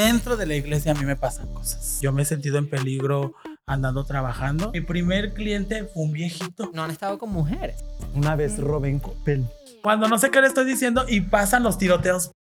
dentro de la iglesia a mí me pasan cosas. Yo me he sentido en peligro andando trabajando. Mi primer cliente fue un viejito. No han estado con mujeres. Una vez robé en Coppel. Cuando no sé qué le estoy diciendo y pasan los tiroteos.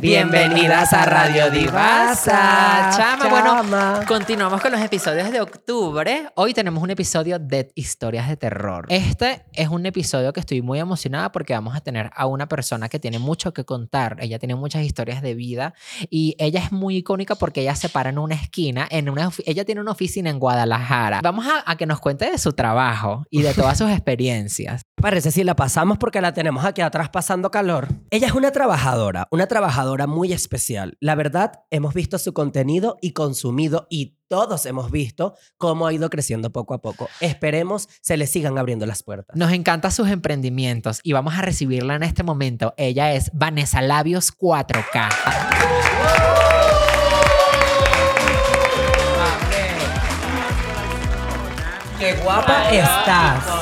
Bienvenidas a Radio Divasa. Chama, bueno, Chama. continuamos con los episodios de octubre. Hoy tenemos un episodio de historias de terror. Este es un episodio que estoy muy emocionada porque vamos a tener a una persona que tiene mucho que contar. Ella tiene muchas historias de vida y ella es muy icónica porque ella se para en una esquina, en una, ella tiene una oficina en Guadalajara. Vamos a, a que nos cuente de su trabajo y de todas sus experiencias. Parece si la pasamos porque la tenemos aquí atrás pasando calor. Ella es una trabajadora, una trabajadora muy especial. La verdad, hemos visto su contenido y consumido y todos hemos visto cómo ha ido creciendo poco a poco. Esperemos se le sigan abriendo las puertas. Nos encantan sus emprendimientos y vamos a recibirla en este momento. Ella es Vanessa Labios 4K. ¡Qué guapa estás!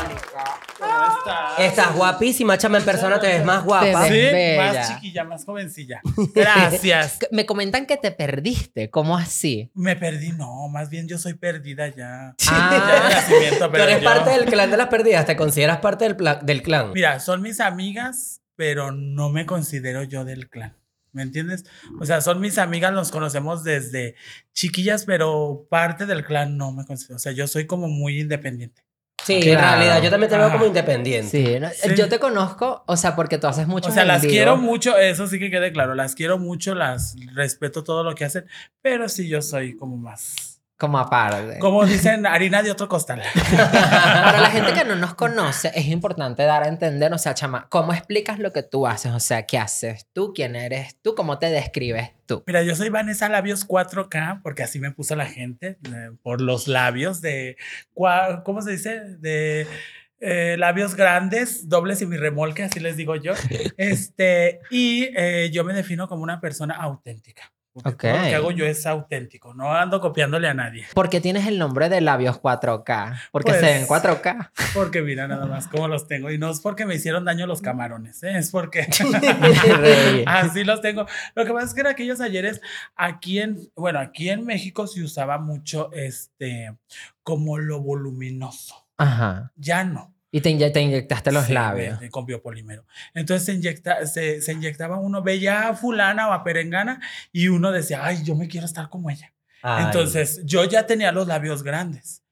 ¿Cómo estás? Estás guapísima, chama en persona, te ves más guapa. Te Sí, ves más chiquilla, más jovencilla. Gracias. Me comentan que te perdiste. ¿Cómo así? Me perdí, no, más bien yo soy perdida ya. Ah. Ya Tú pero eres yo- parte del clan de las perdidas, ¿te consideras parte del, pla- del clan? Mira, son mis amigas, pero no me considero yo del clan. ¿Me entiendes? O sea, son mis amigas, nos conocemos desde chiquillas, pero parte del clan no me considero. O sea, yo soy como muy independiente. Sí, en Claro. realidad yo también te veo Ajá. como independiente. Sí, no, Sí. yo te conozco, o sea, porque tú haces mucho O sea, en las vivo. quiero mucho, eso sí que quede claro, las quiero mucho, las respeto todo lo que hacen, pero sí yo soy como más, Como aparte. como dicen, harina de otro costal. Para la gente que no nos conoce, es importante dar a entender, o sea, chama, ¿cómo explicas lo que tú haces? O sea, ¿qué haces tú? ¿Quién eres tú? ¿Cómo te describes tú? Mira, yo soy Vanessa Labios 4K, porque así me puso la gente, eh, por los labios de, ¿cómo se dice? De eh, labios grandes, dobles y mi remolque, así les digo yo. Este, y eh, yo me defino como una persona auténtica. Porque Ok. Todo lo que hago yo es auténtico, no ando copiándole a nadie. ¿Por qué tienes el nombre de labios 4K? Porque Pues- se ven 4K. Porque mira nada más cómo los tengo. Y no es porque me hicieron daño los camarones, ¿eh? es porque así los tengo. Lo que pasa es que en aquellos ayeres, aquí en, bueno, aquí en México se usaba mucho este, como lo voluminoso. Ajá. Ya no. Y te, te inyectaste los Sí, labios. Con biopolímero. Entonces se, inyecta, se, se inyectaba uno, veía a fulana o a perengana y uno decía, ay, yo me quiero estar como ella. Ay. Entonces, yo ya tenía los labios grandes.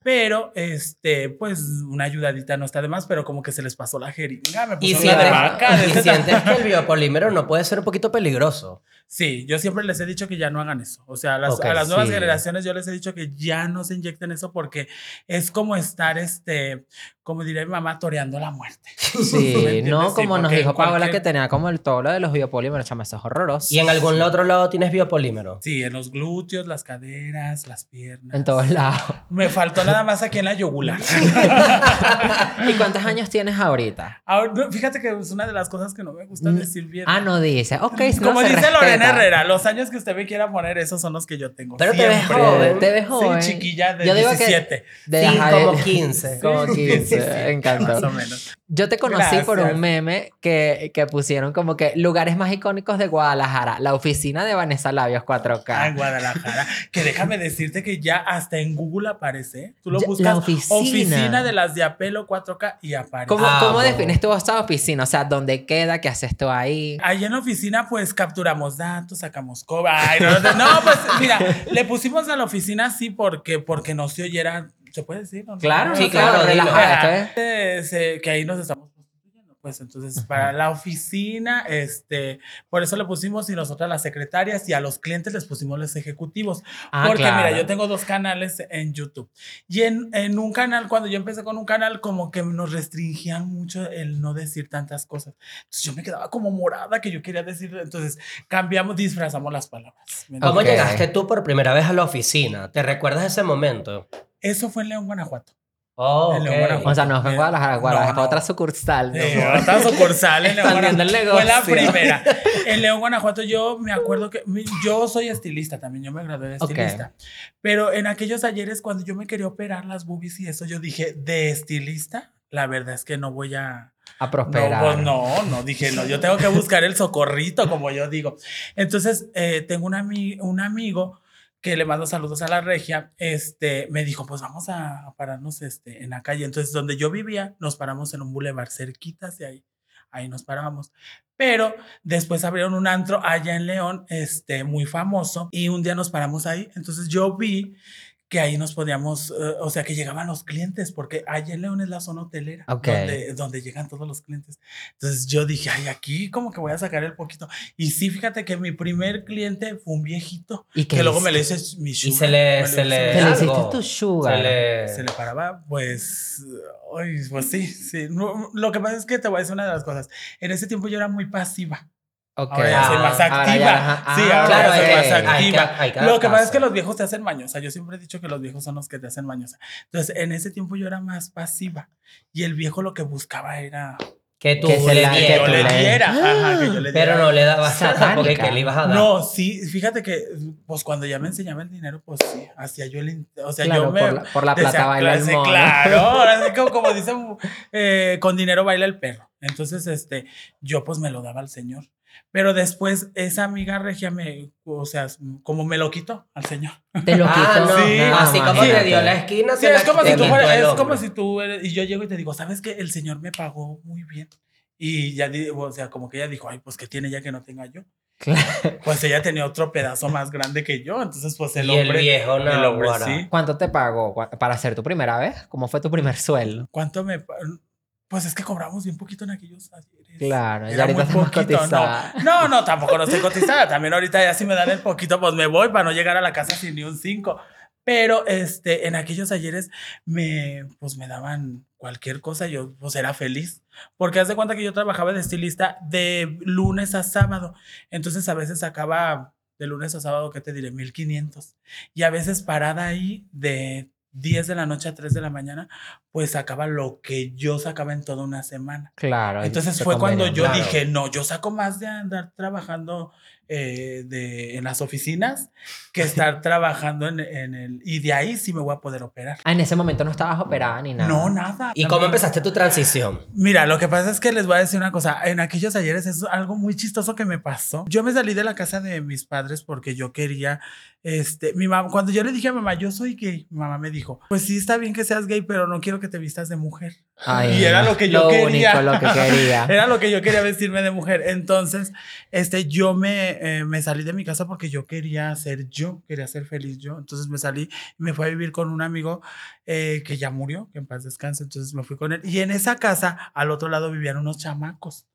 Pero, este, pues, una ayudadita no está de más, pero como que se les pasó la jeringa, me Y pusieron sientes, de vaca. y sientes que el biopolímero no puede ser un poquito peligroso. Sí, yo siempre les he dicho que ya no hagan eso. O sea, a las, Ok, a las nuevas sí. generaciones yo les he dicho que ya no se inyecten eso porque es como estar, este, como diría mi mamá, toreando la muerte. ¿Me Sí, no Sí, como nos dijo Paola cualquier- que tenía como el tolo de los biopolímeros, chama, eso es horroroso. Y en algún otro lado tienes biopolímero. Sí, en los glúteos, las caderas, las piernas. En todos lados. Me faltó nada más aquí en la yugular. ¿Y cuántos años tienes ahorita? Ahora, fíjate que es una de las cosas que no me gusta decir bien. Ah, no dice. Ok, no Como dice Lorena. Herrera, los años que usted me quiera poner, esos son los que yo tengo. Pero te ves joven. Te ves joven. Sí, chiquilla de Yo digo que- 17. De sí, como de- 15. Como 15, Sí, encantó. Más o menos. Yo te conocí por Gracias. un meme que, que pusieron como que lugares más icónicos de Guadalajara. La oficina de Vanessa Labios 4K. Ah, en Guadalajara. Que déjame decirte que ya hasta en Google aparece. Tú lo Ya, buscas. la oficina. de las de Apelo 4K y aparece. ¿Cómo, Ah, cómo bueno. defines tu esta oficina? O sea, ¿dónde queda? ¿Qué haces tú ahí? Ahí en la oficina, pues capturamos datos, sacamos coba. Ay, no, no, no, pues mira, le pusimos a la oficina así porque, porque no se oyera. ¿Se puede decir? no? Claro, Sí, claro, relajada, se- que ahí nos estamos pues entonces para la oficina este por eso le pusimos y nosotras las secretarias y a los clientes les pusimos los ejecutivos Ah, porque claro. mira yo tengo dos canales en YouTube y en, en un canal cuando yo empecé con un canal como que nos restringían mucho el no decir tantas cosas entonces yo me quedaba como morada que yo quería decir entonces cambiamos disfrazamos las palabras ¿me ¿Cómo Ok. entiendes? llegaste tú por primera vez a la oficina? ¿Te recuerdas ese momento? eso fue en León Guanajuato Oh, En. O sea, no fue en Guadalajara, No, Guadalajara fue no. otra sucursal. Eh, amor. otra sucursal en León Guanajuato. Fue la primera. En León, Guanajuato, yo me acuerdo que yo soy estilista también, yo me gradué de estilista. Pero en aquellos ayeres, cuando yo me quería operar las boobies y eso, yo dije, de estilista, la verdad es que no voy a, A No, prosperar. pues no, no, dije, no, yo tengo que buscar el socorrito, como yo digo. Entonces, eh, tengo un, ami- un amigo que le mando saludos a la regia, este, me dijo, pues vamos a, pararnos este, en la calle. Entonces, donde yo vivía, nos paramos en un bulevar cerquitas de ahí. Ahí nos parábamos. Pero después abrieron un antro allá en León, este, muy famoso, y un día nos paramos ahí. Entonces yo vi que ahí nos podíamos, eh, o sea, que llegaban los clientes, porque allá en León es la zona hotelera, Ok. donde, donde llegan todos los clientes. Entonces yo dije, ay, aquí como que voy a sacar el poquito. Y sí, fíjate que mi primer cliente fue un viejito, ¿Y que luego me le hice mi Y sugar. se le, se le, Te le tu sugar. Se le, se le paraba, pues, ay, pues sí, sí. No, lo que pasa es que te voy a decir una de las cosas. En ese tiempo yo era muy pasiva. Ok. Ahora ya soy Ah, más ahora activa. ya, ajá. sí, Ah, ahora claro, soy hay más hay que- activa. hay que Lo que pasa es que los viejos te hacen mañosa. Yo siempre he dicho que los viejos son los que te hacen mañosa. Entonces, en ese tiempo yo era más pasiva. Y el viejo lo que buscaba era que tú Que se le la- que tú le le- diera. Ajá, que yo le diera. Pero no le dabas nada porque que le ibas a dar. No, sí, fíjate que, pues cuando ya me enseñaba el dinero, pues sí, hacía yo el. O sea, Claro, yo me. por la, por la plata decía, baila el mono. Claro, como, como dicen, eh, con dinero baila el perro. Entonces, este, yo pues me lo daba al señor. Pero después esa amiga regia me, o sea, como me lo quitó al señor. Te lo Ah, quito. no, Sí. así como Sí. te dio la esquina, Sí, se es la como si tú quitó fueras- el es como si tú eres, y yo llego y te digo, ¿sabes qué? El señor me pagó muy bien. Y ya, o sea, como que ella dijo, ay, pues que tiene ya que no tenga yo. Claro. Pues ella tenía otro pedazo más grande que yo, entonces pues el y el hombre, viejo, no, el hombre sí. ¿Cuánto te pagó para hacer tu primera vez? ¿Cómo fue tu primer sueldo? ¿Cuánto me Pues es que cobramos bien poquito en aquellos. Claro, ya muy poquito, no. No, no, tampoco no estoy cotizada. También ahorita ya si me dan el poquito, pues me voy para no llegar a la casa sin ni un 5. Pero este, en aquellos ayeres me, pues me daban cualquier cosa, yo pues era feliz. Porque haz de cuenta que yo trabajaba de estilista de lunes a sábado. Entonces a veces sacaba de lunes a sábado, ¿qué te diré? 1500. Y a veces parada ahí de 10 de la noche a 3 de la mañana, pues sacaba lo que yo sacaba en toda una semana. Claro. Entonces fue cuando yo claro. dije, no, yo saco más de andar trabajando eh, de, en las oficinas que estar trabajando en, en el... Y de ahí sí me voy a poder operar. Ah, en ese momento no estabas operada ni nada. No, nada. ¿Y cómo empezaste tu transición? Mira, lo que pasa es que les voy a decir una cosa. En aquellos ayeres es algo muy chistoso que me pasó. Yo me salí de la casa de mis padres porque yo quería, este, mi mamá, cuando yo le dije a mamá, yo soy gay, mi mamá me dijo, pues sí está bien que seas gay, pero no quiero que te vistas de mujer. Ay, Y era lo que yo lo quería. único, lo que quería. Era lo que yo quería vestirme de mujer. Entonces, este, yo me, eh, me salí de mi casa porque yo quería ser yo, quería ser feliz yo. Entonces me salí me fui a vivir con un amigo eh, que ya murió, que en paz descanse. Entonces me fui con él. Y en esa casa, al otro lado, vivían unos chamacos.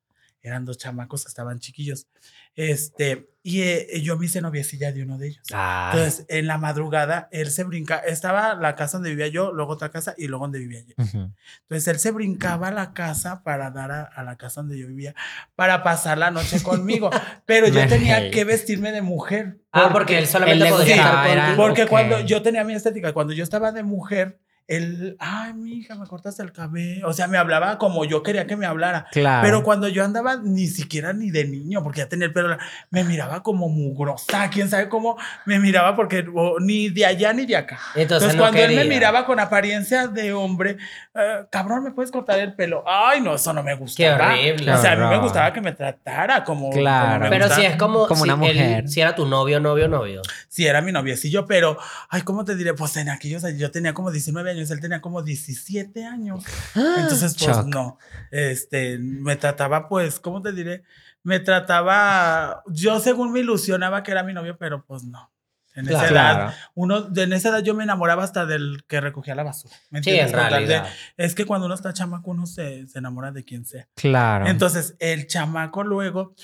Eran dos chamacos que estaban chiquillos. Este, y eh, yo me hice noviecilla de uno de ellos. Ay, Entonces, en la madrugada, él se brinca. Estaba la casa donde vivía yo, luego otra casa y luego donde vivía yo. Ujú. Entonces él se brincaba a la casa para dar a, a la casa donde yo vivía, para pasar la noche conmigo. Pero yo Me tenía que vestirme de mujer. ah, porque él solamente él gustaba, estar. Porque ok. cuando yo tenía mi estética, cuando yo estaba de mujer, él, ay, mi hija, me cortaste el cabello. O sea, me hablaba como yo quería que me hablara. Claro. Pero cuando yo andaba ni siquiera ni de niño, porque ya tenía el pelo, me miraba como mugrosa, quién sabe cómo me miraba, porque ni de allá ni de acá. Entonces, Entonces, no cuando él me miraba con apariencia de hombre, eh, cabrón, ¿me puedes cortar el pelo? Ay, no, eso no me gustaba. horrible. O sea, a mí me gustaba que me tratara como, Claro. como Pero gustaba. si es como, Como si una él- mujer. si era tu novio, novio, novio. Sí, era mi noviecillo, pero, ay, ¿cómo te diré? Pues en aquellos años, yo tenía como 19 años, él tenía como 17 años. Entonces, pues no, este, me trataba, pues, ¿cómo te diré? Me trataba, yo según me ilusionaba que era mi novio, pero pues no. En esa edad, Claro. uno, en esa edad yo me enamoraba hasta del que recogía la basura. ¿me Sí, entiendes? en tal de- realidad. es que cuando uno está chamaco, uno se, se enamora de quien sea. Claro. Entonces, el chamaco luego,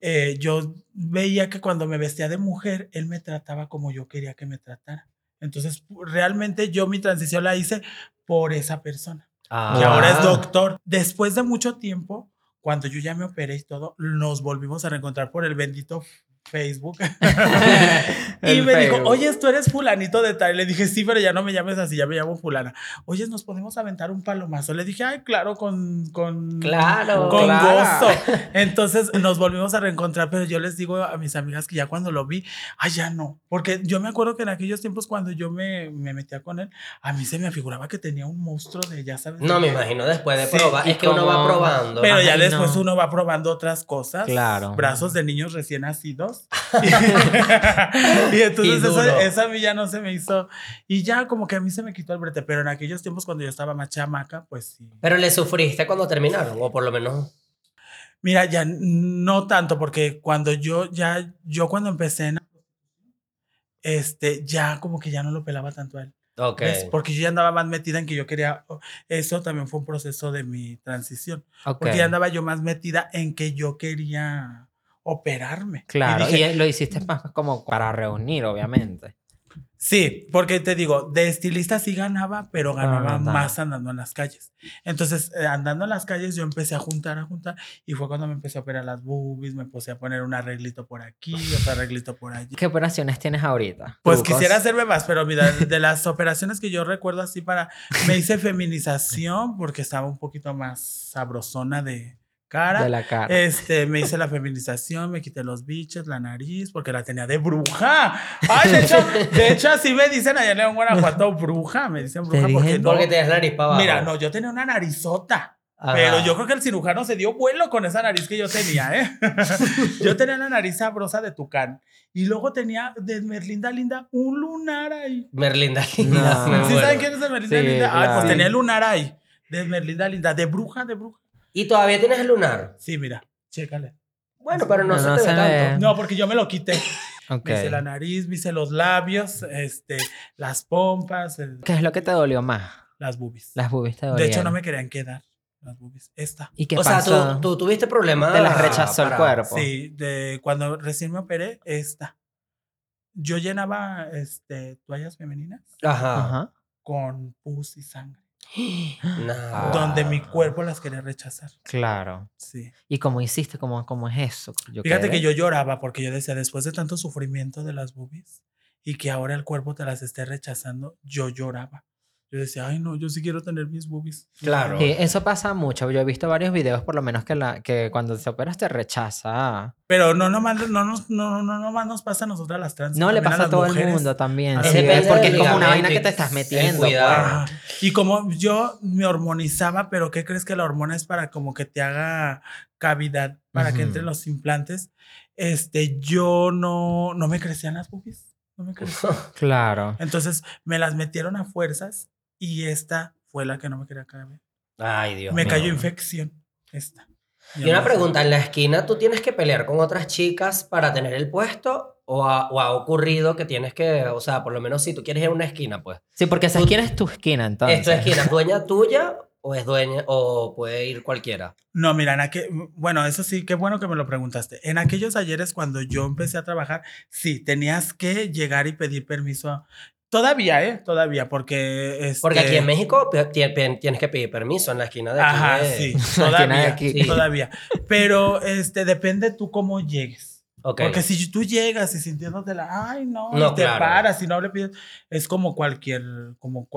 eh, yo veía que cuando me vestía de mujer, él me trataba como yo quería que me tratara. Entonces, realmente yo mi transición la hice por esa persona, Ah. que ahora es Ah. doctor. Después de mucho tiempo, cuando yo ya me operé y todo, nos volvimos a reencontrar por el bendito Facebook. y me dijo, oye, tú eres fulanito de tal. Le dije, sí, pero ya no me llames así, ya me llamo fulana. Oye, ¿nos podemos aventar un palomazo? Le dije, ay, claro, con... con Claro, Con claro. gozo. Entonces nos volvimos a reencontrar, pero yo les digo a mis amigas que ya cuando lo vi, ay, ya no. Porque yo me acuerdo que en aquellos tiempos cuando yo me, me metía con él, a mí se me figuraba que tenía un monstruo de, ya sabes. No, me imagino después de Sí, probar. Es que uno va probando. Pero ya después no. uno va probando otras cosas. Claro. Brazos de niños recién nacidos. y entonces Y duro. eso a mí ya no se me hizo. Y ya como que a mí se me quitó el brete. Pero en aquellos tiempos cuando yo estaba más chamaca, pues sí. Pero le sufriste cuando terminaron, o por lo menos. Mira, ya no tanto, porque cuando yo ya, yo cuando empecé en este, ya como que ya no lo pelaba tanto a él. ¿ves? Porque yo ya andaba más metida en que yo quería, eso también fue un proceso de mi transición. Ok. Porque ya andaba yo más metida en que yo quería operarme. Claro, Y dije, y lo hiciste más como para reunir, obviamente. Sí, porque te digo, de estilista sí ganaba, pero ganaba Ah, más andando en las calles. Entonces, eh, andando en las calles, yo empecé a juntar, a juntar, y fue cuando me empecé a operar las boobies, me puse a poner un arreglito por aquí, otro arreglito por allí. ¿Qué operaciones tienes ahorita? Pues Trucos. quisiera hacerme más, pero mira, de las operaciones que yo recuerdo así para, me hice feminización porque estaba un poquito más sabrosona de cara. de la cara. Este, me hice la feminización, me quité los biches, la nariz, porque la tenía de bruja. Ay, de hecho, de hecho así me dicen allá en León, Guanajuato, bruja. Me dicen bruja Te porque no. Porque te das nariz para abajo. Mira, no, yo tenía una narizota. Ajá. Pero yo creo que el cirujano se dio vuelo con esa nariz que yo tenía, ¿eh? yo tenía la nariz sabrosa de tucán. Y luego tenía de Merlinda Linda un lunar ahí. Merlinda. No. Me ¿Sí saben quién es de Merlinda Sí, Linda? Ah, claro. pues tenía el lunar ahí. De Merlinda Linda. De bruja, de bruja. ¿Y todavía tienes el lunar? Sí, mira, chécale. Bueno, pero no, No, se no te se ve ve. tanto. No, porque yo me lo quité. Ok. Me hice la nariz, me hice los labios, este, las pompas, el- ¿Qué es lo que te dolió más? las boobies. Las boobies te de dolieron. hecho, no me querían quedar las boobies. Esta. ¿Y qué o sea, pasó? tú, tú tuviste problemas. Te las rechazó el para- cuerpo. Sí, de cuando recién me operé, esta. Yo llenaba este, toallas femeninas Ajá. Ajá. con pus y sangre, Nah. donde mi cuerpo las quería rechazar. Claro. Sí. ¿Y cómo hiciste? ¿Cómo, cómo es eso? Yo Fíjate quedé- que yo lloraba porque yo decía, después de tanto sufrimiento de las boobies y que ahora el cuerpo te las esté rechazando, yo lloraba. Yo decía, ay, no, yo sí quiero tener mis boobies. Claro. Sí, eso pasa mucho. Yo he visto varios videos, por lo menos, que, la, que cuando te operas te rechaza. Pero no nomás, no, nos- no, no, nomás nos pasa a nosotras las trans. No, le pasa a las todo el mujeres. mundo también. Sí, es porque es como una vaina que te estás el metiendo. pues. Y como yo me hormonizaba, pero ¿qué crees que la hormona es para como que te haga cavidad para que Ujú. entren los implantes? Este, yo no, no me crecían las boobies. No me crecían. Claro. Entonces me las metieron a fuerzas y esta fue la que no me quería caber. Ay, Dios me mío. cayó infección. Esta. Y una pregunta, ¿en la esquina tú tienes que pelear con otras chicas para tener el puesto? ¿O ha, o ha ocurrido que tienes que, o sea, por lo menos si tú quieres ir a una esquina, pues. Sí, porque esa Tú- esquina es tu esquina, entonces. ¿Es tu esquina dueña tuya o es dueña o puede ir cualquiera? No, mira, en aquel, bueno, eso sí, qué bueno que me lo preguntaste. En aquellos ayeres cuando yo empecé a trabajar, sí, tenías que llegar y pedir permiso. Todavía, ¿eh? Todavía, porque... Porque aquí este, en México tienes que pedir permiso en la esquina de aquí. Ajá, de- sí, de todavía, aquí. Sí. todavía. Pero este, depende tú cómo llegues. Ok. Porque si tú llegas y sintiéndotela, ay, no, No, y te claro. paras y no le pides, es como cualquier, como,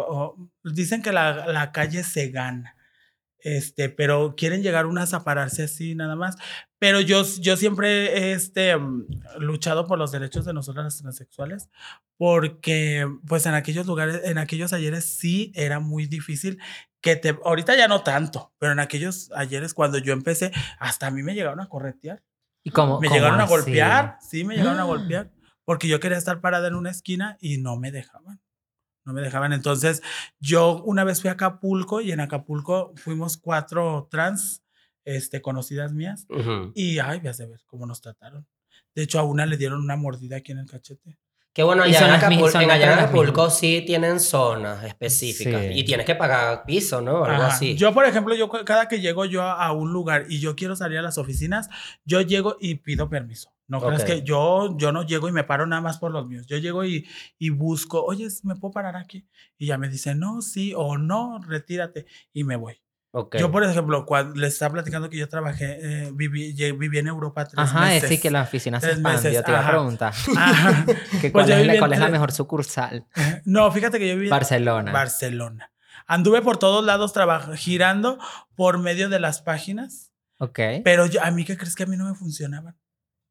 dicen que la, la calle se gana, este, pero quieren llegar unas a pararse así nada más. Pero yo, yo siempre he este, mm, luchado por los derechos de nosotras las transexuales, porque pues en aquellos lugares, en aquellos ayeres sí era muy difícil que te, ahorita ya no tanto, pero en aquellos ayeres cuando yo empecé, hasta a mí me llegaron a corretear. ¿Y cómo, Me cómo llegaron a golpear, sí, me llegaron a Ah. golpear, porque yo quería estar parada en una esquina y no me dejaban. No me dejaban. Entonces, yo una vez fui a Acapulco y en Acapulco fuimos cuatro trans este, conocidas mías y, ay, vas a ver cómo nos trataron. De hecho, a una le dieron una mordida aquí en el cachete. Que bueno, allá en allá Acapulco mismas. sí tienen zonas específicas Sí. y tienes que pagar piso, ¿no? Algo Ajá. así. Yo, por ejemplo, yo cada que llego yo a un lugar y yo quiero salir a las oficinas, yo llego y pido permiso. No creas Ok. que yo, yo no llego y me paro nada más por los míos. Yo llego y, y busco, oye, ¿me puedo parar aquí? Y ya me dicen, no, sí o no, retírate. Y me voy. Yo, por ejemplo, cuando les estaba platicando que yo trabajé, eh, viví, viví en Europa tres Ajá, es meses. decir, que la oficina se Tres meses, expandió. Te iba a ajá. preguntar. Ajá. que Pues ¿Cuál, es, la, cuál es la mejor sucursal? No, fíjate que yo viví en Barcelona. Barcelona. Anduve por todos lados girando por medio de las páginas, ok. pero yo, a mí, ¿qué crees que a mí no me funcionaban?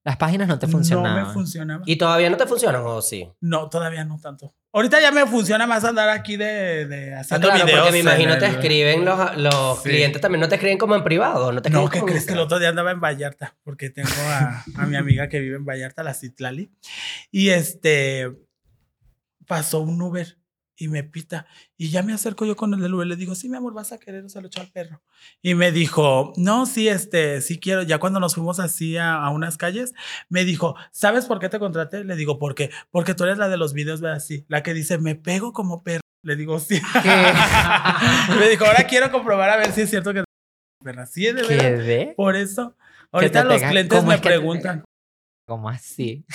Las páginas no te No funcionaban. me funcionaban. ¿Y todavía no te funcionan o sí? No, todavía no tanto. Ahorita ya me funciona más andar aquí de, de Ah, haciendo claro, videos. porque me imagino te el- escriben los, los Sí. clientes también, no te escriben como en privado, no te No, ¿qué como crees que el otro día andaba en Vallarta? Porque tengo a, a mi amiga que vive en Vallarta, la Citlali. Y este pasó un Uber y me pita. Y ya me acerco yo con el del Uber. Le digo, sí, mi amor, vas a querer, o se lo al perro. Y me dijo, no, sí, este, sí quiero. Ya cuando nos fuimos así a, a unas calles, me dijo, ¿sabes por qué te contraté? Le digo, ¿por qué? Porque tú eres la de los videos, ve así, la que dice, me pego como perro. Le digo, sí. Me dijo, ahora quiero comprobar a ver si es cierto que perra. Sí, de ¿Qué verdad. de? Por eso, ahorita los clientes ¿cómo me es preguntan. ¿Cómo así?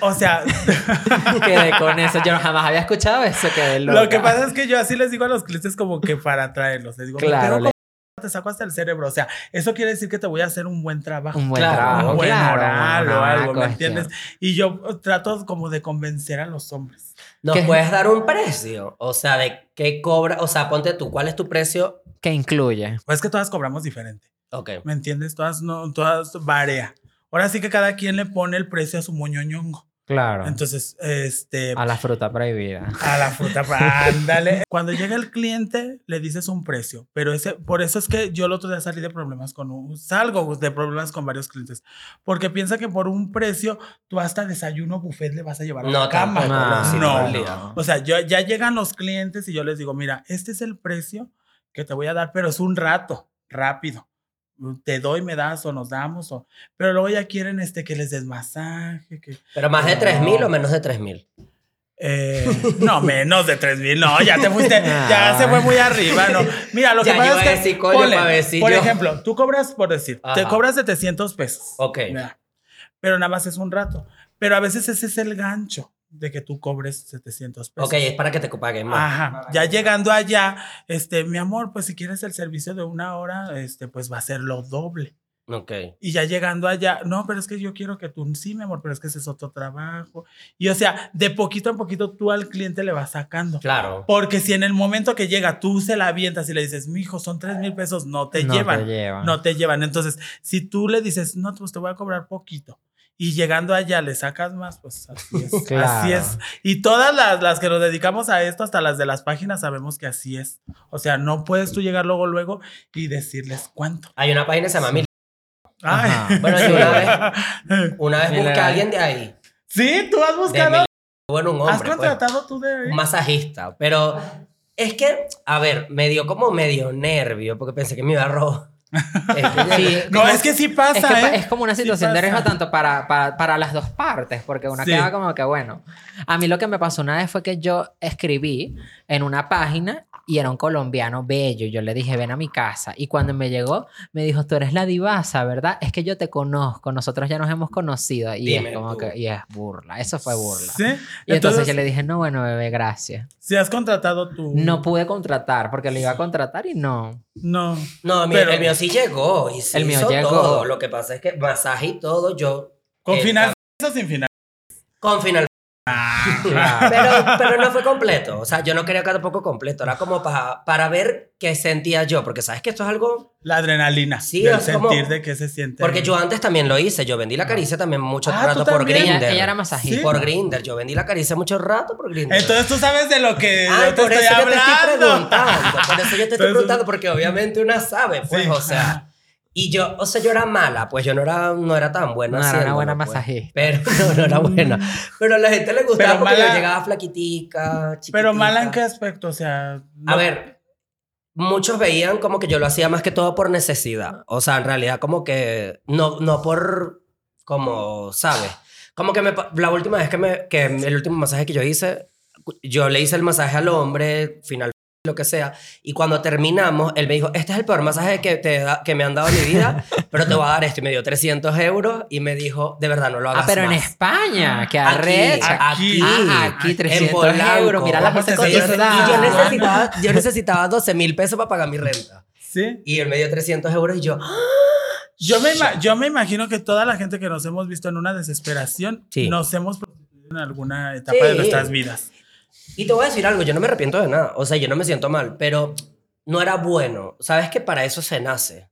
O sea, Quedé con eso. Yo jamás había escuchado eso. Quedé loca. lo que pasa es que yo así les digo a los clientes como que para atraerlos. Les digo, Claro, le- te saco hasta el cerebro. O sea, eso quiere decir que te voy a hacer un buen trabajo. Un buen Claro, trabajo. un buen claro, oral o algo, ¿me entiendes? Y yo trato como de convencer a los hombres. ¿Nos ¿Qué? puedes dar un precio? O sea, de qué cobra, o sea, ponte tú, ¿cuál es tu precio? ¿Qué incluye? Pues es que todas cobramos diferente. Ok. ¿Me entiendes? Todas, no, todas varía. Ahora sí que cada quien le pone el precio a su moñoñongo. Claro. Entonces, este, a la fruta prohibida. A la fruta, pa- ándale. Cuando llega el cliente, le dices un precio, pero ese, por eso es que yo el otro día salí de problemas con un, salgo de problemas con varios clientes, porque piensa que por un precio tú hasta desayuno buffet le vas a llevar a No, la cama. tampoco, no, no. día. O sea, yo, ya llegan los clientes y yo les digo, mira, este es el precio que te voy a dar, pero es un rato, rápido. Te doy, me das o nos damos, o, pero luego ya quieren este, que les des masaje, que, ¿Pero más de No. 3.000 o menos de 3.000? eh, no, menos de 3 mil. No, ya te fuiste, ya se fue muy arriba. No. Mira, lo que pasa es que. ponle, por ejemplo, tú cobras, por decir, te cobras 700 pesos. Ok. Pero nada más es un rato. Pero a veces ese es el gancho de que tú cobres 700 pesos. Ok, es para que te paguen más. Ajá. Ya llegando allá, este, mi amor, pues si quieres el servicio de una hora, este, pues va a ser lo doble. Ok. Y ya llegando allá, no, pero es que yo quiero que tú, sí, mi amor, pero es que ese es otro trabajo. Y o sea, de poquito en poquito tú al cliente le vas sacando. Claro. Porque si en el momento que llega tú se la avientas y le dices, mi hijo, son tres mil pesos, no te no llevan. Te llevan. No te llevan. Entonces, si tú le dices, no, pues te voy a cobrar poquito. Y llegando allá le sacas más, pues así es. Así es. Y todas las, las que nos dedicamos a esto, hasta las de las páginas, sabemos que así es. O sea, no puedes tú llegar luego, luego y decirles cuánto. Hay una página que se llama Mil. Ay. Bueno, yo una vez, una vez busqué a alguien de ahí. Sí, tú has buscado. Mil. Bueno, un hombre. ¿Has pues. contratado tú de ahí? un masajista. Pero es que, a ver, me dio como medio nervio porque pensé que me iba a robar. Sí, No, como- es que sí pasa, es, que ¿eh? es como una Sí situación de riesgo tanto para, para, para las dos partes, porque una Sí. queda como que, bueno, a mí lo que me pasó una vez fue que yo escribí en una página y era un colombiano bello. Yo le dije, ven a mi casa. Y cuando me llegó, me dijo, tú eres la divasa, ¿verdad? Es que yo te conozco, nosotros ya nos hemos conocido. Y Dime es como tú. que, y es burla, eso fue burla. Sí. Y entonces, Entonces, yo le dije, no, bueno, bebé, gracias. si has contratado tú. No pude contratar porque lo iba a contratar y no. No. No, mi- Pero- el mío sí llegó y sí El mío hizo llegó. todo. Lo que pasa es que masaje y todo, yo Con Eh, final sin final. con final. Claro. Pero, pero no fue completo. O sea, yo no quería que tampoco completo. Era como pa- para ver qué sentía yo. Porque sabes que esto es algo. La adrenalina. Sí, del es como- sentir de que se siente. Porque yo antes también lo hice. Yo vendí la caricia también mucho Ah, rato ¿tú por también? ella, Grinder. ella era masajista. Sí. Por Grinder. Yo vendí la caricia mucho rato por Grinder. Entonces tú sabes de lo que Ay, yo te por estoy eso yo te estoy hablando. preguntando. Por eso yo te estoy Entonces- preguntando, porque obviamente una sabe, pues, Sí. o sea. Y yo, o sea, yo era mala, pues yo no era, no era tan buena. No era una buena pues. masajista. Pero no, no era buena. Pero a la gente le gustaba Pero porque mala- yo llegaba flaquitica, chiquitica. Pero mala en qué aspecto, o sea. no- A ver, muchos veían como que yo lo hacía más que todo por necesidad. O sea, en realidad como que no, no por, como, ¿sabes? Como que me, la última vez que me, que el último masaje que yo hice, yo le hice el masaje al hombre, final lo que sea, y cuando terminamos, él me dijo, este es el peor masaje que, te da- que me han dado en mi vida, pero te voy a dar esto, y me dio 300 euros, y me dijo, de verdad, no lo hagas Ah, pero en más". España, que arrecha. aquí, Ah, aquí aquí, 300 en Polanco. euros. Mira la hacer Y yo, y yo necesitaba, yo necesitaba 12 mil pesos para pagar mi renta. Sí. Y él me dio 300 euros y yo... ¡ah! Yo me, yo me imagino que toda la gente que nos hemos visto en una desesperación, Sí. nos hemos prostituido en alguna etapa Sí. de nuestras vidas. Y te voy a decir algo, yo no me arrepiento de nada. O sea, yo no me siento mal, pero no era bueno. Sabes que para eso se nace.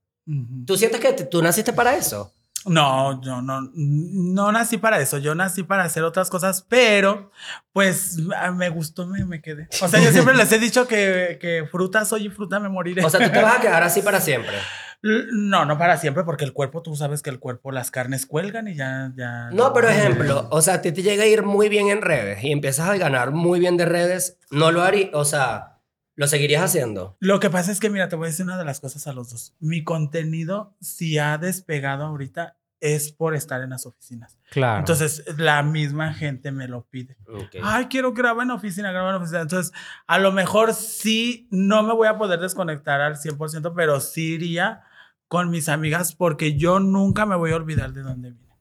¿Tú sientes que tú naciste para eso? No, yo no, no nací para eso. Yo nací para hacer otras cosas, pero pues me gustó, me, me quedé. O sea, yo siempre les he dicho que, que fruta soy y fruta me moriré. O sea, tú te vas a quedar así para siempre. No, no para siempre, porque el cuerpo, tú sabes que el cuerpo, las carnes cuelgan y ya, ya. No, pero ejemplo, o sea, a ti te llega a ir muy bien en redes y empiezas a ganar muy bien de redes, no lo harías, o sea, lo seguirías haciendo. Lo que pasa es que, mira, te voy a decir una de las cosas a los dos. Mi contenido, si ha despegado ahorita, es por estar en las oficinas. Claro. Entonces, la misma gente me lo pide. Ay, quiero grabar en oficina, grabar en oficina. Entonces, a lo mejor sí, no me voy a poder desconectar al 100%, pero sí iría con mis amigas porque yo nunca me voy a olvidar de dónde vine.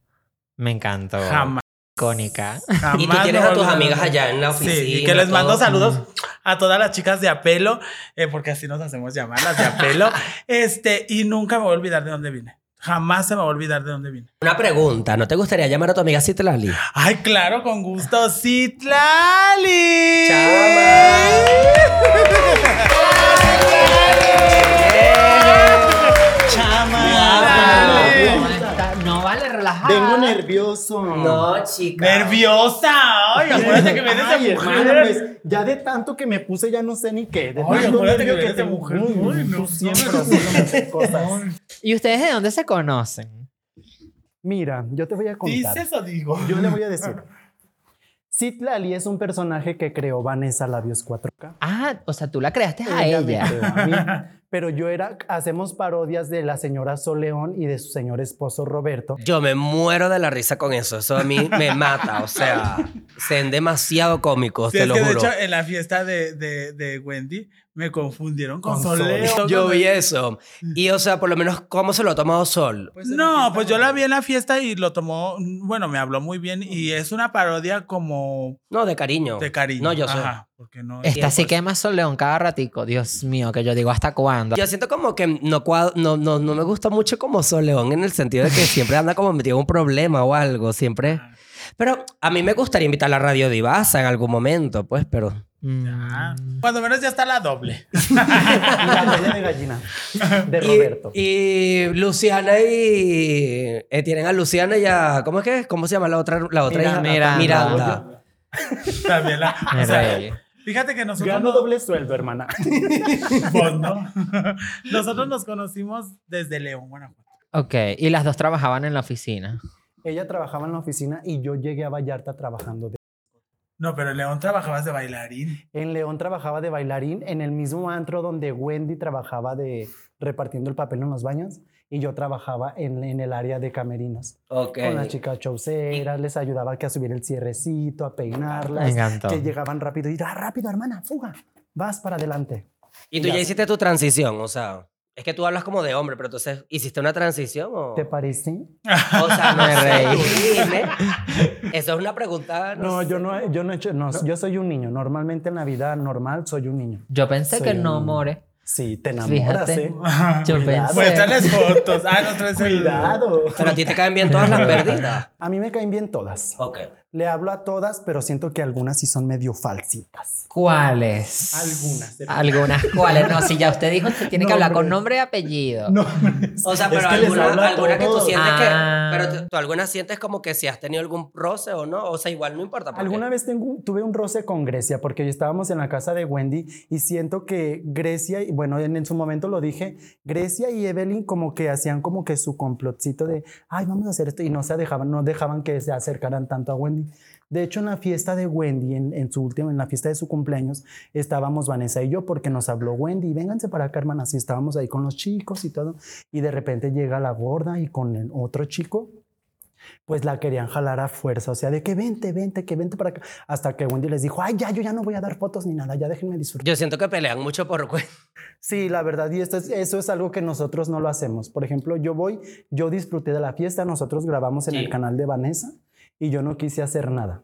Me encantó. Jamás. Icónica. jamás Y tú tienes a tus amigas allá en la oficina. Sí, y que les mando todo. saludos a todas las chicas de Apelo, eh, porque así nos hacemos llamar, las de Apelo. este, y nunca me voy a olvidar de dónde vine. Jamás se me va a olvidar de dónde vine. Una pregunta, ¿no te gustaría llamar a tu amiga Citlali? Ay, claro, con gusto. Citlali. No vale, relajada. Vengo nervioso. No, chica. Nerviosa. Ay, acuérdate que vienes de Ay, mujer. hermana, pues ya de tanto que me puse ya no sé ni qué. De Ay, tanto acuérdate que nervio vienes de tengo. mujer. Ay, no, tú no siempre me- haciéndome cosas. ¿Y ustedes de dónde se conocen? Mira, yo te voy a contar. ¿Dices o digo? Yo le voy a decir. Citlali es un personaje que creó Vanessa Labios 4K. Ah, o sea, tú la creaste a Ella me ella. creó a mí. Pero yo era, hacemos parodias de la señora Soleón y de su señor esposo Roberto. Yo me muero de la risa con eso. Eso a mí me mata. O sea, sean demasiado cómicos, Sí, te es lo que de juro. hecho en la fiesta de, de, de Wendy me confundieron con, Con Soleo. Sol. Yo vi eso. Y, o sea, por lo menos, ¿cómo se lo ha tomado Sol? No, pues yo la vi en la fiesta y lo tomó, bueno, me habló muy bien y es una parodia como No, de cariño. de cariño. No, yo sé. Ajá, porque no Esta sí 100%. quema Soleón cada ratico. Dios mío, que yo digo, ¿hasta cuándo? Yo siento como que no, no, no, no me gusta mucho como Sol León en el sentido de que siempre anda como metido en un problema o algo, siempre. Pero a mí me gustaría invitar a la Radio Divasa en algún momento, pues, pero... Mm. Cuando menos ya está la doble. La huella de gallina de Roberto. Y, y Luciana y... eh, tienen a Luciana y a... ¿Cómo es que? es? ¿Cómo se llama la otra, la otra hija? Miranda. Miranda. También la. O sea. Fíjate que nosotros. Gano no- doble sueldo, hermana. pues, ¿no? nosotros nos conocimos desde León, Guanajuato. Ok, y las dos trabajaban en la oficina. Ella trabajaba en la oficina y yo llegué a Vallarta trabajando. de- No, pero en León trabajabas de bailarín. En León trabajaba de bailarín en el mismo antro donde Wendy trabajaba de repartiendo el papel en los baños y yo trabajaba en, en el área de camerinos. Ok. Con las chicas chauceras, les ayudaba que a subir el cierrecito, a peinarlas. Me encantó. Que llegaban rápido y ah, rápido, hermana, fuga, vas para adelante. Y tú ya hiciste tu transición, o sea... Es que tú hablas como de hombre, pero entonces, ¿hiciste una transición o...? ¿Te parece? O sea, no Me sé, reí. dime. Eso es una pregunta. No, sé. yo no, yo no he hecho, no, yo soy un niño. Normalmente en la vida normal soy un niño. Yo pensé Soy que no, more. Sí, te enamoras, Fíjate. ¿eh? Yo Cuidado. Muéstrales fotos. Ah, no traes el- Cuidado. Pero a ti te caen bien todas las perdidas. A mí me caen bien todas. Ok. Le hablo a todas, pero siento que algunas sí son medio falsitas. ¿Cuáles? Algunas. Algunas cuáles. No, si ya usted dijo que tiene que hablar con nombre y apellido. No, O sea, es pero que les alguna, que tú sientes Ah. que. Pero tú, tú alguna sientes como que si has tenido algún roce o no. O sea, igual no importa. Alguna vez tengo- tuve un roce con Grecia porque estábamos en la casa de Wendy y siento que Grecia, y bueno, en, en su momento lo dije, Grecia y Evelyn como que hacían como que su complotcito de, ay, vamos a hacer esto y no se dejaban, no dejaban que se acercaran tanto a Wendy. De hecho, en la fiesta de Wendy, en, en su última, en la fiesta de su cumpleaños, estábamos Vanessa y yo porque nos habló Wendy, vénganse para acá, hermanas, y estábamos ahí con los chicos y todo, y de repente llega la gorda y con el otro chico, pues la querían jalar a fuerza, o sea, de que vente, vente, que vente para acá, hasta que Wendy les dijo, ay, ya, yo ya no voy a dar fotos ni nada, ya déjenme disfrutar. Yo siento que pelean mucho por. Sí, la verdad, y esto es, eso es algo que nosotros no lo hacemos. Por ejemplo, yo voy, yo disfruté de la fiesta, nosotros grabamos en Sí. el canal de Vanessa y yo no quise hacer nada.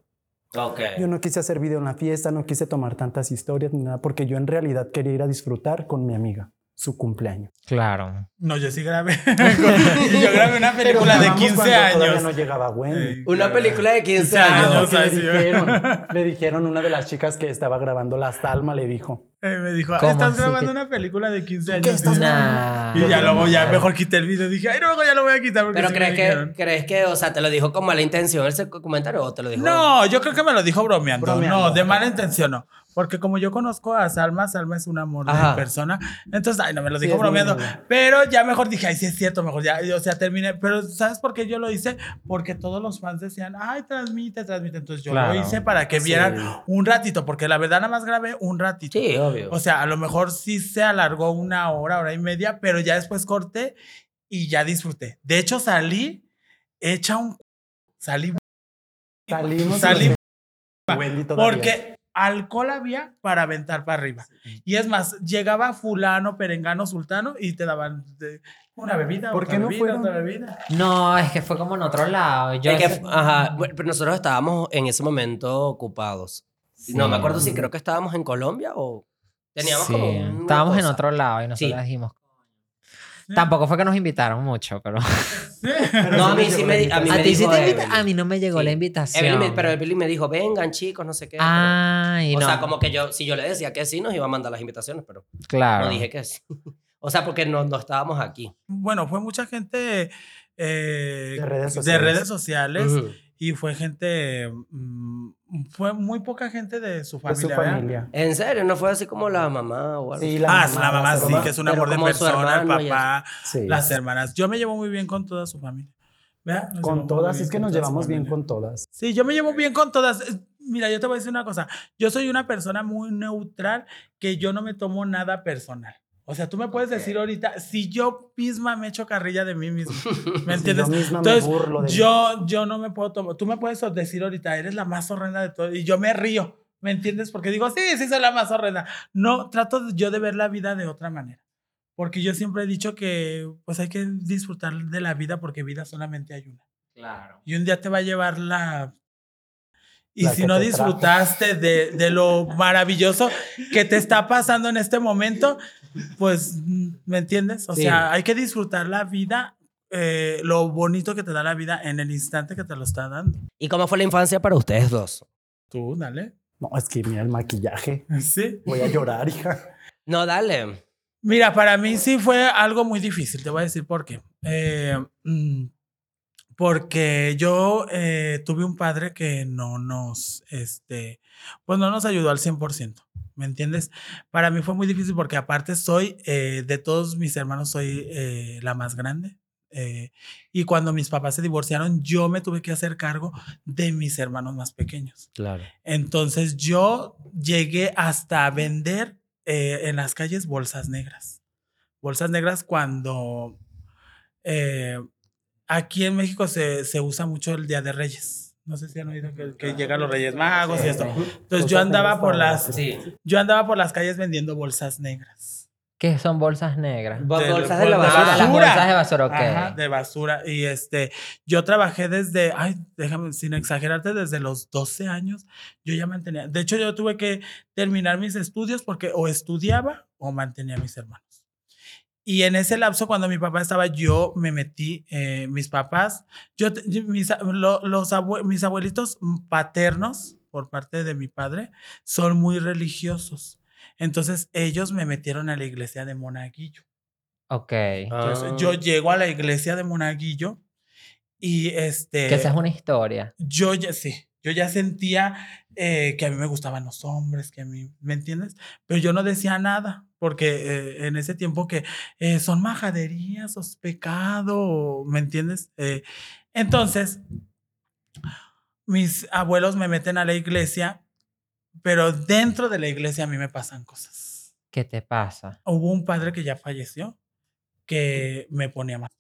Ok. Yo no quise hacer video en la fiesta, no quise tomar tantas historias ni nada, porque yo en realidad quería ir a disfrutar con mi amiga. Su cumpleaños. Claro. No, yo sí grabé. yo grabé una película de grabamos 15 cuando Todavía años. no llegaba Wendy. Eh, Una grabé. película de 15 15 años. años. le dijeron, le dijeron una de las chicas que estaba grabando La Salma, le dijo. Eh, me dijo, ¿Cómo estás grabando que- una película de 15 ¿Qué años. estás Y- Nah. Y ya luego ya mejor quité el video. Dije, ay, luego ya lo voy a quitar porque Pero sí crees que, crees que, o sea, te lo dijo con mala intención ese comentario o te lo dijo. No, yo creo que me lo dijo bromeando. Bromeando. No, de mala intención no. Porque como yo conozco a Salma, Salma es un amor Ajá. de persona. Entonces, ay, no me lo dijo bromeando. Pero ya mejor dije, ay, sí es cierto, mejor ya. O sea, terminé. Pero ¿sabes por qué yo lo hice? Porque todos los fans decían, ay, transmite, transmite. Entonces yo Claro. lo hice para que Sí. vieran un ratito. Porque la verdad nada más grabé un ratito. Sí, obvio. O sea, a lo mejor sí se alargó una hora, hora y media, pero ya después corté y ya disfruté. De hecho, salí hecha un... Salí Salimos. Salí- porque alcohol había para aventar para arriba. Y es más, llegaba fulano, perengano, sultano y te daban de- una bebida, ¿Por otra qué no bebida, fueron? otra bebida. No, es que fue como en otro lado. Yo Es que, ajá, pero nosotros estábamos en ese momento ocupados. No me acuerdo si creo que estábamos en Colombia o teníamos Sí, como una estábamos en cosa. otro lado y nosotros Sí. dijimos. Tampoco fue que nos invitaron mucho, pero. Pero No, a mí sí me, a mí a me ti sí dijo te invita- Evelyn. A mí no me llegó Sí. la invitación. Evelyn me- pero Evelyn me dijo, vengan chicos, no sé qué. Ay, pero- no. O sea, como que yo, si yo le decía que sí, nos iba a mandar las invitaciones, pero Claro. no dije que sí. O sea, porque no, no estábamos aquí. Bueno, fue mucha gente eh, De redes de sociales. redes sociales Ujú. Y fue gente, mm, fue muy poca gente de su de familia. su ¿verdad? familia. ¿En serio? ¿No fue así como la mamá o algo? Sí, así? ah, la mamá sí, mamá. que es un amor de persona, el papá, Sí. las hermanas. Yo me llevo muy bien con toda su familia. Con todas, es que nos llevamos bien con todas. Sí, yo me llevo bien con todas. Mira, yo te voy a decir una cosa. Yo soy una persona muy neutral que yo no me tomo nada personal. O sea, tú me puedes decir ahorita, si yo misma me echo carrilla de mí misma, ¿me entiendes? Yo misma me Entonces, burlo de mí. yo, yo no me puedo tomar, tú me puedes decir ahorita, eres la más horrenda de todo, y yo me río, ¿me entiendes? Porque digo, sí, sí, soy la más horrenda. No, trato yo de ver la vida de otra manera. Porque yo siempre he dicho que, pues hay que disfrutar de la vida porque vida solamente hay una. Claro. Y un día te va a llevar la... Y La si no disfrutaste de, de lo maravilloso que te está pasando en este momento, pues, ¿me entiendes? O Sí. sea, hay que disfrutar la vida, eh, lo bonito que te da la vida en el instante que te lo está dando. ¿Y cómo fue la infancia para ustedes dos? Tú, dale. No, es que mira el maquillaje. Sí. Voy a llorar, hija. No, dale. Mira, para mí sí fue algo muy difícil, te voy a decir por qué. Eh, mm, porque yo eh, tuve un padre que no nos, este, pues no nos ayudó al 100%, ¿me entiendes? Para mí fue muy difícil porque aparte soy, eh, de todos mis hermanos, soy eh, la más grande. eh, y cuando mis papás se divorciaron, yo me tuve que hacer cargo de mis hermanos más pequeños. Claro. Entonces yo llegué hasta vender eh, en las calles bolsas negras. Bolsas negras cuando eh, aquí en México se, se usa mucho el Día de Reyes. No sé si han oído que, que llegan los Reyes Magos y esto. Entonces yo andaba por las, Sí. yo andaba por las calles vendiendo bolsas negras. ¿Qué son bolsas negras? Del- bolsas de la basura. Las bolsas de basura, ok. Ajá, de basura. Y este, yo trabajé desde, ay, déjame, sin exagerarte, desde los 12 años, yo ya mantenía. De hecho, yo tuve que terminar mis estudios porque o estudiaba o mantenía a mis hermanos. Y en ese lapso, cuando mi papá estaba, yo me metí, eh, mis papás, yo, mis, lo- los abue- mis abuelitos paternos, por parte de mi padre, son muy religiosos. Entonces, ellos me metieron a la iglesia de Monaguillo. Ok. Entonces, Ah. yo llego a la iglesia de Monaguillo y este. que esa es una historia. Yo ya sí, yo ya sentía eh, que a mí me gustaban los hombres, que a mí, ¿me entiendes? Pero yo no decía nada, porque eh, en ese tiempo que eh, son majaderías, o pecado, ¿me entiendes? Eh, entonces, mis abuelos me meten a la iglesia, pero dentro de la iglesia a mí me pasan cosas. ¿Qué te pasa? Hubo un padre que ya falleció que me ponía más.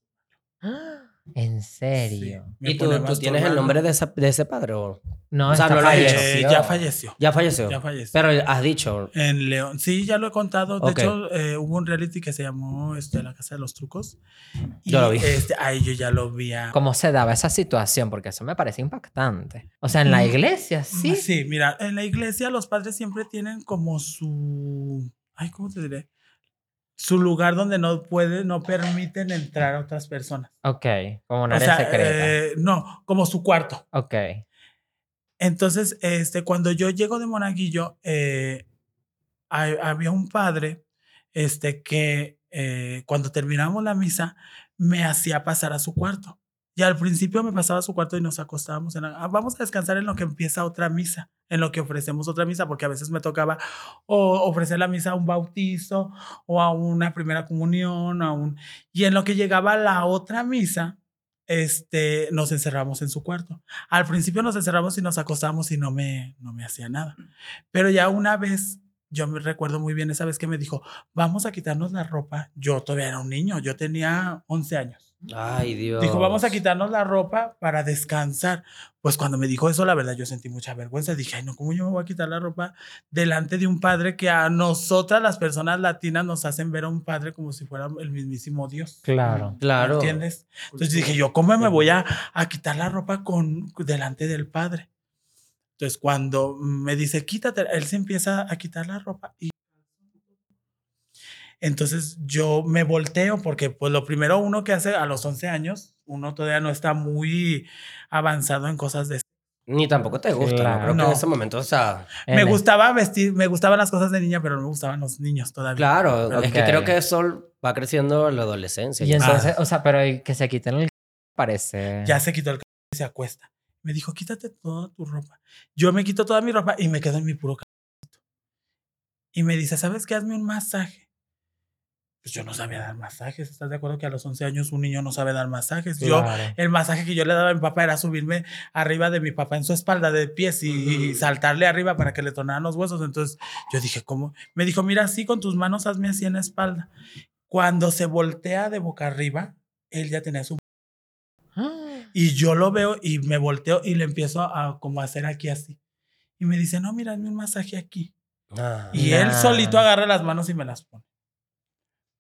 ¿En serio? me ¿Y tú, tú tienes el nombre de ese, de ese padre o No, O sea, no lo has dicho. Eh, ya falleció. ya falleció? Ya falleció. Pero has dicho. En León. Sí, ya lo he contado. De Ok. hecho, eh, hubo un reality que se llamó este, La Casa de los Trucos. Y, Yo lo vi. Este, ahí yo ya lo vi. a- ¿Cómo se daba esa situación? Porque eso me parece impactante. O sea, en la Mm, iglesia, sí. Sí, mira, en la iglesia los padres siempre tienen como su. Ay, ¿cómo te diré? Su lugar donde no puede, no permiten entrar a otras personas. Ok, como una O área sea, secreta. eh, no, como su cuarto. ok. Entonces, este, cuando yo llego de Monaguillo, eh, hay- había un padre este, que eh, cuando terminamos la misa me hacía pasar a su cuarto. Y al principio me pasaba a su cuarto y nos acostábamos. En "Ah, vamos a descansar en lo que empieza otra misa, en lo que ofrecemos otra misa, porque a veces me tocaba o ofrecer la misa a un bautizo o a una primera comunión, a un... y en lo que llegaba la otra misa, este, nos encerramos en su cuarto. Al principio nos encerramos y nos acostamos y no me, no me hacía nada. Pero ya una vez, yo me recuerdo muy bien esa vez que me dijo, vamos a quitarnos la ropa. Yo todavía era un niño, yo tenía 11 años. Ay, Dios. Dijo, vamos a quitarnos la ropa para descansar. Pues cuando me dijo eso, la verdad, yo sentí mucha vergüenza. Dije, ay, no, ¿cómo yo me voy a quitar la ropa delante de un padre que a nosotras, las personas latinas, nos hacen ver a un padre como si fuera el mismísimo Dios? Claro. Claro. ¿Entiendes? Entonces dije yo, ¿cómo me voy a, a quitar la ropa con, delante del padre? Entonces cuando me dice, quítate, él se empieza a quitar la ropa y... Entonces yo me volteo porque pues lo primero uno que hace a los 11 años, uno todavía no está muy avanzado en cosas de... Ni tampoco te gusta, Claro. ¿no? Creo que en ese momento, o sea, Me gustaba vestir, me gustaban las cosas de niña, pero no me gustaban los niños todavía. claro, es que creo que eso va creciendo en la adolescencia. Y ya. entonces, o sea, pero que se quiten el parece. Ya se quitó el y se acuesta. Me dijo, quítate toda tu ropa. Yo me quito toda mi ropa y me quedo en mi puro. Y me dice, ¿sabes qué? Hazme un masaje. Pues yo no sabía dar masajes. ¿Estás de acuerdo que a los 11 años un niño no sabe dar masajes? Yo, el masaje que yo le daba a mi papá era subirme arriba de mi papá en su espalda de pies y, y saltarle arriba para que le tornaran los huesos. Entonces yo dije, ¿cómo? Me dijo, mira, así con tus manos hazme así en la espalda. Cuando se voltea de boca arriba, él ya tenía su y yo lo veo y me volteo y le empiezo a como a hacer aquí así. Y me dice, no, mira, hazme un masaje aquí. Ah. Y él Nah. solito agarra las manos y me las pone.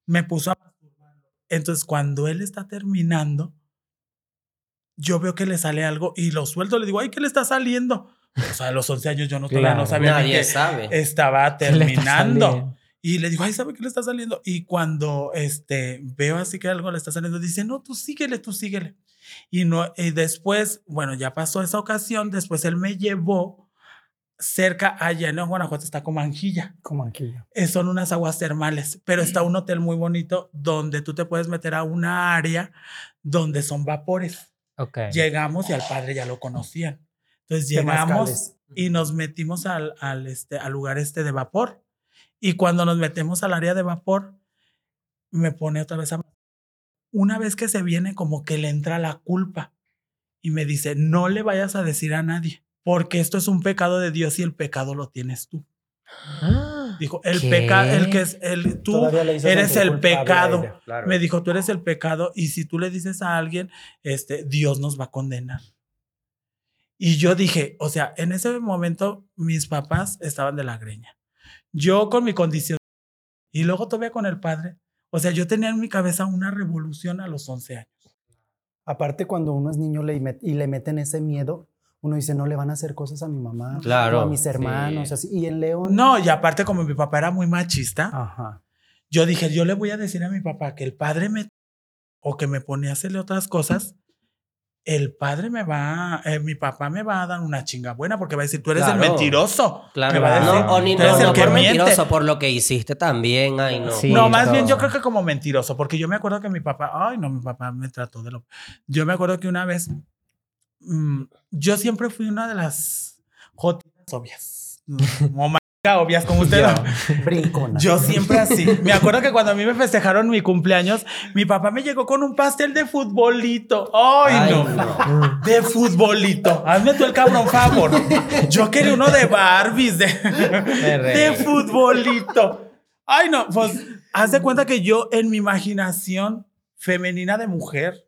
Me puso a masturbarlo. Entonces, cuando él está terminando, yo veo que le sale algo y lo suelto. Le digo, ay, ¿qué le está saliendo? O sea, a los 11 años yo no, todavía no Claro. sabía Nadie que sabe. estaba ¿Qué le está terminando. Y le digo, ay, ¿sabe qué le está saliendo? Y cuando este, veo así que algo le está saliendo, dice, no, tú síguele, tú síguele. Y, no, y después, bueno, ya pasó esa ocasión, después él me llevó cerca, allá en Guanajuato está Comanjilla. Como aquí. Eh, son unas aguas termales, pero está un hotel muy bonito donde tú te puedes meter a una área donde son vapores. Ok. Llegamos y al padre ya lo conocían. Entonces llegamos y nos metimos al, al, este, al lugar este de vapor. Y cuando nos metemos al área de vapor, me pone otra vez a... Una vez que se viene, como que le entra la culpa. Y me dice, no le vayas a decir a nadie, porque esto es un pecado de Dios y el pecado lo tienes tú. Ah, Dijo, el pecado, el que es, el, tú eres el pecado. ella. Claro. Me dijo, tú eres el pecado y si tú le dices a alguien, este, Dios nos va a condenar. Y yo dije, o sea, en ese momento mis papás estaban de la greña. Yo con mi condición y luego todavía con el padre. O sea, yo tenía en mi cabeza una revolución a los 11 años. Aparte, cuando uno es niño le met- y le meten ese miedo, uno dice, no le van a hacer cosas a mi mamá Claro, o a mis hermanos. sí. Así. Y en León. No, y aparte como mi papá era muy machista, Ajá. yo dije, yo le voy a decir a mi papá que el padre me o que me ponía a hacerle otras cosas, el padre me va, eh, mi papá me va a dar una chinga buena porque va a decir, tú eres el Claro. mentiroso. Claro, Me va a decir, no, o ni tú no, eres el no que por miente. mentiroso, por lo que hiciste también. Ay, no. Sí. no, más bien yo creo que como mentiroso, porque yo me acuerdo que mi papá, ay, no, mi papá me trató de lo. Yo me acuerdo que una vez, mm, yo siempre fui una de las jotitas obvias, marica obvias, como usted. Brincona. Yo siempre así. Me acuerdo que cuando a mí me festejaron mi cumpleaños, mi papá me llegó con un pastel de futbolito. Ay, Ay, no. no. De futbolito. Hazme tú el cabrón favor. Yo quería uno de Barbies, de, de futbolito. Ay, no, pues haz de cuenta que yo en mi imaginación femenina de mujer,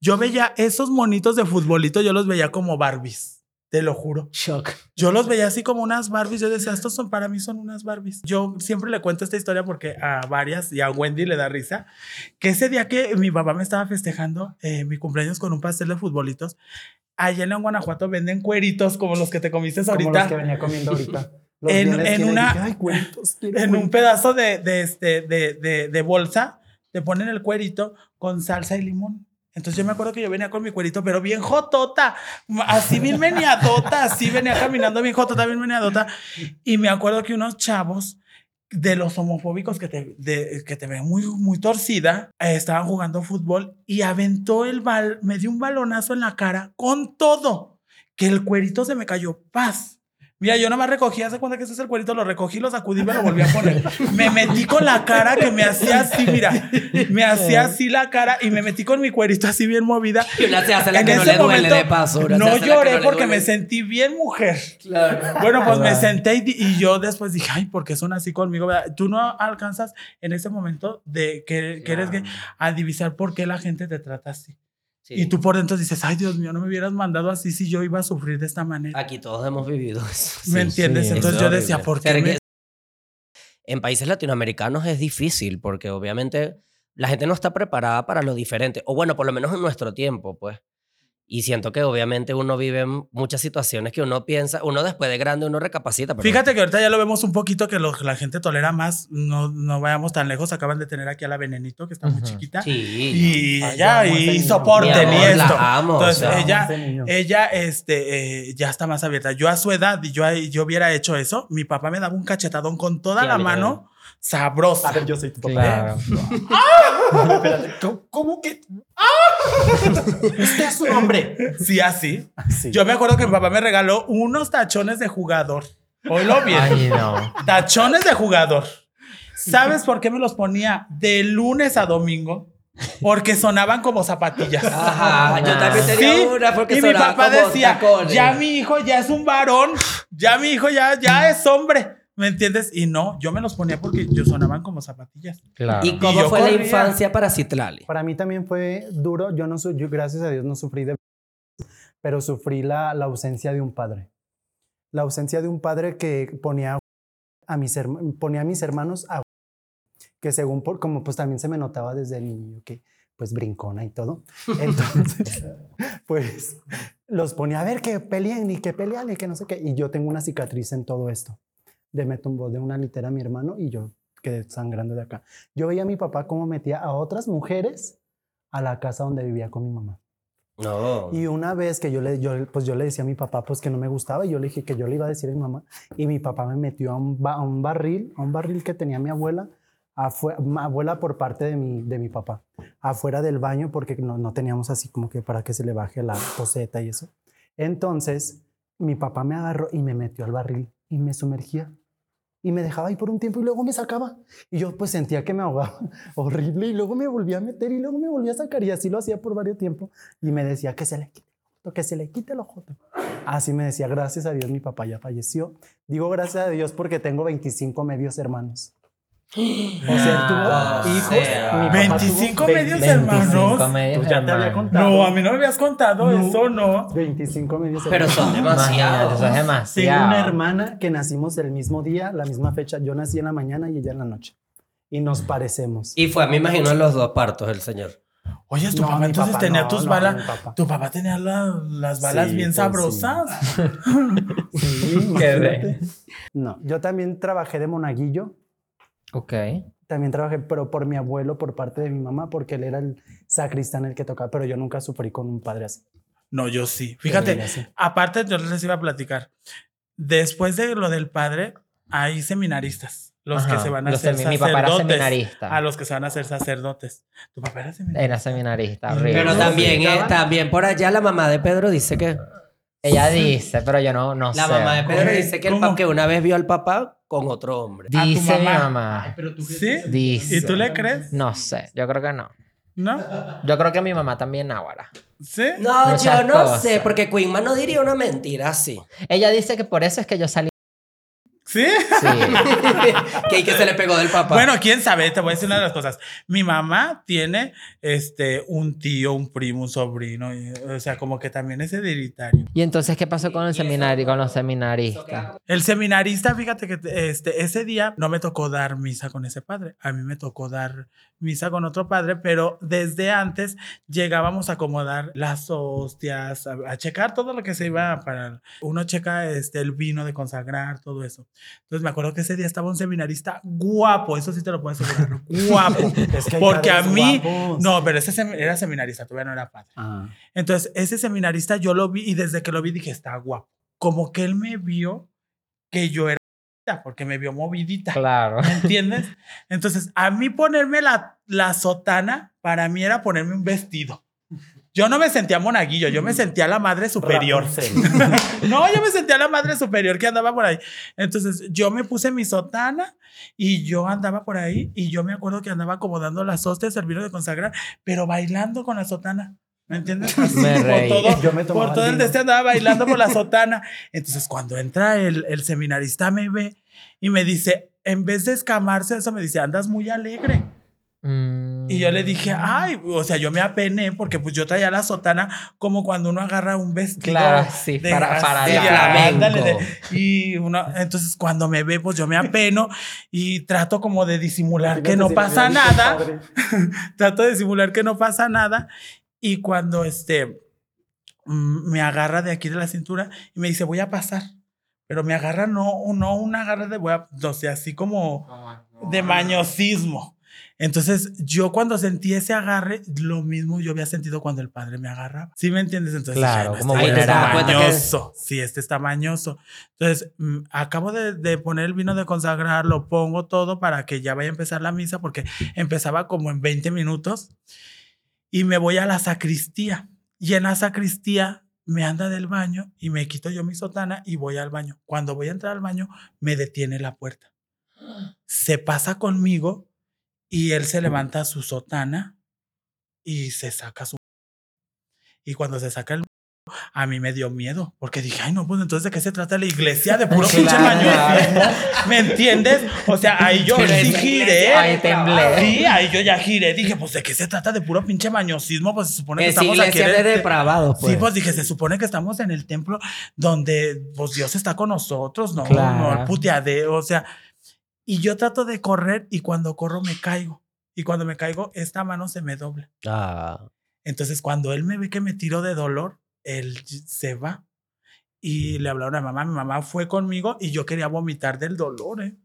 yo veía esos monitos de futbolito, yo los veía como Barbies. Te lo juro. Shock. Yo los veía así como unas Barbies. Yo decía, estos son para mí son unas Barbies. Yo siempre le cuento esta historia porque a varias y a Wendy le da risa. Que ese día que mi papá me estaba festejando eh, mi cumpleaños con un pastel de futbolitos, allá en Guanajuato venden cueritos como los que te comiste como ahorita. los que venía comiendo ahorita. En- en una- dije, "Ay, cueritos, quiero en un cueritos". pedazo de, de, este, de, de, de bolsa, te ponen el cuerito con salsa y limón. Entonces yo me acuerdo que yo venía con mi cuerito, pero bien jotota, así bien meneadota, así venía caminando bien jotota, bien meneadota. Y me acuerdo que unos chavos de los homofóbicos que te, de- que te ven muy, muy torcida, eh, estaban jugando fútbol y aventó el bal, me dio un balonazo en la cara con todo, que el cuerito se me cayó, paz. Mira, yo nomás recogí, hace cuenta que ese es el cuerito, lo recogí, lo sacudí, me lo volví a poner. Me metí con la cara que me hacía así, mira, me hacía así la cara y me metí con mi cuerito así bien movida. Y se hace la En que no ese le duele momento, de paso. No la lloré no porque duele. me sentí bien mujer. Claro. Bueno, pues me senté y, y yo después dije, ay, ¿por qué son así conmigo? ¿verdad? Tú no alcanzas en ese momento de que, que eres gay a divisar por qué la gente te trata así. Sí. Y tú por dentro dices, ay, Dios mío, no me hubieras mandado así si yo iba a sufrir de esta manera. Aquí todos hemos vivido eso. ¿Me Sí. entiendes? sí, Entonces es yo decía, ¿por qué? Me- En países latinoamericanos es difícil porque obviamente la gente no está preparada para lo diferente. O bueno, por lo menos en nuestro tiempo, pues. Y siento que obviamente uno vive en muchas situaciones que uno piensa, uno después de grande uno recapacita. Pero Fíjate que ahorita ya lo vemos un poquito que lo, la gente tolera más. No, no vayamos tan lejos. Acaban de tener aquí a la Venenito, que está muy chiquita. Sí. Y Ay, ella, y amor, la esto. amo, o Entonces sea. ella, ella este, eh, ya está más abierta. Yo a su edad, y yo, yo hubiera hecho eso, mi papá me daba un cachetadón con toda Sí, la mano, sabrosa. A ver, yo soy tu papá. Claro. Espérate, ¿cómo- ¿cómo que? Usted es un hombre. Sí, así. Sí. Yo me acuerdo que mi papá me regaló unos tachones de jugador. Oílo bien. Ay, no. Tachones de jugador. ¿Sabes por qué me los ponía de lunes a domingo? Porque sonaban como zapatillas. Ajá, yo Ah. también tenía Sí, una porque y mi papá como decía, tacones. ya mi hijo ya es un varón, ya mi hijo ya, ya es hombre, ¿me entiendes? Y no, yo me los ponía porque yo sonaban como zapatillas. Claro. ¿Y cómo fue la infancia para Citlali? Para mí también fue duro. Yo no, yo gracias a Dios no sufrí de, pero sufrí la, la ausencia de un padre. La ausencia de un padre que ponía a mis, herma- ponía a mis hermanos a que según por como pues también se me notaba desde el niño que pues brincona y todo. Entonces, pues los ponía a ver que peleen y que pelean y que no sé qué. Y yo tengo una cicatriz en todo esto. De me tumbó de una litera a mi hermano y yo quedé sangrando de acá. Yo veía a mi papá cómo metía a otras mujeres a la casa donde vivía con mi mamá. No. Y una vez que yo le, yo, pues yo le decía a mi papá pues que no me gustaba y yo le dije que yo le iba a decir a mi mamá y mi papá me metió a un, ba- a un barril, a un barril que tenía mi abuela, afue- mi abuela por parte de mi, de mi papá, afuera del baño porque no, no teníamos así como que para que se le baje la poseta y eso. Entonces mi papá me agarró y me metió al barril y me sumergía y me dejaba ahí por un tiempo y luego me sacaba. Y yo pues sentía que me ahogaba horrible y luego me volvía a meter y luego me volvía a sacar y así lo hacía por varios tiempos y me decía que se le quite que se le quite el ojo. Así me decía, gracias a Dios mi papá ya falleció. Digo gracias a Dios porque tengo 25 medios hermanos. O sea, él tuvo Ah, hijos. sea. mi papá 25 tuvo medios 20 hermanos. medios Pues ya te había contado. No, a mí no me habías contado No. eso, no. 25 medios Pero hermanos. son demasiados. eso es Tengo demasiado. una hermana que nacimos el mismo día, la misma fecha. Yo nací en la mañana y ella en la noche. Y nos parecemos. Y fue, me imagino, en los dos partos el señor. Oye, tu No, papá entonces papá tenía no, tus no, balas. papá. Tu papá tenía la- las balas Sí, bien pues, sabrosas. Sí, Qué imagínate. No, yo también trabajé de monaguillo. Ok. También trabajé, pero por mi abuelo, por parte de mi mamá, porque él era el sacristán el que tocaba, pero yo nunca sufrí con un padre así. No, yo sí. Fíjate, aparte yo les iba a platicar. Después de lo del padre, hay seminaristas. Los que Ajá. se van a hacer semi- Mi papá era sacerdotes. seminarista. A los que se van a hacer sacerdotes. Tu papá era seminarista. Era seminarista, horrible. Pero también, eh, también por allá la mamá de Pedro dice que... Ella dice, pero yo no, no La sé. mamá de Pedro dice que, el que una vez vio al papá con otro hombre. A tu Dice mi mamá. mamá. ¿Sí? Dice. ¿Y tú le crees? No sé, yo creo que no. ¿No? Yo creo que mi mamá también ahora. ¿Sí? No, Muchas yo no cosas. sé, porque Queenman no diría una mentira así. Ella dice que por eso es que yo salí. ¿Sí? Sí. que, que se le pegó del papá. Bueno, quién sabe, te voy a decir una de las cosas. Mi mamá tiene este un tío, un primo, un sobrino, y, o sea, como que también es hereditario. Y entonces, ¿qué pasó con el seminario, con los seminaristas? El seminarista, fíjate que este, ese día no me tocó dar misa con ese padre. A mí me tocó dar misa con otro padre, pero desde antes llegábamos a acomodar las hostias, a, a checar todo lo que se iba para. Uno checa este, el vino de consagrar, todo eso. Entonces me acuerdo que ese día estaba un seminarista guapo, eso sí te lo puedo asegurar, guapo. Es que hay Porque a mí, guapos. no, pero ese sem- era seminarista, todavía no era padre. Ah. Entonces, ese seminarista yo lo vi y desde que lo vi dije, está guapo. Como que él me vio que yo era, porque me vio movidita. Claro. ¿Me entiendes? Entonces, a mí ponerme la, la sotana, para mí era ponerme un vestido. Yo no me sentía monaguillo, yo me sentía la madre superior. No, yo me sentía la madre superior que andaba por ahí. Entonces, yo me puse mi sotana y yo andaba por ahí y yo me acuerdo que andaba acomodando las hostias, vino de consagrar, pero bailando con la sotana. ¿Me entiendes? Así, Me reí. por todo, Yo me por todo el este andaba bailando por la sotana. Entonces, cuando entra el, el seminarista, me ve y me dice, en vez de escamarse eso, me dice, andas muy alegre. Mm. Y yo le dije, ay, o sea, yo me apené porque pues yo traía la sotana como cuando uno agarra un vestido. Claro, sí, de- para- para de flamenco. de- y uno, entonces cuando me ve, pues yo me apeno y trato como de disimular que no pasa nada. trato de disimular que no pasa nada. Y cuando este mm, me agarra de aquí de la cintura y me dice, voy a pasar. Pero me agarra no, no una agarra de voy a, o sea, así como de mañosismo. Entonces, yo cuando sentí ese agarre, lo mismo yo había sentido cuando el padre me agarraba. ¿Sí me entiendes? Entonces, Claro, dije, como este está mañoso. Sí, este está mañoso. Entonces, mm, acabo de, de poner el vino de consagrar, lo pongo todo para que ya vaya a empezar la misa, porque empezaba como en 20 minutos. Y me voy a la sacristía. Y en la sacristía me anda del baño y me quito yo mi sotana y voy al baño. Cuando voy a entrar al baño, me detiene la puerta. Se pasa conmigo y él se levanta su sotana y se saca su... Y cuando se saca el... A mí me dio miedo, porque dije, ay, no, pues entonces de qué se trata la iglesia de puro pinche mañosismo. ¿Me entiendes? O sea, ahí yo Pero sí giré. Ahí temblé. Sí, ahí yo ya giré. Dije, pues de qué se trata de puro pinche mañosismo. Pues se supone que Es estamos aquí. de el- depravados, pues. Sí, pues dije, se supone que estamos en el templo donde pues Dios está con nosotros, ¿no? Claro. No, el puteadeo, o sea. Y yo trato de correr y cuando corro me caigo. Y cuando me caigo, esta mano se me dobla. Ah. Entonces, cuando él me ve que me tiro de dolor, él se va. Y le hablaron a mamá. Mi mamá fue conmigo y yo quería vomitar del dolor, ¿eh?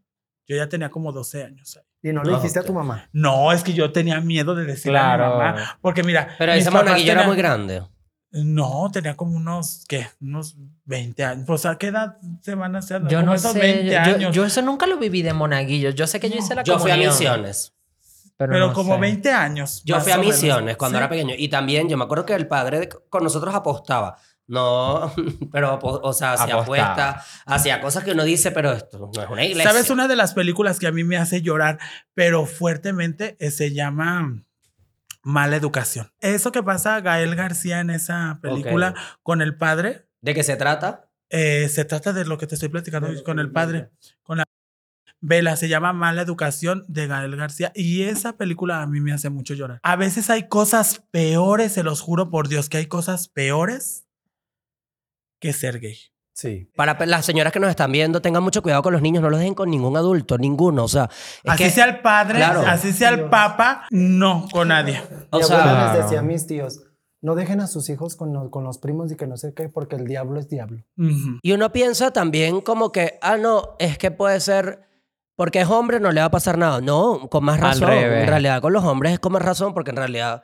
Yo ya tenía como 12 años. Y no le No, dijiste a tu mamá. No, es que yo tenía miedo de decirle a mi mamá. Porque mira. Pero papás monaguillo era muy grande. No, tenía como unos, ¿qué? Unos 20 años. Pues, ¿a qué edad se van a hacer? Yo Como no esos sé. 20 yo- años. Yo, yo eso nunca lo viví de monaguillo. Yo sé que yo hice la Yo fui a comunión, misiones. Pero, pero no como sé. 20 años. Yo fui a o misiones cuando Sí. era pequeño. Y también yo me acuerdo que el padre de- con nosotros apostaba. No, pero, o sea, hacía apuestas, hacía cosas que uno dice, pero esto no es una iglesia. ¿Sabes una de las películas que a mí me hace llorar, pero fuertemente, eh, se llama Mala Educación? Eso que pasa a Gael García en esa película con el padre, ¿De qué se trata? eh, se trata de lo que te estoy platicando con el padre, con la Vela, se llama Mala Educación de Gael García y esa película a mí me hace mucho llorar. A veces hay cosas peores, se los juro por Dios, que hay cosas peores que ser gay. Sí. Para las señoras que nos están viendo, tengan mucho cuidado con los niños, no los dejen con ningún adulto, ninguno. O sea, es así que, sea el padre, Claro. así sea el papa, no con nadie. o Mi sea, les decía a mis tíos, no dejen a sus hijos con, lo- con los primos y que no sé qué, porque el diablo es diablo. Ujú. Y uno piensa también como que, ah, no, es que puede ser, porque es hombre no le va a pasar nada. No, con más Al razón. revés. En realidad con los hombres es con más razón, porque en realidad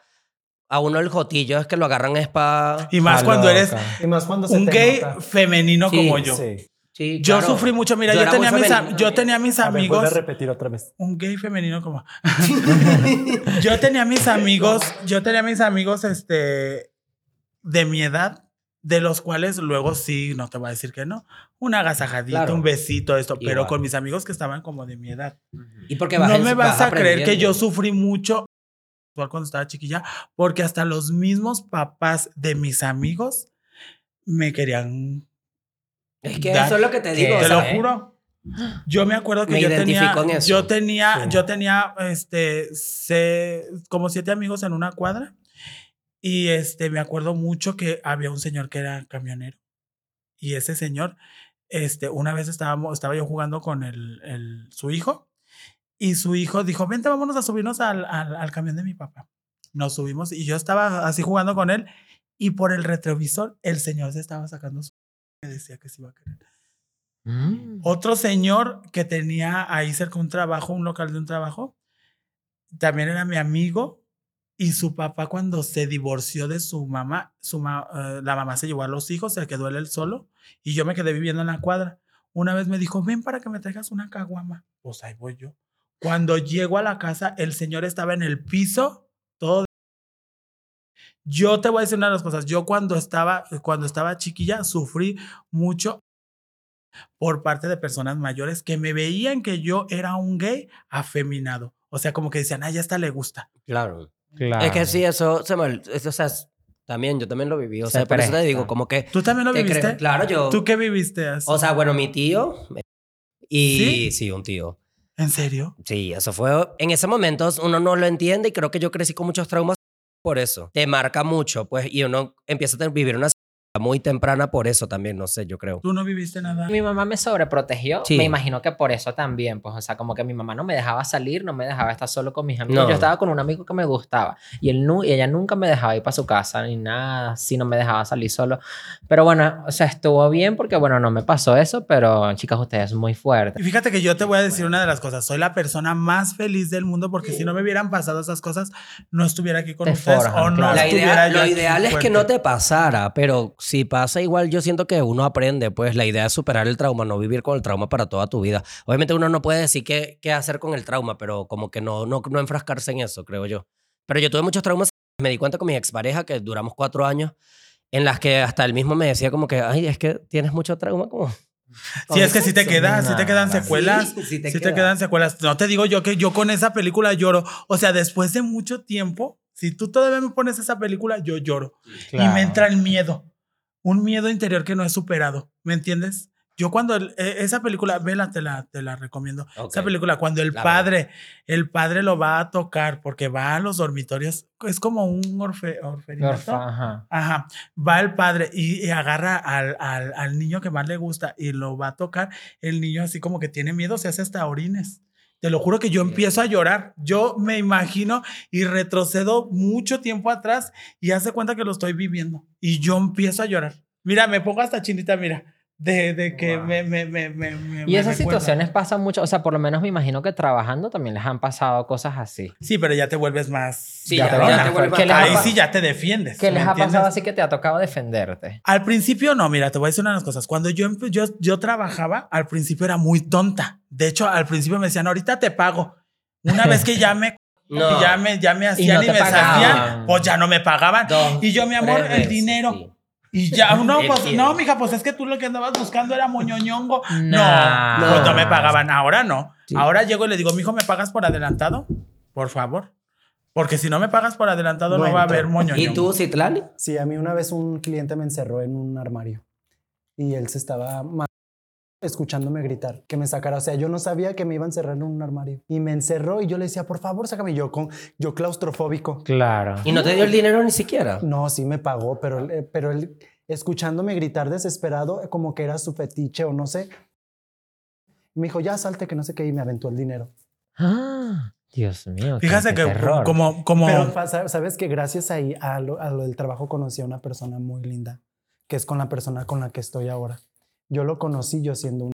a uno el jotillo es que lo agarran es para... Y más cuando eres loca. Y más cuando se un te gay nota. femenino Sí, como yo. Sí. Sí, Yo claro. sufrí mucho, mira, Yo era tenía muy mis, am- yo también. tenía mis A ver, amigos, vuelve a repetir otra vez. un gay femenino como yo tenía mis amigos, yo tenía mis amigos este de mi edad, de los cuales luego sí, no te voy a decir que no, una agasajadita, Claro. un besito, esto, pero Igual. con mis amigos que estaban como de mi edad. Y porque vas no en- me vas, a creer que aprendiendo. yo sufrí mucho cuando estaba chiquilla, porque hasta los mismos papás de mis amigos me querían Es que dar- eso es lo que te digo. te lo ¿sabes? juro. Yo me acuerdo que Me yo tenía, yo tenía, Sí. yo tenía, este, se- como siete amigos en una cuadra y este, me acuerdo mucho que había un señor que era camionero y ese señor, este, una vez estábamos, estaba yo jugando con el, el- su hijo y su hijo dijo, vente, vámonos a subirnos al, al, al camión de mi papá. Nos subimos y yo estaba así jugando con él y por el retrovisor el señor se estaba sacando su... Me decía que se iba a querer. Mm. Otro señor que tenía ahí cerca un trabajo, un local de un trabajo, también era mi amigo. Y su papá cuando se divorció de su mamá, su ma- eh, la mamá se llevó a los hijos, se quedó él solo y yo me quedé viviendo en la cuadra. Una vez me dijo, ven para que me traigas una caguama. Pues ahí voy yo. Cuando llego a la casa, el señor estaba en el piso, todo. Yo te voy a decir una de las cosas. Yo cuando estaba, cuando estaba chiquilla sufrí mucho por parte de personas mayores que me veían que yo era un gay afeminado. O sea, como que decían, ah, ya hasta le gusta. Claro. Claro. Es que sí, eso se me... eso, o sea, es- también, yo también lo viví. O Se sea, por eso te presta. digo, como que... ¿Tú también lo que creo- viviste? claro, yo... ¿Tú qué viviste? así? O sea, bueno, mi tío... Y ¿Sí? sí, un tío. ¿En serio? Sí, eso fue... En ese momento uno no lo entiende y creo que yo crecí con muchos traumas por eso. Te marca mucho, pues, y uno empieza a vivir una muy temprana por eso también, no sé, yo creo. ¿Tú no viviste nada? Mi mamá me sobreprotegió. Sí. Me imagino que por eso también, pues, o sea, como que mi mamá no me dejaba salir, no me dejaba estar solo con mis amigos. No. Yo estaba con un amigo que me gustaba y, él nu y ella nunca me dejaba ir para su casa ni nada, así no me dejaba salir solo. Pero bueno, o sea, estuvo bien porque, bueno, no me pasó eso, pero chicas, ustedes son muy fuertes. Y fíjate que yo te voy a decir una de las cosas. Soy la persona más feliz del mundo porque si no me hubieran pasado esas cosas, no estuviera aquí con Te ustedes forjan, o no claro. La idea, yo lo ideal es que no te pasara, pero si pasa igual yo siento que uno aprende, pues la idea es superar el trauma, no vivir con el trauma para toda tu vida. Obviamente uno no puede decir qué, qué hacer con el trauma, pero como que no, no, no enfrascarse en eso, creo yo. Pero yo tuve muchos traumas, me di cuenta con mi expareja que duramos cuatro años, en las que hasta él mismo me decía como que, ay, es que tienes mucho trauma como... Sí, es que sí te sexo". queda, sí te quedan secuelas. Sí, sí te sí queda. te quedan secuelas. No te digo yo que yo con esa película lloro. O sea, después de mucho tiempo, si tú todavía me pones esa película, yo lloro. Y me entra el miedo. Un miedo interior que no he superado. ¿Me entiendes? Yo cuando el- eh, esa película, vela, te la, te la recomiendo. Esa película, cuando el La padre, el padre lo va a tocar porque va a los dormitorios, es como un orfe, orfanato. Orfa, ajá. Ajá, va el padre y, y agarra al, al, al niño que más le gusta y lo va a tocar. El niño así como que tiene miedo, se hace hasta orines. Te lo juro que yo empiezo a llorar. Yo me imagino y retrocedo mucho tiempo atrás y hace cuenta que lo estoy viviendo. Y yo empiezo a llorar. Mira, me pongo hasta chinita, mira, de, de que Wow. me, me, me, me, me- Y esas situaciones pasan mucho, o sea, por lo menos me imagino que trabajando también les han pasado cosas así. Sí, pero ya te vuelves más. Sí, ya, cabrona. ya te vuelves ¿Qué les ha Ahí sí ya te defiendes. ¿Qué les ¿me ha pasado así que te ha tocado defenderte? Al principio no, mira, te voy a decir unas cosas. Cuando yo, yo, yo trabajaba, al principio era muy tonta. De hecho, al principio me decían, ahorita te pago. Una vez que ya me, No. ya me, ya me hacían no y, te me pagaban. hacían, pues ya no me pagaban. Dos, y yo, mi amor, tres el dinero. sí. Y ya, no, pues, no, mija, pues es que tú lo que andabas buscando era moñoñongo. No. No, pues no me pagaban. Ahora no. Sí. Ahora llego y le digo, mijo, ¿me pagas por adelantado? Por favor. Porque si no me pagas por adelantado, no, No va a haber moñoñongo. ¿Y tú, Citlali? Sí, a mí una vez un cliente me encerró en un armario y él se estaba escuchándome gritar que me sacara. O sea, yo no sabía que me iba a encerrar en un armario y me encerró y yo le decía, por favor, sácame. Yo con yo claustrofóbico. Claro. ¿Y no te dio el dinero ni siquiera? No, sí me pagó, pero, él- eh, pero él escuchándome gritar desesperado, como que era su fetiche o no sé. Me dijo, ya salte, que no sé qué, y me aventó el dinero. Ah, Dios mío. Fíjate qué que terror. como, como, Pero sabes que gracias ahí a lo, a lo del trabajo conocí a una persona muy linda, que es con la persona con la que estoy ahora. Yo lo conocí yo siendo un...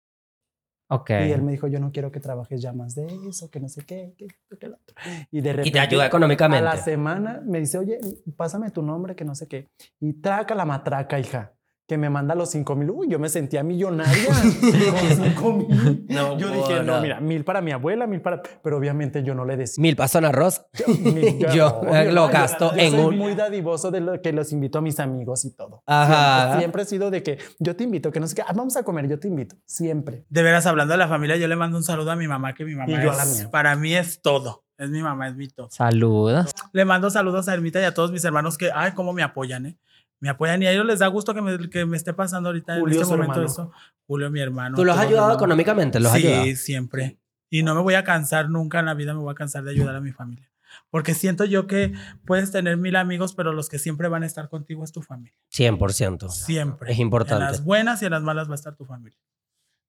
Ok. Y él me dijo, yo no quiero que trabajes ya más de eso, que no sé qué, que, esto, que lo otro. Y de repente... Y te ayuda A económicamente. la semana me dice, oye, pásame tu nombre, que no sé qué. Y traca la matraca, hija, que me manda los cinco mil. Uy, yo me sentía millonaria con cinco mil. No, yo dije, no, mira, mil para mi abuela, mil para... Pero obviamente yo no le decía. Mil pasan arroz. Mil- Yo, eh, lo yo- gasto yo en soy un- muy dadivoso de lo que los invito a mis amigos y todo. Ajá. Siempre, siempre he sido de que yo te invito, que no sé qué, ah, vamos a comer, yo te invito. Siempre. De veras, hablando de la familia, yo le mando un saludo a mi mamá, que mi mamá Y yo a la es, mía. para mí es todo. Es mi mamá, es mi todo. Saludos. Le mando saludos a Ermita y a todos mis hermanos que, ay, cómo me apoyan, ¿eh? Me apoyan y a ellos les da gusto que me, que me esté pasando ahorita Julio, en este momento hermano. eso. Julio, mi hermano. ¿Tú los has ayudado económicamente? ¿Los has sí, ayudado? siempre. Y no me voy a cansar nunca en la vida, me voy a cansar de ayudar a mi familia. Porque siento yo que puedes tener mil amigos, pero los que siempre van a estar contigo es tu familia. 100%. Siempre. Es importante. En las buenas y en las malas va a estar tu familia.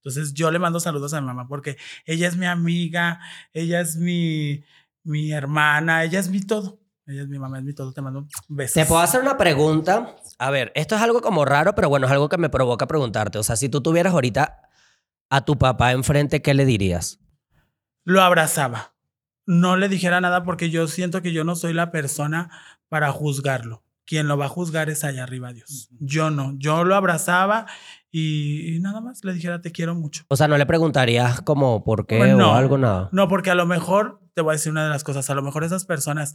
Entonces yo le mando saludos a mi mamá porque ella es mi amiga, ella es mi, mi hermana, ella es mi todo. Ella es mi mamá, es mi todo. Te mando besos. ¿Te puedo hacer una pregunta? A ver, esto es algo como raro, pero bueno, es algo que me provoca preguntarte. O sea, si tú tuvieras ahorita a tu papá enfrente, ¿qué le dirías? Lo abrazaba. No le dijera nada porque yo siento que yo no soy la persona para juzgarlo. Quien lo va a juzgar es allá arriba Dios. Yo no. Yo lo abrazaba y, y nada más le dijera te quiero mucho. O sea, no le preguntarías como por qué Pues no. o algo, nada. No, porque a lo mejor, te voy a decir una de las cosas, a lo mejor esas personas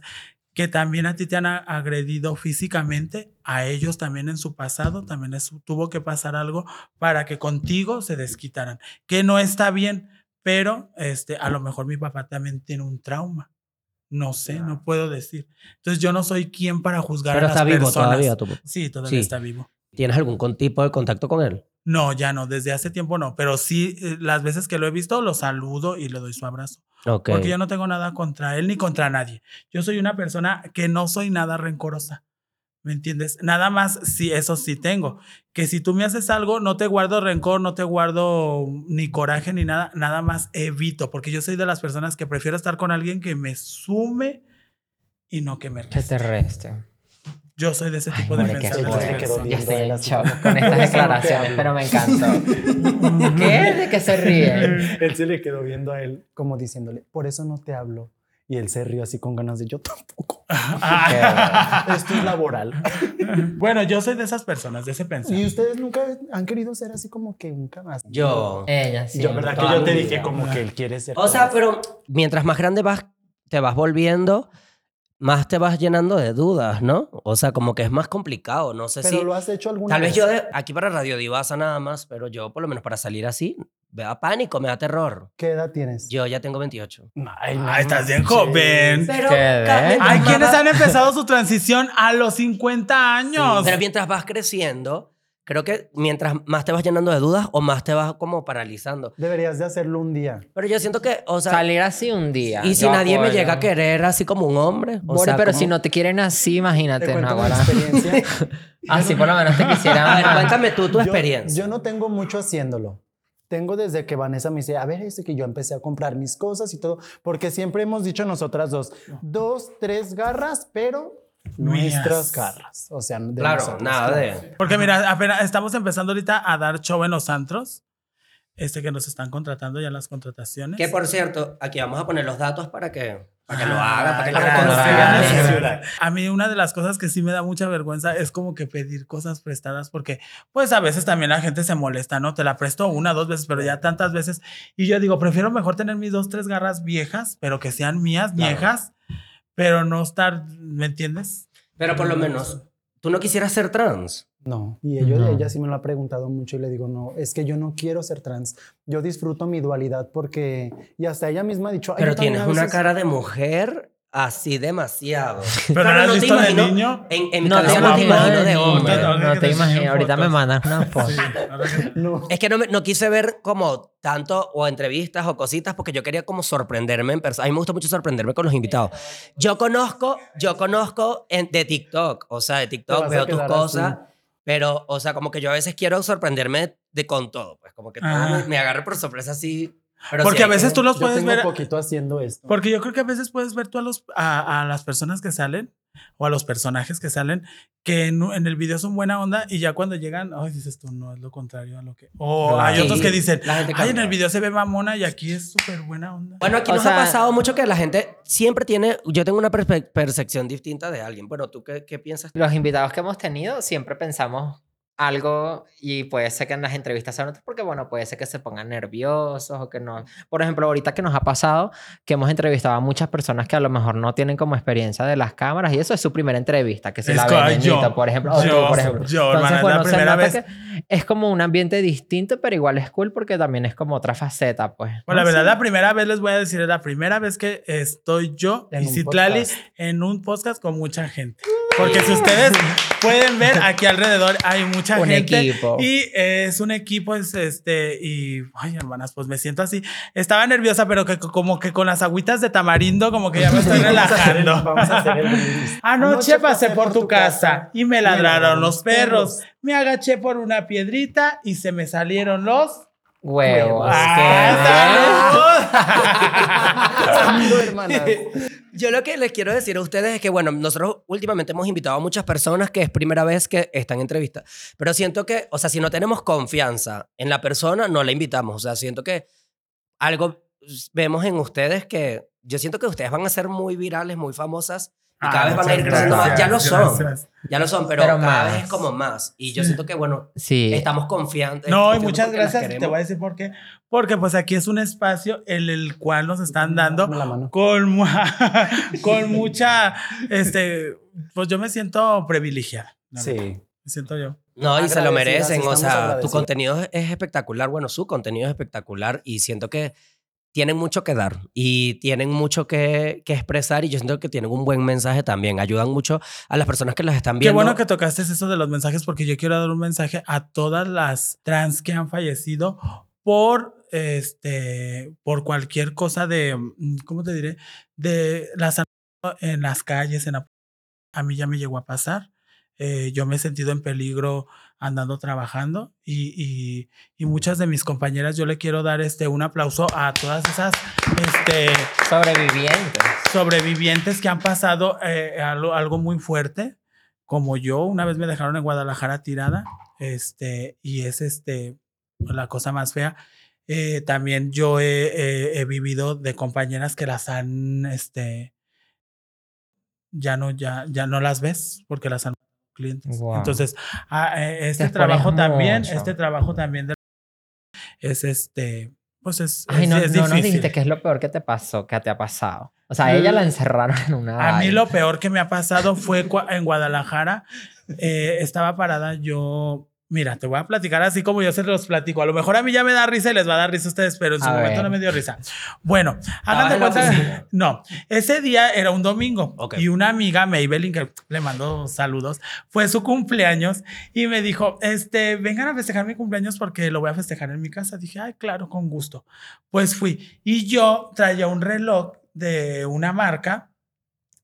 que también a ti te han agredido físicamente, a ellos también en su pasado, también es- tuvo que pasar algo para que contigo se desquitaran, que no está bien, pero este, a lo mejor mi papá también tiene un trauma. No sé, no puedo decir. Entonces yo no soy quien para juzgar Pero a las está vivo todavía papá. Sí, todavía Sí. está vivo. ¿Tienes algún tipo de contacto con él? No, ya no, desde hace tiempo no, pero sí, eh, las veces que lo he visto, lo saludo y le doy su abrazo. Ok. Porque yo no tengo nada contra él ni contra nadie. Yo soy una persona que no soy nada rencorosa. ¿Me entiendes? Nada más, sí, eso sí tengo. Que si tú me haces algo, no te guardo rencor, no te guardo ni coraje ni nada, nada más evito. Porque yo soy de las personas que prefiero estar con alguien que me sume y no que me Que te reste. Yo soy de ese Ay, tipo de personas. Ya viendo estoy en shock con estas declaraciones, pero me encantó. ¿Qué? ¿De qué se ríe? Él se le quedó viendo a él como diciéndole, por eso no te hablo. Y él se rió así con ganas de yo tampoco. Esto es laboral. bueno, yo soy de esas personas, de ese pensar. ¿Y ustedes nunca han querido ser así como que nunca más? Yo. Ella, sí. yo, ¿verdad que yo te vida. dije como que él quiere ser? O sea, pero mientras más grande vas, te vas volviendo, más te vas llenando de dudas, ¿no? O sea, como que es más complicado. No sé Pero si. lo has hecho alguna Tal vez vez. yo de- aquí para Radio Divasa nada más, pero yo por lo menos para salir así, me da pánico, me da terror. ¿Qué edad tienes? Yo ya tengo 28. Ay, Ay, estás bien joven. Pero, Hay quienes han empezado su transición a los 50 años. Pero mientras vas creciendo, creo que mientras más te vas llenando de dudas o más te vas como paralizando. Deberías de hacerlo un día. Pero yo siento que, o sea, Salir así un día. y si nadie me llega a querer así como un hombre. O sea, pero como- si no te quieren así, Te imagínate, cuento Naguará. experiencia. Así por lo menos te quisieran. A ver, cuéntame tú tu Yo- experiencia. Yo, no tengo mucho haciéndolo. Tengo desde que Vanessa me dice, a ver, este que yo empecé a comprar mis cosas y todo, porque siempre hemos dicho nosotras dos, dos, tres garras, pero Mías. nuestras garras. O sea, de claro, nosotros, nada claro. de... Porque mira, apenas estamos empezando ahorita a dar show en los antros. Este que nos están contratando ya las contrataciones. Que por cierto, aquí vamos a poner los datos para que, para que lo Ah, haga, para que lo consiga. A mí una de las cosas que sí me da mucha vergüenza es como que pedir cosas prestadas porque pues a veces también la gente se molesta, ¿no? Te la presto una, dos veces, pero ya tantas veces. Y yo digo, prefiero mejor tener mis dos, tres garras viejas, pero que sean mías, Claro. viejas, pero no estar, ¿me entiendes? Pero por lo menos, tú no quisieras ser trans. No, y ellos, No. ella sí me lo ha preguntado mucho y le digo, no, es que yo no quiero ser trans. Yo disfruto mi dualidad porque, y hasta ella misma ha dicho, "Ay, Pero tienes a una veces- cara de mujer así demasiado. Pero Claro, ¿no has no te visto de imagino- niño? En, en mi No te no te imagino de imagino, hombre. No te imagino. Ahorita me mandas una foto. Sí, que- Es que no, me- no quise ver como tanto o entrevistas o cositas porque yo quería como sorprenderme en persona. A mí me gusta mucho sorprenderme con los invitados. Yo conozco, yo conozco en- de TikTok, o sea, de TikTok veo tus cosas, así. pero, o sea, como que yo a veces quiero sorprenderme de con todo, pues como que todo Ajá. me, me agarre por sorpresa así. Pero Porque sí a veces tú los yo puedes tengo ver. poquito haciendo esto. Porque yo creo que a veces puedes ver tú a, los, a, a las personas que salen o a los personajes que salen que en, en el video son buena onda y ya cuando llegan, ay, dices tú, no, es lo contrario a lo que... O Claro. hay otros Sí, que dicen, ay, en el video se ve mamona y aquí es súper buena onda. Bueno, aquí O nos sea- ha pasado mucho que la gente siempre tiene, yo tengo una perspe- percepción distinta de alguien. Bueno, ¿tú qué, qué piensas? Los invitados que hemos tenido siempre pensamos algo y puede ser que en las entrevistas sean otros porque bueno, puede ser que se pongan nerviosos o que no. Por ejemplo, ahorita que nos ha pasado que hemos entrevistado a muchas personas que a lo mejor no tienen como experiencia de las cámaras y eso es su primera entrevista, que se Es la co- ve ay, yo, por ejemplo, o tú, yo, por ejemplo. yo, hermana, es la se primera nota vez. que es como un ambiente distinto, pero igual es cool porque también es como otra faceta, pues. Bueno, la ¿no? verdad, Sí. la primera vez les voy a decir, es la primera vez que estoy yo En y Citlali en un podcast con mucha gente. Porque si ustedes pueden ver, aquí alrededor hay mucha Un gente. equipo. Y es un equipo, es este, y, ay, hermanas, pues me siento así. Estaba nerviosa, pero que como que con las agüitas de tamarindo, como que ya me estoy relajando. Vamos a hacer el brindis. Anoche pasé por tu casa y me ladraron los perros. Me agaché por una piedrita y se me salieron los. Huevos. Ah. Yo lo que les quiero decir a ustedes es que, bueno, nosotros últimamente hemos invitado a muchas personas que es primera vez que están en entrevista, pero siento que, o sea, si no tenemos confianza en la persona, no la invitamos. O sea, siento que algo vemos en ustedes que yo siento que ustedes van a ser muy virales, muy famosas y cada Ah, vez van a ir creciendo más. Ya lo gracias, son, gracias. ya lo son, pero, Pero cada más. vez es como más. Y yo siento que, bueno, Sí. estamos confiantes. No, y muchas gracias. Te voy a decir por qué. Porque pues aquí es un espacio en el cual nos están dando la mano. con, con mucha, este, pues yo me siento privilegiada. Sí. Me siento yo. No, y se lo merecen. O sea, tu contenido es espectacular. Bueno, su contenido es espectacular y siento que tienen mucho que dar y tienen mucho que, que expresar y yo siento que tienen un buen mensaje también. Ayudan mucho a las personas que las están Qué viendo. bueno que tocaste eso de los mensajes porque yo quiero dar un mensaje a todas las trans que han fallecido por este por cualquier cosa de mm, ¿cómo te diré? de las en las calles en la- a mí ya me llegó a pasar. Eh, yo me he sentido en peligro andando trabajando y, y, y muchas de mis compañeras yo le quiero dar este un aplauso a todas esas este Sobrevivientes. sobrevivientes que han pasado eh, algo, algo muy fuerte, como yo. Una vez me dejaron en Guadalajara tirada, este, y es este, la cosa más fea. Eh, también yo he, he- he vivido de compañeras que las han, este, ya no, ya, ya no las ves porque las han clientes. Entonces, ah, eh, este trabajo también, mucho. este trabajo también de- es este, pues es, Ay, es- no, es no difícil. dijiste qué es lo peor que te pasó, que te ha pasado. O sea, ella la encerraron en una. A mí lo peor que me ha pasado fue en Guadalajara. eh, estaba parada yo. Mira, te voy a platicar así como yo se los platico. A lo mejor a mí ya me da risa y les va a dar risa a ustedes, pero en su A momento ver. no me dio risa. Bueno, hagan de cuenta. No, ese día era un domingo Ok. y una amiga, Maybelline, que le mandó saludos, fue su cumpleaños y me dijo: Este, vengan a festejar mi cumpleaños porque lo voy a festejar en mi casa. Dije, ay, claro, con gusto. Pues fui y yo traía un reloj de una marca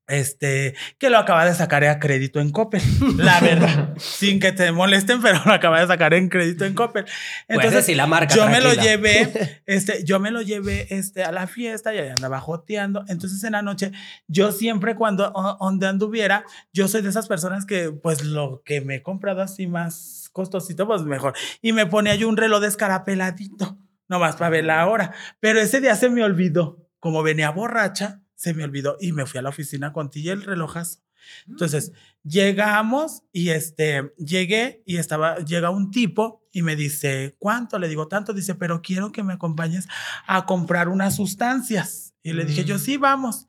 este, que lo acaba de sacar a crédito en Coppel, la verdad, sin que te molesten, pero lo acaba de sacar en crédito en Coppel. Puedes decir la marca, yo me lo llevé, este, yo me lo llevé, este, a la fiesta y ahí andaba joteando. Entonces en la noche, yo siempre cuando o- donde anduviera, yo soy de esas personas que, pues, lo que me he comprado así más costosito, pues mejor. Y me ponía yo un reloj descarapeladito, nomás para ver la hora. Pero ese día se me olvidó, como venía borracha, se me olvidó y me fui a la oficina con ti y el relojazo. Entonces, llegamos y este, llegué y estaba, llega un tipo y me dice, ¿cuánto? Le digo, tanto. Dice, pero quiero que me acompañes a comprar unas sustancias. Y le dije, yo Mm. sí, vamos.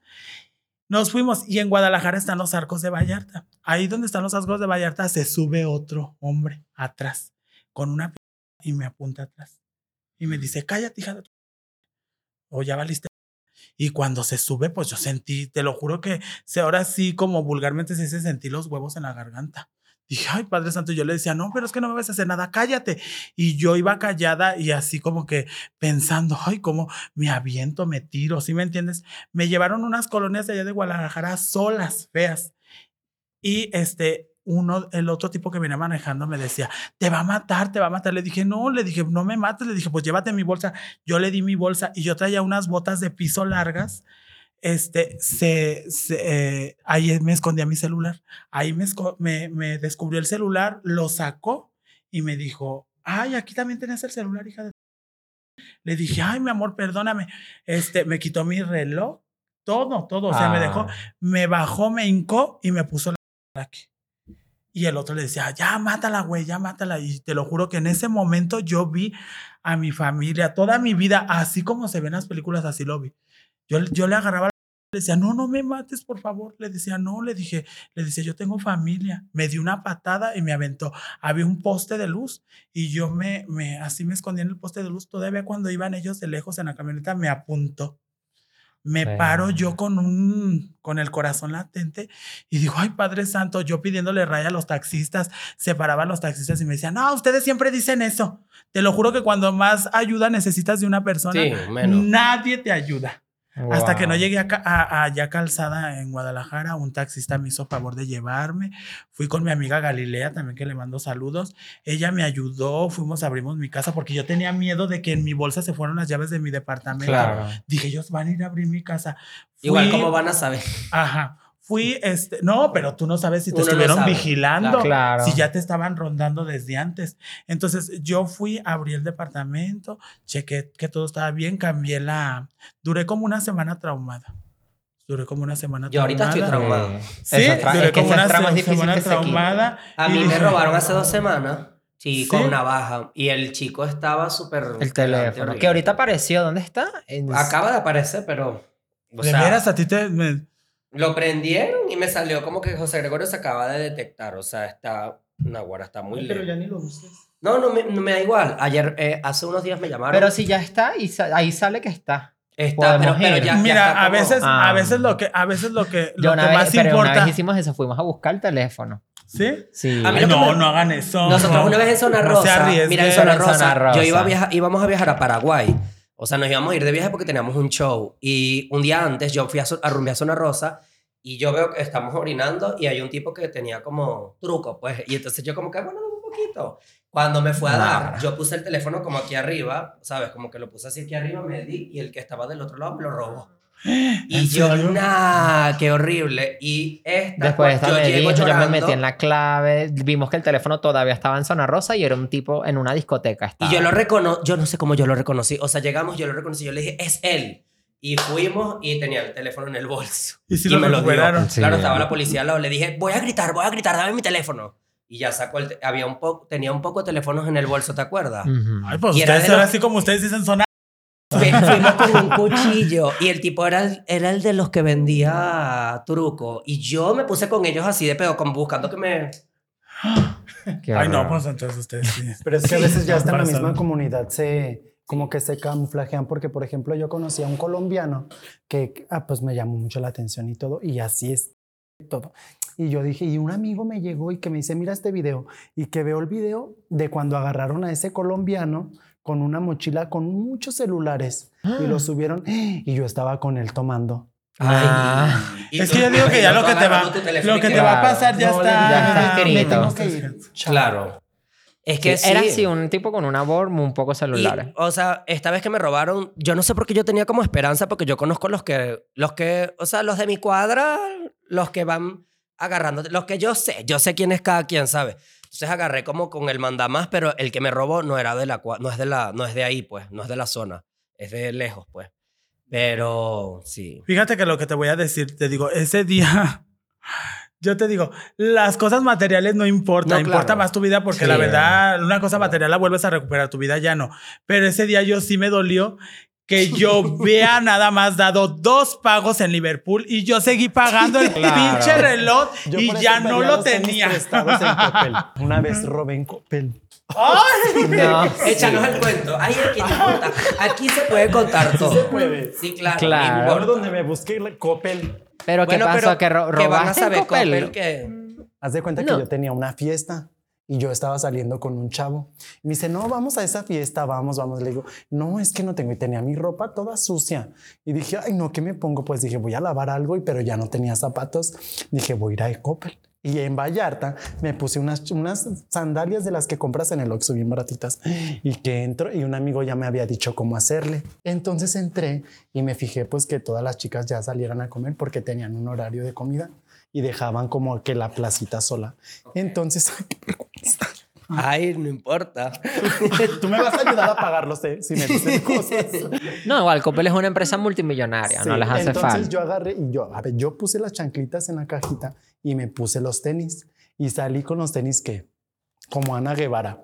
Nos fuimos y en Guadalajara están los arcos de Vallarta. Ahí donde están los arcos de Vallarta se sube otro hombre atrás con una p- y me apunta atrás. Y me dice, cállate, hija de tu-". O ya valiste. Y cuando se sube, pues yo sentí, te lo juro que se, ahora sí, como vulgarmente se dice, sentí los huevos en la garganta. Dije, ay, Padre Santo, yo le decía, no, pero es que no me vas a hacer nada, cállate. Y yo iba callada y así como que pensando, ay, cómo me aviento, me tiro, ¿sí me entiendes? Me llevaron unas colonias allá de Guadalajara solas, feas. Y este, uno, el otro tipo que venía manejando me decía, te va a matar, te va a matar. Le dije, no, le dije, no me mates. Le dije, pues llévate mi bolsa. Yo le di mi bolsa y yo traía unas botas de piso largas. Este, se, se, eh, ahí me escondía mi celular. Ahí me, me, me descubrió el celular, lo sacó y me dijo, ay, aquí también tenés el celular, hija de... Le dije, ay, mi amor, perdóname. Este, me quitó mi reloj, todo, todo. O sea, me dejó, Ah. me bajó, me hincó y me puso la aquí. Y el otro le decía, ya mátala, güey, ya mátala. Y te lo juro que en ese momento yo vi a mi familia, toda mi vida, así como se ven las películas, así lo vi. Yo, yo le agarraba, le decía, no, no me mates, por favor. Le decía, no, le dije, le decía, yo tengo familia. Me dio una patada y me aventó. Había un poste de luz y yo me, me, así me escondí en el poste de luz. Todavía cuando iban ellos de lejos en la camioneta, me apuntó. Me paro yo con un, con el corazón latente y digo, ay, Padre Santo, yo pidiéndole raya a los taxistas, separaba a los taxistas y me decían, no, ustedes siempre dicen eso. Te lo juro que cuando más ayuda necesitas de una persona, Sí, menos. nadie te ayuda. Hasta que no llegué a, a- a ya calzada en Guadalajara, un taxista me hizo favor de llevarme. Fui con mi amiga Galilea, también que le mando saludos. Ella me ayudó, fuimos, abrimos mi casa porque yo tenía miedo de que en mi bolsa se fueran las llaves de mi departamento. Claro. Dije, ellos van a ir a abrir mi casa. Igual como van a saber. Ajá. Fui, este, no, pero tú no sabes si te Uno no estuvieron sabe. vigilando, Claro. si ya te estaban rondando desde antes. Entonces yo fui, abrí el departamento, chequé que todo estaba bien, cambié la... Duré como una semana traumada. Duré como una semana Yo ahorita estoy traumada. traumado. Sí, Esa tra- duré es como una trauma es se- difícil semana traumada. A mí me robaron hace dos semanas. Sí, ¿Sí? con navaja. Y el chico estaba súper... El teléfono. Que ahorita apareció. ¿Dónde está? En- Acaba de aparecer, pero... O De sea, veras, a ti te... me- Lo prendieron y me salió como que José Gregorio se acaba de detectar. O sea, está... Naguará está muy Pero lejos. ya ni lo uses. No, no me, no me da igual. Ayer, eh, hace unos días me llamaron. Pero si ya está, y sa- ahí sale que está. Está, pero, podemos pero ir. ya, ya Mira, está a como- veces, Ah. a veces lo que, a veces lo que, Yo lo una que vez, más pero una importa. vez hicimos eso, fuimos a buscar el teléfono. ¿Sí? Sí. A mí Ay, lo que no, me- no hagan eso. Nosotros no. una vez en Zona No se Rosa, arriesguen. mira, en Zona En Rosa, Zona Rosa. yo iba a viajar, íbamos a viajar a Paraguay. O sea, nos íbamos a ir de viaje porque teníamos un show. Y un día antes yo fui a, a rumbear a Zona Rosa y yo veo que estamos orinando y hay un tipo que tenía como truco, pues. Y entonces yo como que, bueno, un poquito. Cuando me fue a dar, yo puse el teléfono como aquí arriba, ¿sabes? Como que lo puse así aquí arriba, me di y el que estaba del otro lado me lo robó. Y ¿En yo, serio? nah, qué horrible. Y esta, Después esta yo me llego dijo, yo me metí en la clave, vimos que el teléfono todavía estaba en zona rosa y era un tipo en una discoteca. Y yo lo recono, yo no sé cómo yo lo reconocí. O sea, llegamos, yo lo reconocí, yo le dije, es él. Y fuimos y tenía el teléfono en el bolso. Y si lo me. Sí. Claro, estaba la policía al lado. Le dije, voy a gritar, voy a gritar, dame mi teléfono. Y ya sacó el... había un poco, tenía un poco de teléfonos en el bolso, ¿te acuerdas? Ay, pues Y ustedes los- así como ustedes dicen son Fui- Fuimos con un cuchillo y el tipo era el, era el de los que vendía truco. Y yo me puse con ellos así de pedo, como buscando que me... Qué Ay, no, pues entonces ustedes sí. Pero es que a veces ya hasta en la misma comunidad se como que se camuflajean porque por ejemplo yo conocí a un colombiano que ah, pues me llamó mucho la atención y todo y así es todo. Y yo dije, y un amigo me llegó y que me dice, mira este video y que veo el video de cuando agarraron a ese colombiano con una mochila con muchos celulares y lo subieron y yo estaba con él tomando. Ah. Y Es que yo digo que ya lo que te va, lo y que te va a pasar ya No, está. ya está me escrito. tengo que ir. Chao. Claro. Es que Sí, Era sí. así, un tipo con una borm, un poco Y, celulares. o sea, esta vez que me robaron, yo no sé por qué yo tenía como esperanza, porque yo conozco los que, los que, o sea, los de mi cuadra, los que van agarrando, los que yo sé, yo sé quién es cada quien, ¿sabes? Entonces agarré como con el mandamás, pero el que me robó no era de la, no es de la, no es de ahí, pues, no es de la zona, es de lejos, pues. Pero sí. Fíjate que lo que te voy a decir, te digo, ese día, yo te digo, las cosas materiales no importan, No, importa más tu vida porque Sí. la verdad, una cosa material la vuelves a recuperar, tu vida ya no. Pero ese día yo sí me dolió que yo vea nada más dado dos pagos en Liverpool y yo seguí pagando el Claro. pinche reloj Yo y ya no lo tenía. en Coppel. Una vez robé en Coppel. No. Échanos el cuento. Ay, aquí, importa. aquí se puede contar todo. se puede. Sí, claro. Por donde me busqué la Coppel. Pero ¿qué pasó? pero ¿Que ro- ¿qué van a robaste saber, Coppel? Coppel, que- Haz de cuenta No. que yo tenía una fiesta y yo estaba saliendo con un chavo. Me dice, no, vamos a esa fiesta, vamos, vamos. Le digo, no, es que no tengo. Y tenía mi ropa toda sucia. Y dije, ay, no, ¿qué me pongo? Pues dije, voy a lavar algo, y pero ya no tenía zapatos. Dije, voy a ir a Coppel. Y en Vallarta me puse unas, unas sandalias de las que compras en el Oxxo bien baratitas y que entro y un amigo ya me había dicho cómo hacerle. Entonces entré y me fijé pues que todas las chicas ya salieran a comer porque tenían un horario de comida y dejaban como que la placita sola. Entonces, Ay, no importa. tú me vas a ayudar a pagarlos eh, si me dices cosas. No, igual, Coppel es una empresa multimillonaria, no Sí, les hace Entonces falta. yo agarré y yo, a ver, yo puse las chanclitas en la cajita y me puse los tenis y salí con los tenis que, como Ana Guevara.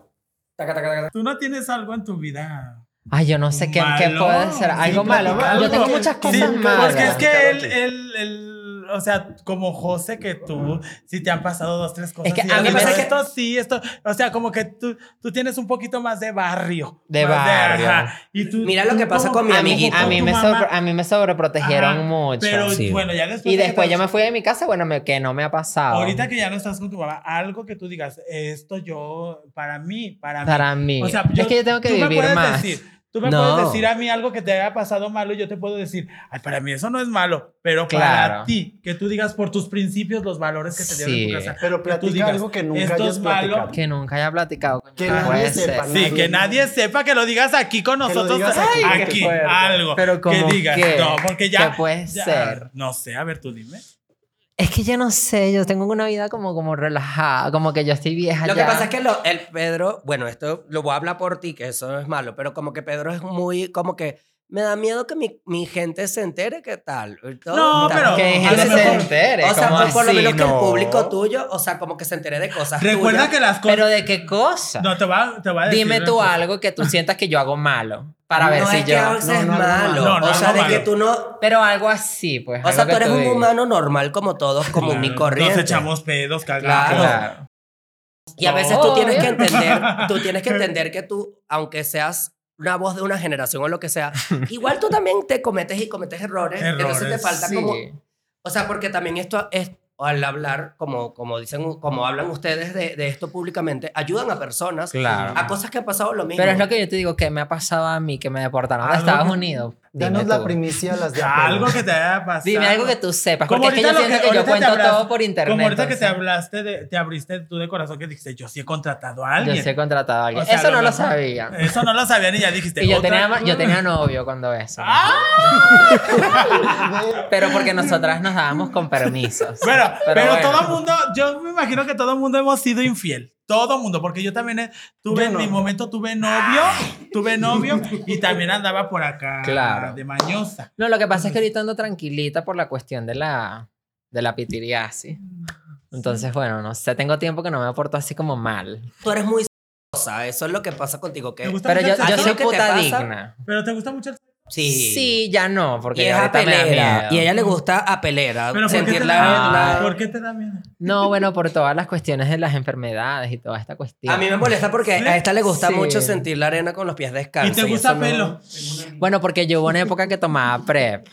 Taca, taca, taca. Tú no tienes algo en tu vida. Ay, yo no sé qué, qué puede ser. Algo Sí, malo. Yo tengo muchas sí, cosas malas. Porque es que él, que- él, él, o sea, como José, que tú, sí te han pasado dos, tres cosas. Es que a mí me- pasa que esto sí, esto, o sea, como que tú, tú tienes un poquito más de barrio. De barrio. y tú, Mira lo tú que pasa con mi a mí, amiguito. a mí me, sobre- a mí me sobreprotegieron Ajá, mucho. Pero Sí. bueno, ya después. y de después yo me fui de mi casa, bueno, me- que no me ha pasado. Ahorita que ya no estás con tu mamá, algo que tú digas, esto yo, para mí, para mí. Para mí. O sea, yo- es que yo tengo que tú me vivir puedes más. decir, Tú me No. puedes decir a mí algo que te haya pasado malo y yo te puedo decir, ay, para mí eso no es malo, pero para Claro. ti, que tú digas por tus principios, los valores que te dieron en tu Sí. casa. Pero que tú platica digas, algo que nunca esto hayas es malo. platicado. Que nunca haya platicado. coño. Que No nadie puede sepa, ser. Sí, Nadie, que nadie sepa que lo digas aquí con nosotros. digas Ay, aquí, aquí, algo. Pero que ¿cómo digas. qué? No, porque ya. ¿Qué puede ya- ser? No sé, a ver, tú dime. Es que yo no sé, yo tengo una vida como, como relajada, como que yo estoy vieja Lo ya. que pasa es que lo- el Pedro, bueno, esto lo voy a hablar por ti, que eso no es malo, pero como que Pedro es muy, como que me da miedo que mi, mi gente se entere qué tal. y todo, No, tal. pero- Que gente se entere. O sea, ¿cómo por, por lo menos que el público tuyo, o sea, como que se entere de cosas Recuerda tuyas. que las cosas. ¿Pero de qué cosa? No, te va, te va a decir. Dime tú cosa. algo que tú sientas que yo hago malo. Para ver si yo... No, no, no, malo. no, no, o sea, no, de que tú no... Pero algo así, pues. O sea, tú eres un digas. humano normal como todos, común y Claro, corriente. Nos echamos pedos, cagamos. Claro. Claro. Y a veces tú tienes que entender, tú tienes que entender que tú, aunque seas una voz de una generación o lo que sea, igual tú también te cometes y cometes errores. Entonces te Errores, falta Sí. como, o sea, porque también esto es al hablar, como, como dicen, como hablan ustedes de, de esto públicamente, ayudan a personas Claro. a cosas que han pasado lo mismo. Pero es lo que yo te digo, que me ha pasado a mí, que me deportaron de Algo Estados Unidos. Danos la primicia a las de Algo que te haya pasado. Dime algo que tú sepas, Como porque es que yo siento que, cuento todo por internet. Como ahorita que te hablaste, de, te abriste tú de corazón que dijiste, yo sí he contratado a alguien. Yo sí he contratado a alguien. O sea, eso no lo sabía. Eso no lo sabían y ya dijiste. Y yo otra- tenía, yo tenía novio cuando eso. ¡Ah! Pero porque nosotras nos dábamos con permisos. Bueno, pero, bueno. todo mundo, yo me imagino que todo mundo hemos sido infiel. Todo mundo, porque yo también he- tuve, Yo en mi momento tuve novio, tuve novio y también andaba por acá Claro. de mañosa. No, lo que pasa es que ahorita ando tranquilita por la cuestión de la, de la pitiriasis. Entonces, bueno, no sé, tengo tiempo que no me porto así como mal. Tú eres muy cosa, eso es lo que pasa contigo. Que, ¿Te gusta Pero mucho yo, el ¿A yo soy lo que te puta pasa? digna. Pero te gusta mucho el. Sí. Sí, ya no, porque Y es apelera. Y a ella le gusta apelera. Pero ¿por qué, sentir te la, da, la- ¿por qué te da miedo? No, bueno, por todas las cuestiones de las enfermedades y toda esta cuestión. A mí me molesta porque ¿Sí? a esta le gusta Sí. mucho sentir la arena con los pies ¿Y descalzos. te gusta no- pelo? Bueno, porque yo hubo una época que tomaba PrEP.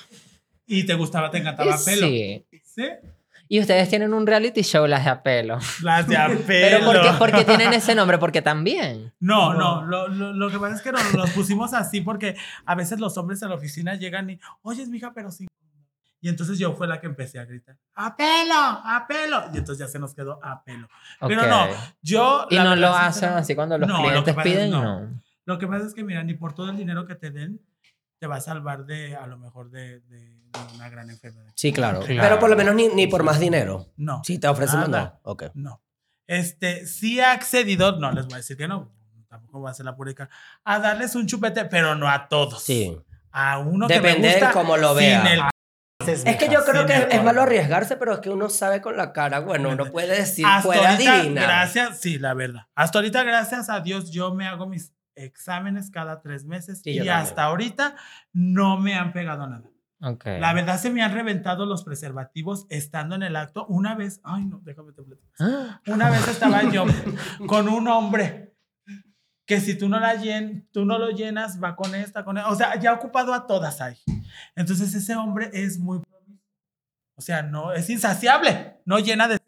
¿Y te gustaba, te encantaba Y pelo? Sí. ¿Sí? Y ustedes tienen un reality show, las de apelo. Las de a Pero. ¿por qué, por qué tienen ese nombre? Porque también. No, no, lo, lo, lo que pasa es que nos, nos pusimos así porque a veces los hombres a la oficina llegan y, oye, mija, pero sin... Y entonces yo fue la que empecé a gritar, ¡a pelo! ¡a pelo! Y entonces ya se nos quedó a pelo. Pero no, yo... Y no lo hacen así cuando los No, lo clientes es piden, no. no. Lo que pasa es que, mira, ni por todo el dinero que te den, te va a salvar de, a lo mejor, de, de- una gran enfermedad. Sí, claro. Claro. Pero por lo menos ni, ni por más dinero. No. Si te ofrecen Nada. no. Ok. No. Este, sí ha accedido, no les voy a decir que no, tampoco voy a hacer la pública, a darles un chupete, pero no a todos. Sí. A uno Depende que me gusta cómo lo vea. el Es que yo creo que es color. malo arriesgarse, pero es que uno sabe con la cara. Bueno, uno puede decir, Hasta puede ahorita, adivinar. gracias, sí, la verdad. Hasta ahorita, gracias a Dios, yo me hago mis exámenes cada tres meses Sí, y hasta ahorita no me han pegado nada. Ok. La verdad se me han reventado los preservativos estando en el acto. Una vez, ay no, déjame te Una vez estaba yo con un hombre que si tú no, la llen, tú no lo llenas, va con esta, con esta. O sea, ya ha ocupado a todas ahí. Entonces ese hombre es muy... O sea, no, es insaciable, no llena de...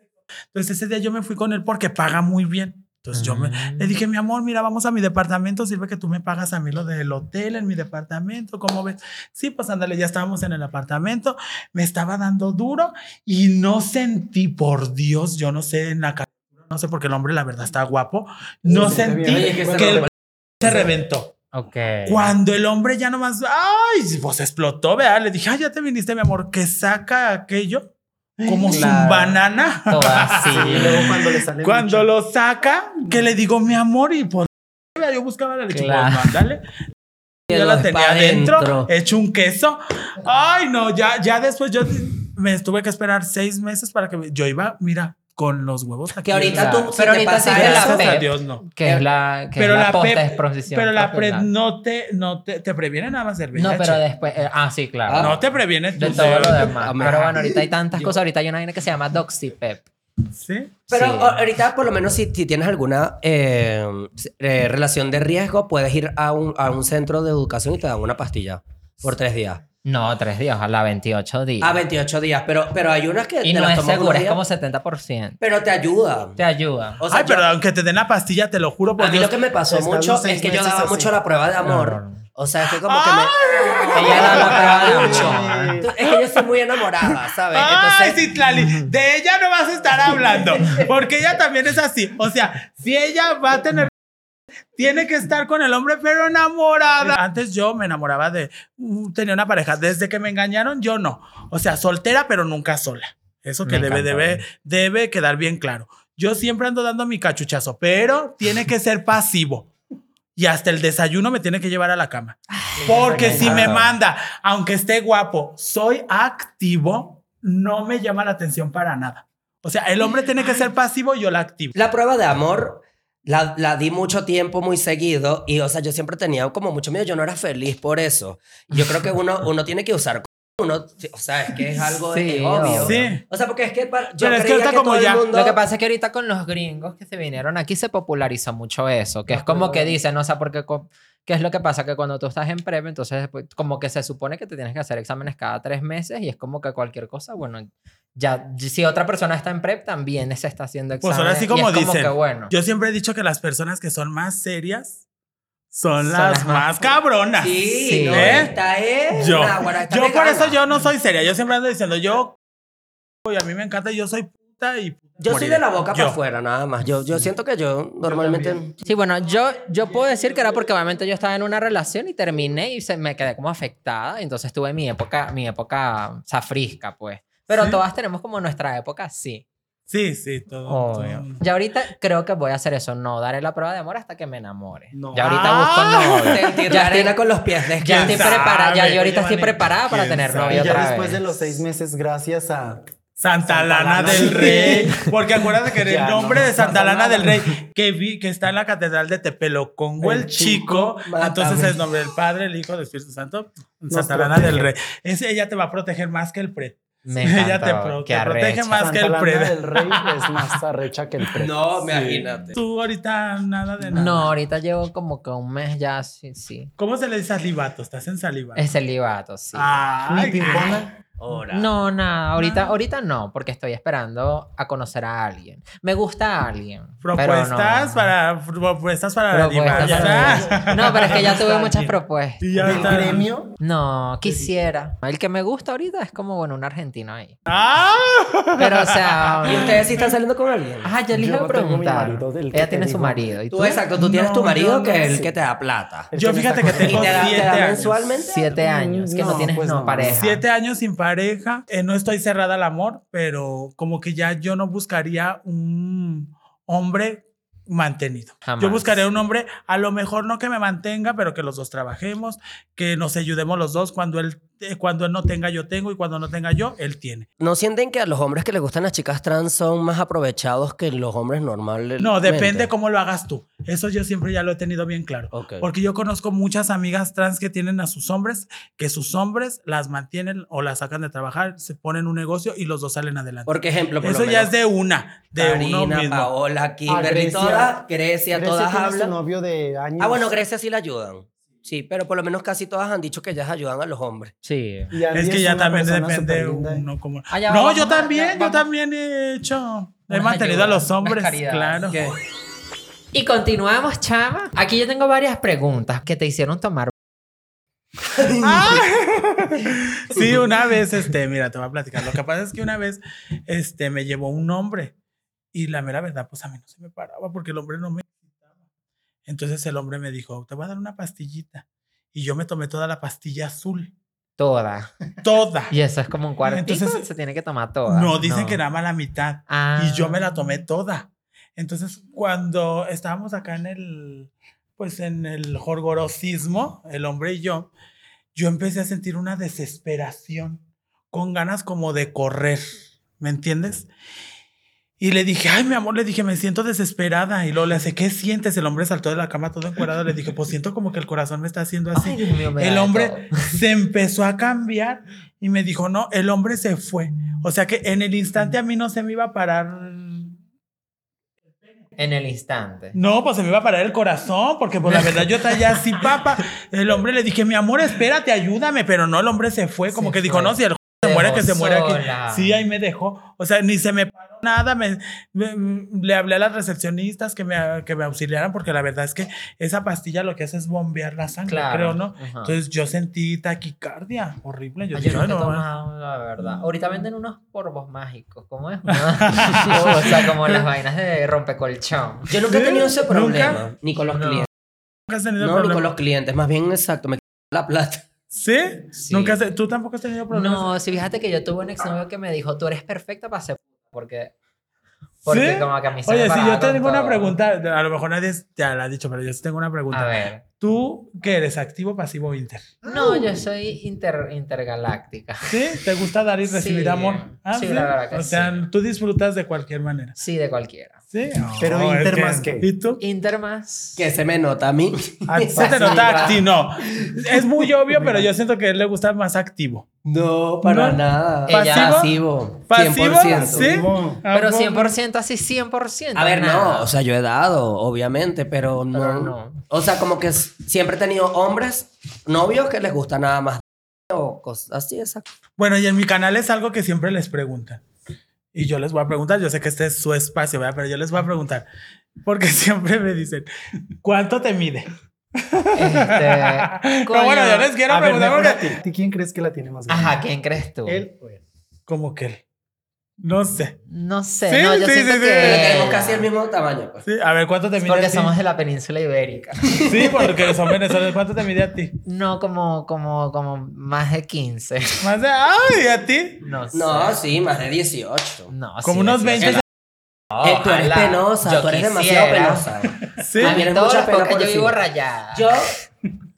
Entonces ese día yo me fui con él porque paga muy bien. Entonces yo me, Mm. le dije, mi amor, mira, vamos a mi departamento, sirve que tú me pagas a mí lo del hotel en mi departamento, ¿cómo ves? Sí, pues ándale, ya estábamos en el apartamento, me estaba dando duro y no sentí, por Dios, yo no sé, en la no sé porque el hombre la verdad está guapo, no sentí bien. Que se que el lo- se reventó. Ok. Cuando el hombre ya nomás, ay, pues explotó, vea, le dije, ay, ya te viniste, mi amor, que saca aquello como su Claro. banana. Todo así. Y luego cuando le sale Cuando mucho. lo saca, que le digo, mi amor, y pues, yo buscaba la leche, Claro. pues, ándale. Yo la tenía adentro, dentro. hecho un queso. Ay, no, ya, ya después yo me tuve que esperar seis meses para que me- yo iba, mira, con los huevos aquí. Que ahorita tú, Pero ahorita pasa sí la PEP. a Dios, no. Que es la, que Pero es la, la PEP- Pero la pre profesional. no te, no te, te previene nada más VIH. No, pero después. eh, ah, sí, claro. No te previene de tú todo de- lo demás. Amén. Pero bueno, ahorita hay tantas cosas. Ahorita hay una vaina que se llama DoxyPep. ¿Sí? Pero Sí. ahorita, por lo menos, si, si tienes alguna eh, eh, relación de riesgo, puedes ir a un, a un centro de educación y te dan una pastilla por tres días. No, tres días, ojalá 28 días. A 28 días. Pero, pero hay unas que y te no las es segura, es como 70%. Pero te ayuda. Te ayuda. O sea, Ay, yo- pero aunque te den la pastilla, te lo juro por a mí Dios. lo que me pasó mucho es que yo daba así. mucho la prueba de amor. No, no, no. O sea, es que como que me... Ella da la prueba de mucho. Es que yo soy muy enamorada, ¿sabes? Ay, Entonces, sí, Tlali, de ella no vas a estar hablando, porque ella también es así. O sea, si ella va a tener, tiene que estar con el hombre, pero enamorada. Antes yo me enamoraba de, mm, tenía una pareja. Desde que me engañaron, yo no. O sea, soltera, pero nunca sola. Eso que Me debe, encanta. debe, debe quedar bien claro. Yo siempre ando dando mi cachuchazo, pero tiene que ser pasivo. Y hasta el desayuno me tiene que llevar a la cama. Porque si me manda, aunque esté guapo, soy activo, no me llama la atención para nada. O sea, el hombre tiene que ser pasivo, yo la activo. la prueba de amor la, la di mucho tiempo, muy seguido. Y, o sea, yo siempre tenía como mucho miedo. Yo no era feliz por eso. Yo creo que uno, uno tiene que usar... Uno, o sea, es que es algo Sí, es obvio. Sí. O sea, porque es que para- yo Pero es que creía ahorita que como todo el ya- mundo... Lo que pasa es que ahorita con los gringos que se vinieron aquí se popularizó mucho eso, que es como que dicen, o sea, porque co- ¿qué es lo que pasa? Que cuando tú estás en prep, entonces después, como que se supone que te tienes que hacer exámenes cada tres meses y es como que cualquier cosa, bueno, ya, si otra persona está en prep, también se está haciendo Pues exámenes. ahora sí y como es dicen. que, bueno. Yo siempre he dicho que las personas que son más serias son Son las las más- más cabronas. Sí, Sí. no, ¿Eh? esta es... Yo, Náguara, esta yo por eso yo no soy seria. Yo siempre ando diciendo, yo, y a mí me encanta, yo soy puta y Yo soy de la boca Yo. para afuera, nada más. Yo, yo siento que yo normalmente... Sí, bueno, yo, yo puedo decir que era porque obviamente yo estaba en una relación y terminé y se, me quedé como afectada. Entonces tuve mi época, mi época zafrisca, pues. Pero Sí. todas tenemos como nuestra época, sí. Sí, sí, todo. Obvio. todo. Ya ahorita creo que voy a hacer eso, no daré la prueba de amor hasta que me enamore. No. Ya ahorita Ah. busco novio. Sentir Ya estoy, con los pies ya descalzos. estoy ¿Quién preparada, ya yo ahorita estoy preparada para ¿quién tener novio otra después vez. de los seis meses, gracias a... Santa Lana Lana del Rey. Porque acuérdate que el nombre no, de Santa Lana del Rey, que vi que está en la Catedral de Tepelocongo, el, El chico. Entonces es nombre del Padre, el Hijo, del Espíritu Santo. Santa Lana protege. del Rey. Ese ella te va a proteger más que el pre. Me Ella te, pro- te protege más que Santa el Lana pre. del Rey es más arrecha que el pre. No, imagínate. Tú ahorita nada de nada. No, ahorita llevo como que un mes ya, sí, sí. ¿Cómo se le dice salivato? Estás en salivato. Es celibato, sí. Ay, Ni pimpona. Ahora. No, nada, ahorita, Nada. ahorita no, porque estoy esperando a conocer a alguien. Me gusta a alguien. pero Propuestas no. para propuestas para la Propuestas para- Ya. No, pero es que ya tuve muchas propuestas. Y ya ¿Del está. gremio? No, quisiera. El que me gusta ahorita es como, bueno, un argentino ahí. ¡Ah! Pero, o sea... ¿Y ustedes sí están saliendo con alguien? Ajá, yo le Yo iba a preguntar. marido Ella tiene su marido. ¿Y tú? Tú, exacto, tú tienes No, tu marido yo que es el que te da plata. Yo fíjate que tengo ¿Y te años. mensualmente? Siete años. Que no, tienes pues no. pareja. Siete años sin pareja. Eh, no estoy cerrada al amor, pero como que ya yo no buscaría un hombre mantenido. Jamás. Yo buscaría un hombre, a lo mejor no que me mantenga, pero que los dos trabajemos, que nos ayudemos los dos. Cuando él, cuando él no tenga, yo tengo, y cuando no tenga yo, él tiene. ¿No sienten que a los hombres que les gustan las chicas trans son más aprovechados que los hombres normales? No, depende cómo lo hagas tú. Eso yo siempre ya lo he tenido bien claro. Ok. Porque yo conozco muchas amigas trans que tienen a sus hombres, que sus hombres las mantienen o las sacan de trabajar, se ponen un negocio y los dos salen adelante. Por ejemplo, por Eso ya es de una, de uno Karina, mismo. Paola, Kimberly, Grecia. todas, Grecia, Grecia todas hablan. novio de años. Ah, bueno, Grecia sí la ayudan. Sí, pero por lo menos casi todas han dicho que ellas ayudan a los hombres. Sí. Es que ya también depende uno como. No, vamos yo también, ya, yo también he hecho. He mantenido a los hombres, claro. ¿Qué? Y continuamos, chama. Aquí yo tengo varias preguntas que te hicieron tomar. Ah. sí, una vez, este, mira, te voy a platicar. Lo que pasa es que una vez, este, me llevó un hombre y la mera verdad, pues a mí no se me paraba porque el hombre no me. Entonces el hombre me dijo, te voy a dar una pastillita. Y yo me tomé toda la pastilla azul. Toda. Toda. Y eso es como un cuartito. Entonces, se tiene que tomar toda. No, dicen que nada más la mitad. Ah. Y yo me la tomé toda. Entonces, cuando estábamos acá en el, pues en el jorgorosismo, el hombre y yo, yo empecé a sentir una desesperación, con ganas como de correr, ¿me entiendes? Y le dije, ay, mi amor, le dije, me siento desesperada. Y luego le hace, ¿qué sientes? El hombre saltó de la cama todo encuadrado. Le dije, pues siento como que el corazón me está haciendo así. Ay, mío, El hombre se empezó a cambiar y me dijo, no, el hombre se fue. O sea que en el instante a mí no se me iba a parar. En el instante. No, pues se me iba a parar el corazón, porque pues la verdad yo estaba así, papá. El hombre le dije, mi amor, espérate, ayúdame, pero no, el hombre se fue, como Se que dijo, no, si el se muere, que se sola. Sí, ahí me dejó. O sea, ni se me paró nada. Me, me- le hablé a las recepcionistas que me, que me auxiliaran porque la verdad es que esa pastilla lo que hace es bombear la sangre, Claro. creo, ¿no? Ajá. Entonces yo sentí taquicardia horrible. Yo Ay, dije, yo nunca he "Ay, no, tomado, la verdad. Ahorita venden unos polvos mágicos. ¿Cómo es? o sea, como las vainas de rompecolchón. Yo nunca he tenido ese ¿Nunca? problema. Ni con los No. clientes. nunca has tenido No, ni con los clientes. Más bien, exacto, me la plata. ¿Sí? Sí. Nunca has- ¿Tú tampoco has tenido problemas? No, sí, fíjate que yo tuve un exnovio que me dijo, tú eres perfecta para ser puta", porque porque ¿Sí? como que a mí se Oye, me si yo te tengo una todo. pregunta, a lo mejor nadie te la ha dicho, pero yo sí tengo una pregunta. A ver. ¿Tú qué eres? ¿Activo, pasivo o inter? No, yo soy inter, intergaláctica. ¿Sí? ¿Te gusta dar y recibir Sí. amor? Ah, Sí, la verdad que O sea, sí. tú disfrutas de cualquier manera. Sí, de cualquiera. Sí. Pero No, es inter que- más que- ¿Y tú? Inter más. Que se me nota a mí. A ti se te nota activo. No. Es muy obvio, pero yo siento que a él le gusta más activo. No, para No. nada. Ella- Pasivo. ¿Pasivo? 100%. Sí. ¿A Pero poco? 100% así, 100%. A ver, nada. no, o sea, yo he dado, obviamente, pero no. Pero no. O sea, como que siempre he tenido hombres, novios que les gusta nada más o cosas así, exacto. Bueno, y en mi canal es algo que siempre les preguntan. Y yo les voy a preguntar, yo sé que este es su espacio, ¿verdad? pero yo les voy a preguntar. Porque siempre me dicen, ¿cuánto te mide? Este, bueno, yo les quiero A ver, preguntar a porque... ti. ¿Ti ¿Quién crees que la tiene más grande? Ajá, ¿quién crees tú? ¿Él o él? Como que él. No sé. No sé, Sí, no, yo sí, siento sí, sí. que... Pero tenemos casi el mismo tamaño, pues. Sí, a ver, ¿cuánto te mide Porque a ti? somos de la península ibérica. Sí, porque son venezolanos. ¿Cuánto te mide a ti? No como, como, como más de 15. Más de... ¡Ay! ¿A ti? No sé. No, sí, más de 18. No, Como sí, unos sí, 20 sí. Eh, tú eres penosa, Yo tú eres quisiera. demasiado penosa. Sí. A mí mucha los pena por yo vivo rayada. Yo,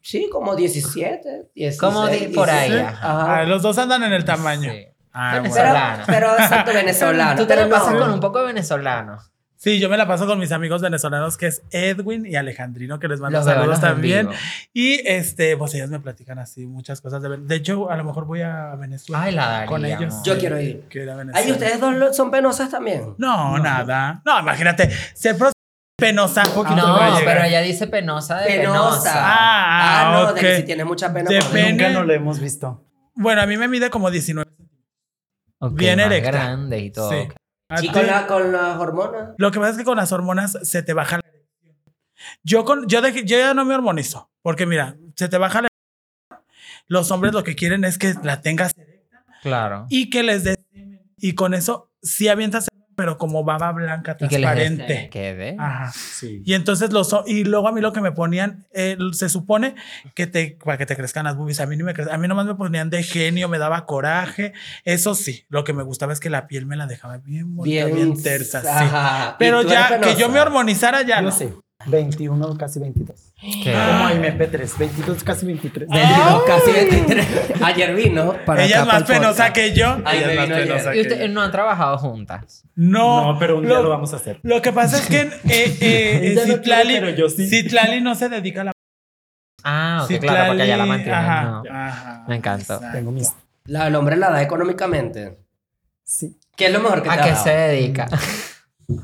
sí, como 17, 16. Como di- por ahí, 17. ajá. Ah, los dos andan en el tamaño. Sí. Ah, Venezolano. Pero, pero exacto, venezolano. Tú te pero la pasas no. con un poco de venezolano. Sí, yo me la paso con mis amigos venezolanos que es Edwin y Alejandrino, que les mando Los saludos también. Y este, pues ellos me platican así muchas cosas de De hecho, a lo mejor voy a Venezuela Ay, la daría, con ellos. Yo quiero ir. Quiero ir a Venezuela. Ay, ¿ustedes dos son penosas también? No, nada. No, imagínate, ser penosa. poquito No, pero ella dice penosa de penosa. Penosa. Ah, Ah, no, ok. de que si tienes mucha pena. pues, Depende. Nunca no lo hemos visto. Bueno, a mí me mide como 19. Ok, Bien más erecta. grande y todo. Sí. ¿A ¿Y ti? con, la- con las hormonas? Lo que pasa es que con las hormonas se te baja la erección. Yo, con, yo, dejé- yo ya no me hormonizo, porque mira, se te baja la Los hombres lo que quieren es que la tengas Claro. y que les des. Y con eso sí avientas, pero como baba blanca, Y que les transparente. quede. Ajá. Sí. Y entonces los y luego a mí lo que me ponían eh, se supone que te para que te crezcan las boobies a mí ni me a mí nomás me ponían de genio me daba coraje eso sí lo que me gustaba es que la piel me la dejaba bien bonita, bien, tersa sí. Ajá. ¿Y pero ya que yo me hormonizara ya Yo no. sé. 21, casi 22. ¿Qué? Como MP3, 22, casi 23. 22, casi 23. Ayer vino para ella acá, es más para el penosa podcast. que yo Ay, ella es más vino ayer. penosa Y que ustedes yo. no han trabajado juntas. no No, pero un día lo, lo vamos a hacer. lo que pasa es que eh, eh, Ella no Citlali, quiere, pero yo sí. Citlali no se dedica a la Ah, ok, claro, porque ya la mantienen. ajá, ¿no? ajá, Me encantó. exacto. Tengo mis. La, el hombre la da económicamente. Sí. ¿Qué es lo mejor que te ¿A ha qué dado? se dedica?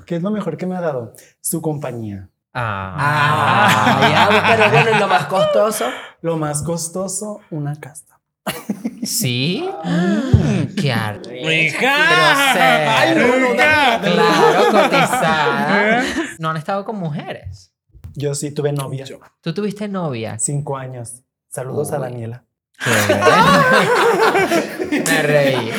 ¿Qué es lo mejor que me ha dado? Su compañía. Ah. Ah, ya, pero bueno, y lo más costoso. Lo más costoso, una casta. ¿Sí? ¡Qué arte! Claro, cotizada. ¿No han estado con mujeres? Yo sí tuve novia. ¿Tú tuviste novia? Cinco años. Saludos a. Daniela. Me reí.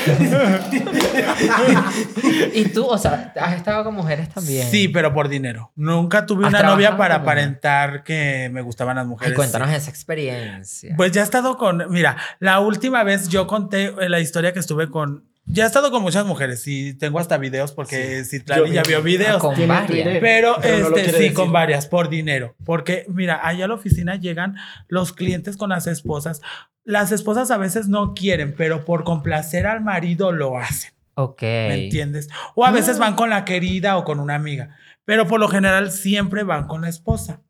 ¿Y tú, o sea, has estado con mujeres también? Sí, pero por dinero. Nunca tuve ¿Has una novia para aparentar que me gustaban las Ay, mujeres. cuéntanos esa experiencia. Pues ya he estado con, mira, la última vez yo conté eh, la historia que estuve con, ya he estado con muchas mujeres y tengo hasta videos porque Citlali Yo ya vi. vio videos. con Tiene varias. Pero, Pero no este, quiere sí, decir. con varias, por dinero. Porque, mira, allá a la oficina llegan los clientes con las esposas. Las esposas a veces no quieren, pero por complacer al marido lo hacen. Ok. ¿Me entiendes? O a veces van con la querida o con una amiga, pero por lo general siempre van con la esposa.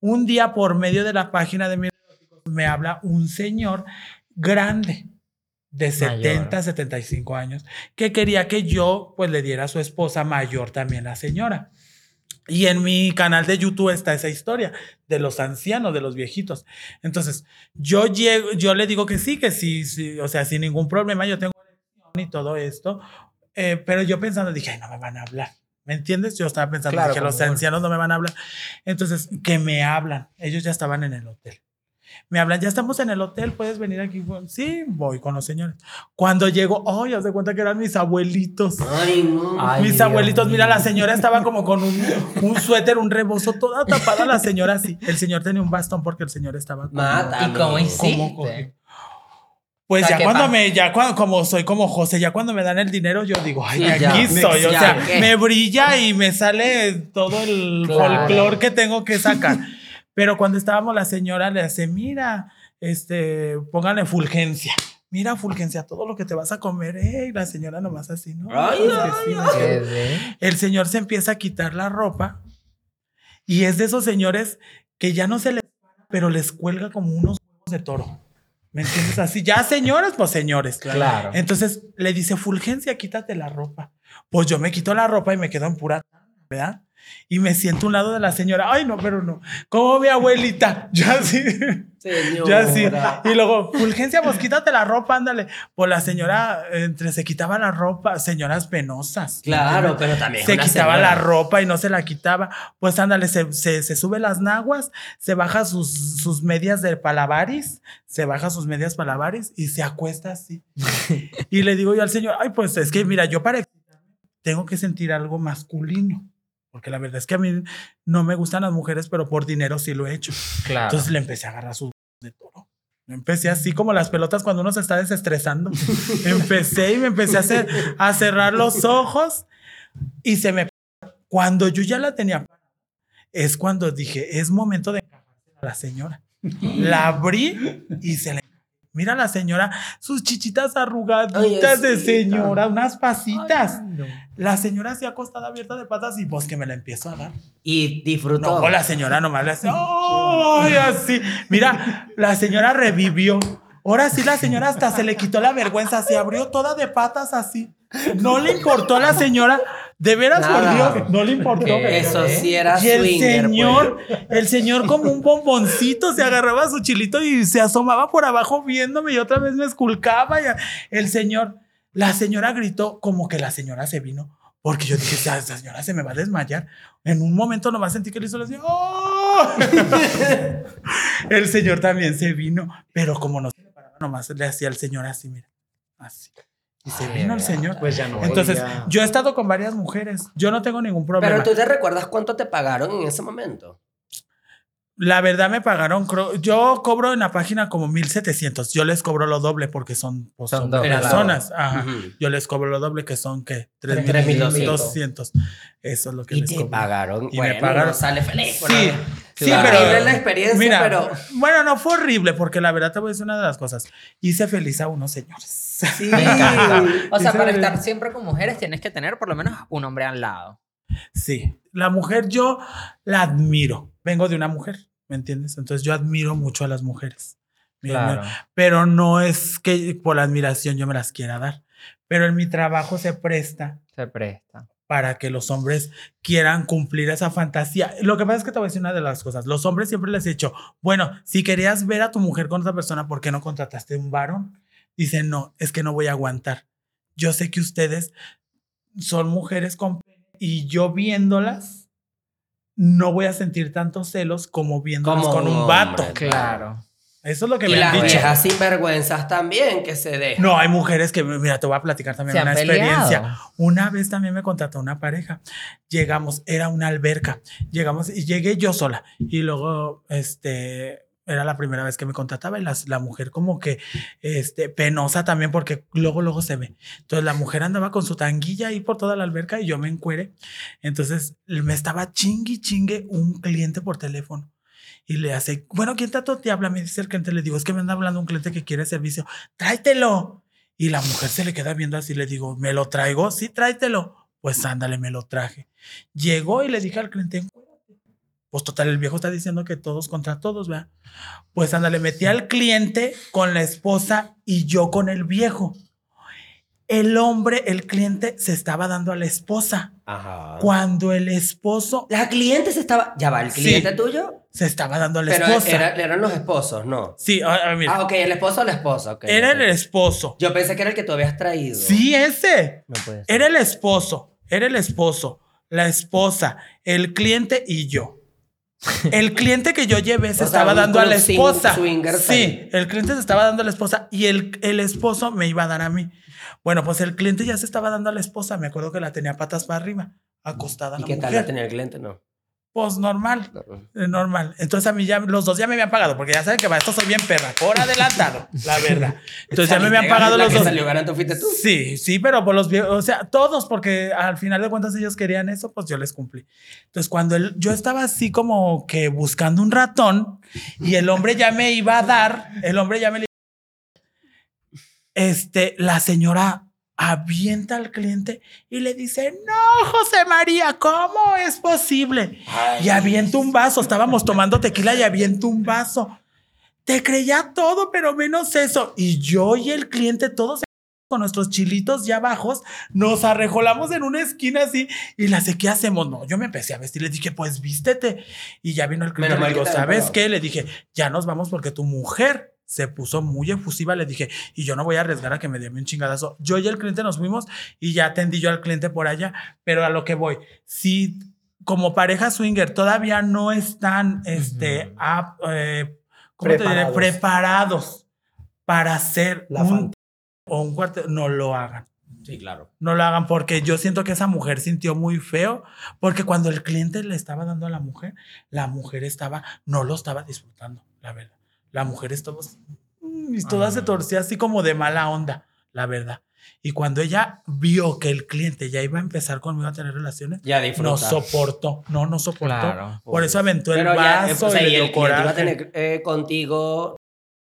Un día por medio de la página de mi me habla un señor grande de Mayor. 70, 75 años que quería que yo pues le diera a su esposa mayor también la señora. Y en mi canal de YouTube está esa historia de los ancianos, de los viejitos. Entonces, yo llego, yo le digo que sí, que sí, sí, o sea, sin ningún problema, yo tengo y todo esto. Eh, pero yo pensando, dije, ay, no me van a hablar. ¿Me entiendes? Yo estaba pensando Claro, que los ancianos no me van a hablar. Entonces, que me hablan. Ellos ya estaban en el hotel. Me hablan, ya estamos en el hotel, puedes venir aquí. Bueno, sí, voy con los señores. Cuando llego, oh, ya se cuenta que eran mis abuelitos. Ay, no. Ay, mis Dios abuelitos, mira, la señora estaba como con un, un suéter, un rebozo, toda tapada la señora así. El señor tenía un bastón porque el señor estaba como- Mata. ¿Y cómo hiciste? Pues O sea, ya ¿qué cuando pasa? me, ya cuando, como soy como José, ya cuando me dan el dinero, yo digo, ay, Sí, ya, aquí me- soy. O ya, sea, ¿qué? me brilla y me sale todo el Claro. folclore que tengo que sacar. Pero cuando estábamos, la señora le hace, mira, este, póngale fulgencia. Mira, fulgencia, todo lo que te vas a comer. Eh, y la señora nomás así, ¿no? Ay, ay, ay. El señor se empieza a quitar la ropa y es de esos señores que ya no se les pero les cuelga como unos huevos de toro. ¿Me entiendes? Así, ya señores, pues señores. Claro. Entonces le dice, Fulgencia, quítate la ropa. Pues yo me quito la ropa y me quedo en pura, ¿verdad? Y me siento a un lado de la señora. Ay, no, pero no. Como mi abuelita. Yo así. Señora. Yo así. Y luego, Fulgencia, pues quítate la ropa, ándale. Pues la señora, entre se quitaba la ropa, señoras penosas. Claro, pero también. Se quitaba señora. la ropa y no se la quitaba. Pues ándale, se, se, se sube las naguas, se baja sus, sus medias de palabaris, se baja sus medias palabaris y se acuesta así. y le digo yo al señor, ay, pues es que mira, yo para tengo que sentir algo masculino. Porque la verdad es que a mí no me gustan las mujeres, pero por dinero sí lo he hecho. Claro. Entonces le empecé a agarrar sus de toro. Empecé así como las pelotas cuando uno se está desestresando. empecé y me empecé a, hacer, a cerrar los ojos y se me... Cuando yo ya la tenía, es cuando dije, es momento de encajarse a la señora. La abrí y se le... Mira la señora, sus chichitas arrugaditas de sí. señora, unas pasitas. Ay, no. La señora así acostada abierta de patas y pues que me la empiezo a dar. Y disfrutó. No, la señora nomás le hace, ¡ay! Así. Mira, la señora revivió. Ahora sí, la señora hasta se le quitó la vergüenza, se abrió toda de patas así. No le importó a la señora, de veras, por Nada. Dios, no le importó. Eso sí era Y el swinger, señor, pues. el señor como un bomboncito se agarraba su chilito y se asomaba por abajo viéndome y otra vez me esculcaba. Y el señor, la señora gritó como que la señora se vino. Porque yo dije, esa señora se me va a desmayar. En un momento nomás sentí que le hizo así. ¡oh! el señor también se vino, pero como no se paraba, nomás le hacía al señor así, mira, así. Y se Ay, vino el señor. Pues ya no. Entonces, ya. yo he estado con varias mujeres. Yo no tengo ningún problema. Pero tú te recuerdas cuánto te pagaron en ese momento. La verdad me pagaron, creo- yo cobro en la página como 1700. Yo les cobro lo doble porque son, pues, Son son doble, personas. Ajá. Yo les cobro lo doble que son que 3200. 3200. Eso es lo que Y les te cobro. pagaron. Y me bueno, pagaron. uno sale feliz. Sí, sí, Claro. pero Horrible la experiencia, mira, pero- bueno, no fue horrible porque la verdad te voy a decir una de las cosas. Hice feliz a unos señores. Sí. Me encanta. O sea, Dice- para estar siempre con mujeres tienes que tener por lo menos un hombre al lado. Sí, la mujer yo la admiro. Vengo de una mujer, ¿me entiendes? Entonces yo admiro mucho a las mujeres. Claro. pero no es que por la admiración yo me las quiera dar. Pero en mi trabajo se presta Se presta. para que los hombres quieran cumplir esa fantasía. Lo que pasa es que te voy a decir una de las cosas. Los hombres siempre les he dicho, bueno, si querías ver a tu mujer con otra persona, ¿por qué no contrataste un varón? Dicen, no, es que no voy a aguantar. Yo sé que ustedes son mujeres con y yo viéndolas no voy a sentir tantos celos como viéndolas Como con un un vato. hombre. Claro. Eso es lo que Y me han las dicho. viejas sinvergüenzas también que se dejan. No, hay mujeres que, mira, te voy a platicar también Se una peleado. experiencia. Una vez también me contrató una pareja. Llegamos, era una alberca. Llegamos y llegué yo sola. Y luego, este, era la primera vez que me contrataba y las- la, mujer como que, este, penosa también porque luego, luego se ve. Entonces la mujer andaba con su tanguilla ahí por toda la alberca y yo me encuere. Entonces me estaba chingui chingue un cliente por teléfono. Y le hace, bueno, ¿quién tanto te habla? Me dice el cliente, le digo, es que me anda hablando un cliente que quiere servicio. Tráetelo. Y la mujer se le queda viendo así, le digo, ¿me lo traigo? Sí, tráetelo. Pues ándale, me lo traje. Llegó y le dije al cliente. Pues total, el viejo está diciendo que todos contra todos, ¿verdad? Pues ándale, metí al cliente con la esposa y yo con el viejo. El hombre, el cliente, se estaba dando a la esposa. Ajá. Cuando el esposo La cliente se estaba. Ya va, el Sí. cliente tuyo. se estaba dando a la Pero esposa. era- eran los esposos, ¿no? Sí, a- a- mira. Ah, ok, el esposo o la esposa. ok, era el esposo. Yo pensé que era el que tú habías traído. Sí, ese. No puede ser. Era el esposo. Era el esposo. La esposa. El cliente y yo. El cliente que yo llevé se O estaba dando a la esposa. Sí, el cliente se estaba dando a la esposa y el, el esposo me iba a dar a mí. Bueno, pues el cliente ya se estaba dando a la esposa. Me acuerdo que la tenía patas para arriba, acostada. ¿Y la qué tal la tenía el cliente? No. Pues normal. No. Eh, Normal. Entonces a mí ya, los dos ya me habían pagado, porque ya saben que para esto soy bien perra, por adelantado, la verdad. Entonces ya me habían pagado los que dos. salió ganando fuiste tú. Sí, sí, pero por los o sea, todos, porque al final de cuentas ellos querían eso, pues yo les cumplí. Entonces, cuando él, yo estaba así como que buscando un ratón y el hombre ya me iba a dar, el hombre ya me le- este, la señora avienta al cliente y le dice, no, José María, ¿cómo es posible? Y avienta un vaso, estábamos tomando tequila y avienta un vaso. Te creía todo, pero menos eso. Y yo y el cliente, todos con nuestros chilitos ya bajos, nos arrejolamos en una esquina así y la sé, ¿qué hacemos? No, yo me empecé a vestir, le dije, pues vístete. Y ya vino el cliente, le digo, ¿sabes qué? Le dije, ya nos vamos porque tu mujer se puso muy efusiva, le dije, y yo no voy a arriesgar a que me dé un chingadazo. Yo y el cliente nos fuimos y ya atendí yo al cliente por allá, pero a lo que voy, si como pareja swinger todavía no están, este, eh, ¿cómo te diré? Preparados. preparados para hacer La un o un cuarto, no lo hagan. Sí, claro. No lo hagan porque yo siento que esa mujer sintió muy feo porque cuando el cliente le estaba dando a la mujer, la mujer estaba, no lo estaba disfrutando, la verdad. La mujer estaba mm, y toda se Ah. torcía así como de mala onda, la verdad. Y cuando ella vio que el cliente ya iba a empezar conmigo a tener relaciones, Ya no soportó, no, no soportó. Claro. Por eso aventó el Pero ya, vaso o sea, y y el cliente iba a tener eh, contigo,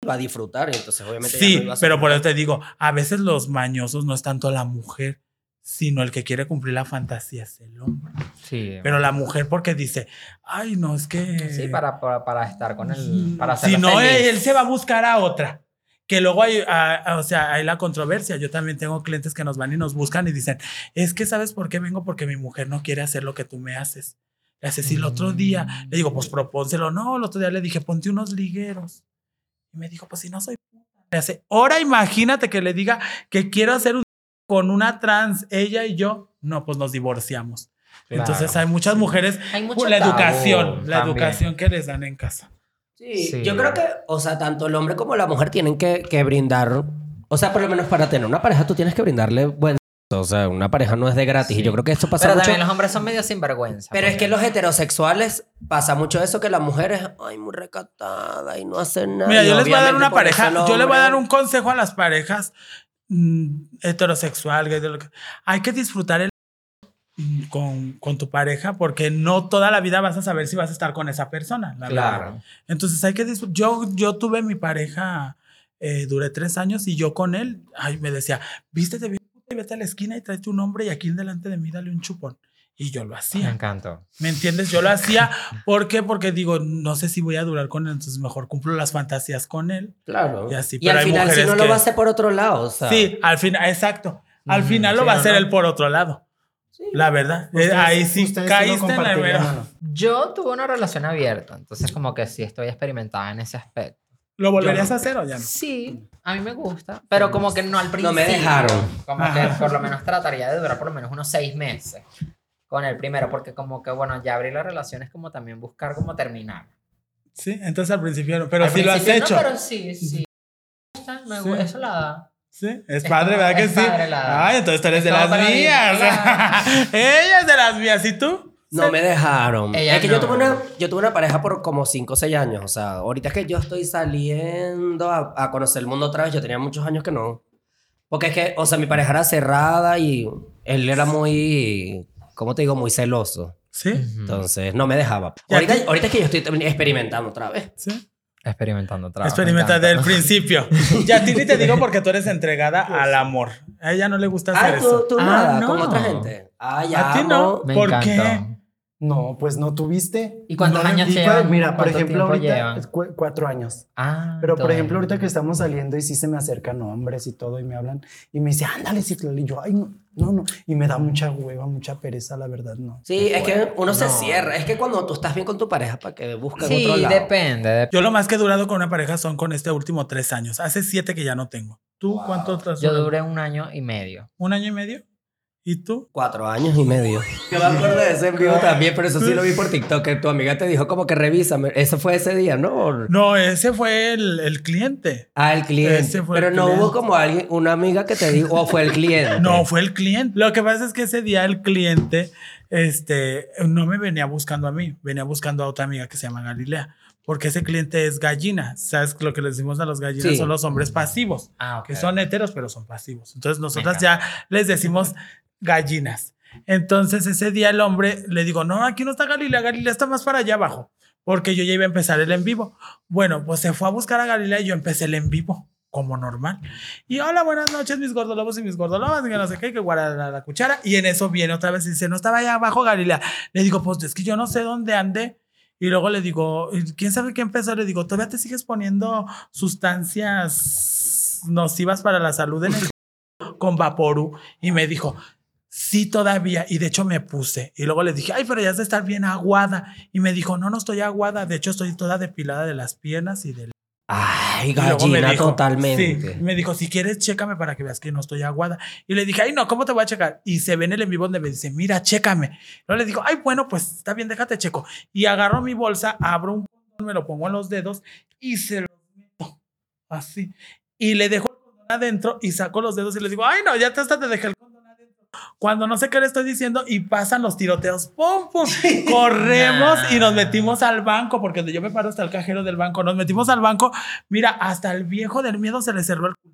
va a disfrutar, entonces obviamente ya Sí, no iba a pero por eso te digo, a veces los mañosos no es tanto la mujer, sino el que quiere cumplir la fantasía es el hombre. Sí. Pero la mujer porque dice, ay, no, es que... sí, para, para, para estar con él. Para Si no, él se va a buscar a otra. Que luego hay, a- a- o sea, hay la controversia. Yo también tengo clientes que nos van y nos buscan y dicen, es que ¿sabes por qué vengo? Porque mi mujer no quiere hacer lo que tú me haces. Le hace, si el otro día, Mm. le digo, pues propónselo. No, el otro día le dije, ponte unos ligueros. Y me dijo, pues si no soy puta. Le hace, ahora imagínate que le diga que quiero hacer un con una trans, ella y yo. No, pues nos divorciamos. Entonces hay muchas mujeres, Hay mucho la tabú educación, la también. educación que les dan en casa. Sí, Sí. yo creo que, o sea, tanto el hombre como la mujer tienen que, que brindar, o sea, por lo menos para tener una pareja tú tienes que brindarle buen o sea, una pareja no es de gratis y yo creo que esto pasa Pero mucho. también los hombres son medio sinvergüenza. Pero es que porque- los heterosexuales pasa mucho eso que la mujer es ay, muy recatada y no hace nada. Mira, yo les voy a dar una pareja, yo le voy a dar un consejo a las parejas heterosexual, gay, de lo que- hay que disfrutar el mm, con, con tu pareja porque no toda la vida vas a saber si vas a estar con esa persona. la verdad. Claro. Entonces hay que disfrutar. Yo, yo tuve mi pareja, eh, duré tres años y yo con él, ay, me decía, vístete bien vete a la esquina y tráete un hombre y aquí delante de mí dale un chupón. Y yo lo Me hacía. encantó. ¿Me entiendes? Yo lo hacía. ¿Por qué? Porque digo, no sé si voy a durar con él, entonces mejor cumplo las fantasías con él. Claro. Y así, y pero al hay final, si no lo que- va a hacer por otro lado, o sea. Sí, al final, exacto. Al Ujú, final lo sí, va a no, hacer no. él por otro lado. La verdad. Eh, Ustedes- ahí sí lo caíste en la compartirían, mera. ¿o no? Yo tuve una relación abierta, entonces como que sí estoy experimentada en ese aspecto. ¿Lo volverías no. a hacer o ya no? Sí, a mí me gusta, pero como que no al principio. No me dejaron. Como Ajá. que por lo menos trataría de durar por lo menos unos seis meses con el primero, porque como que bueno, ya abrir la relación es como también buscar cómo terminar. Sí, entonces al principio. Pero Al sí lo has principio hecho. no, pero sí, sí. Me gusta, me Sí. Eso la da. Sí, es Es padre, ¿verdad que es sí? padre la- Ay, entonces tú eres Es de las mías. Ella es de las mías. ¿Y tú? No me dejaron. Ella es que yo, no. tuve una, yo tuve una pareja por como 5 o 6 años. O sea, ahorita es que yo estoy saliendo a, a conocer el mundo otra vez. Yo tenía muchos años que no. Porque es que, o sea, mi pareja era cerrada y él era muy, ¿cómo te digo? Muy celoso. Sí, Entonces, no me dejaba. ¿Y a Ahorita, es que yo estoy experimentando otra vez. sí. Experimentando otra vez. Experimenta me del encanta. principio. Y a ti ni te digo porque tú eres entregada al amor. A ella no le gusta hacer Ah, tú, eso. tú Ah, nada, no. con otra gente. Ah, ya. A ti no. Me ¿Por qué? No, pues no tuviste. ¿Y cuántos No, años y llevan? Mira, por ¿Cuánto ejemplo, ahorita llevan? es cu- cuatro años. Ah, Pero por ejemplo, ahorita que estamos saliendo y sí se me acercan hombres y todo y me hablan y me dice, ándale, Citlali. Y yo, ay, no, no, no. Y me da mucha hueva, mucha pereza, la verdad, no. Sí, es que uno se cierra. Es que cuando tú estás bien con tu pareja, ¿para que busques Sí, otro lado? depende. dep- Yo lo más que he durado con una pareja son con este último tres años. Hace siete que ya no tengo. ¿Tú cuánto Yo duré un año y medio. ¿Un año y medio? ¿Y tú? Cuatro años y medio. Yo me acuerdo de ese en vivo también, pero eso sí lo vi por TikTok. Que tu amiga te dijo como que revísame. Eso fue ese día, ¿no? No, ese fue el, el cliente. Ah, el cliente. Ese fue pero el no cliente. hubo como alguien, una amiga que te dijo, o fue el cliente. No, fue el cliente. Lo que pasa es que ese día el cliente este, no me venía buscando a mí, venía buscando a otra amiga que se llama Galilea. Porque ese cliente es gallina. ¿Sabes lo que le decimos a los gallinas? Sí. Son los hombres pasivos. Ah, ok. que son heteros, pero son pasivos. Entonces nosotras ya les decimos gallinas. Entonces ese día el hombre le digo, no, aquí no está Galilea, Galilea está más para allá abajo, porque yo ya iba a empezar el en vivo. Bueno, pues se fue a buscar a Galilea y yo empecé el en vivo. Como normal. Y hola, buenas noches, mis gordolobos y mis gordolobas, que no sé qué, que guarda la, la cuchara. Y en eso viene otra vez y dice, no estaba allá abajo Galilea. Le digo, pues es que yo no sé dónde ande. Y luego le digo, ¿quién sabe qué empezó? Le digo, ¿todavía te sigues poniendo sustancias nocivas para la salud en el con Vaporu? Y me dijo, sí, todavía. Y de hecho me puse. Y luego le dije, ay, pero ya has de estar bien aguada. Y me dijo, no, no estoy aguada. De hecho, estoy toda depilada de las piernas y del Ay, gallina dijo, totalmente. Sí, me dijo, si quieres, chécame para que veas que no estoy aguada. Y le dije, ay, no, ¿cómo te voy a checar? Y se ve en el en vivo donde me dice, mira, chécame. Luego le digo, ay, bueno, pues está bien, déjate checo. Y agarro mi bolsa, abro un me lo pongo en los dedos y se lo meto así. Y le dejo el condón adentro y saco los dedos y le digo, ay, no, ya te hasta te dejé el condón. Cuando no sé qué le estoy diciendo y pasan los tiroteos, ¡pum, pum! Corremos y nos metimos al banco, porque donde yo me paro hasta el cajero del banco, nos metimos al banco. Mira, hasta el viejo del miedo se le cerró el culo.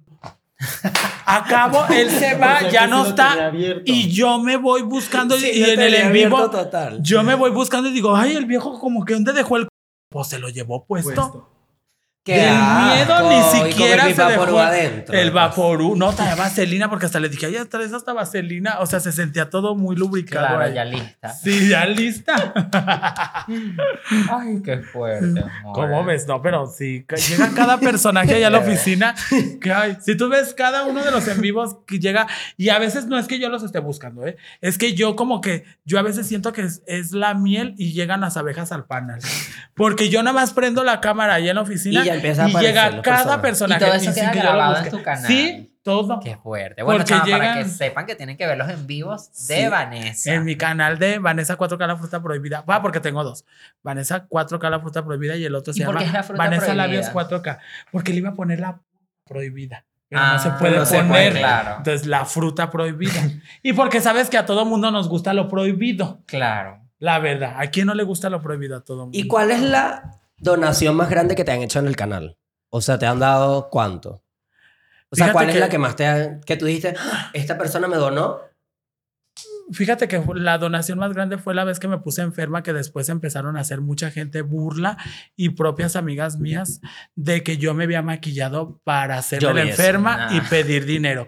Acabo, él se va, Porque ya no está. Y yo me voy buscando Sí, y en el en vivo, total. yo me voy buscando y digo, ay, el viejo como que ¿dónde dejó el culo? Pues se lo llevó puesto. Puesto. Del miedo asco, ni y con siquiera el se Vaporú dejó adentro. el vaporú. No, traía vaselina porque hasta le dije, ay, traes hasta vaselina. O sea, se sentía todo muy lubricado. Claro, ahí. ya lista. Sí, ya lista. Ay, qué fuerte. amor. ¿Cómo ves? No, pero sí, llega cada personaje allá a la oficina. Que, ay, si tú ves cada uno de los en vivos que llega, y a veces no es que yo los esté buscando, ¿eh? es que yo como que, yo a veces siento que es, es la miel y llegan las abejas al panel. Porque yo nada más prendo la cámara allá en la oficina Y ya empieza a aparecer llega cada personajes. personaje. Y todo eso queda grabado en tu canal. Sí, todo. Qué fuerte. Bueno, para que sepan que tienen que ver los en vivos de Sí. Vanessa. En mi canal de Vanessa 4K la fruta prohibida. Va, porque tengo dos. Vanessa 4K la fruta prohibida y el otro se ¿Y llama la Vanessa prohibida? Labios 4K. Porque le iba a poner la prohibida. Pero Ah, no se puede no se poner. puede, claro. Entonces, la fruta prohibida. y porque sabes que a todo mundo nos gusta lo prohibido. Claro. La verdad. ¿A quién no le gusta lo prohibido a todo mundo? ¿Y cuál es la donación más grande que te han hecho en el canal? O sea, ¿te han dado cuánto? O sea, Fíjate ¿cuál es que- la que más te han... que tú dijiste, "Ah, esta persona me donó? Fíjate que la donación más grande fue la vez que me puse enferma, que después empezaron a hacer mucha gente burla y propias amigas mías de que yo me había maquillado para hacerme Yo la vi eso. enferma y pedir dinero.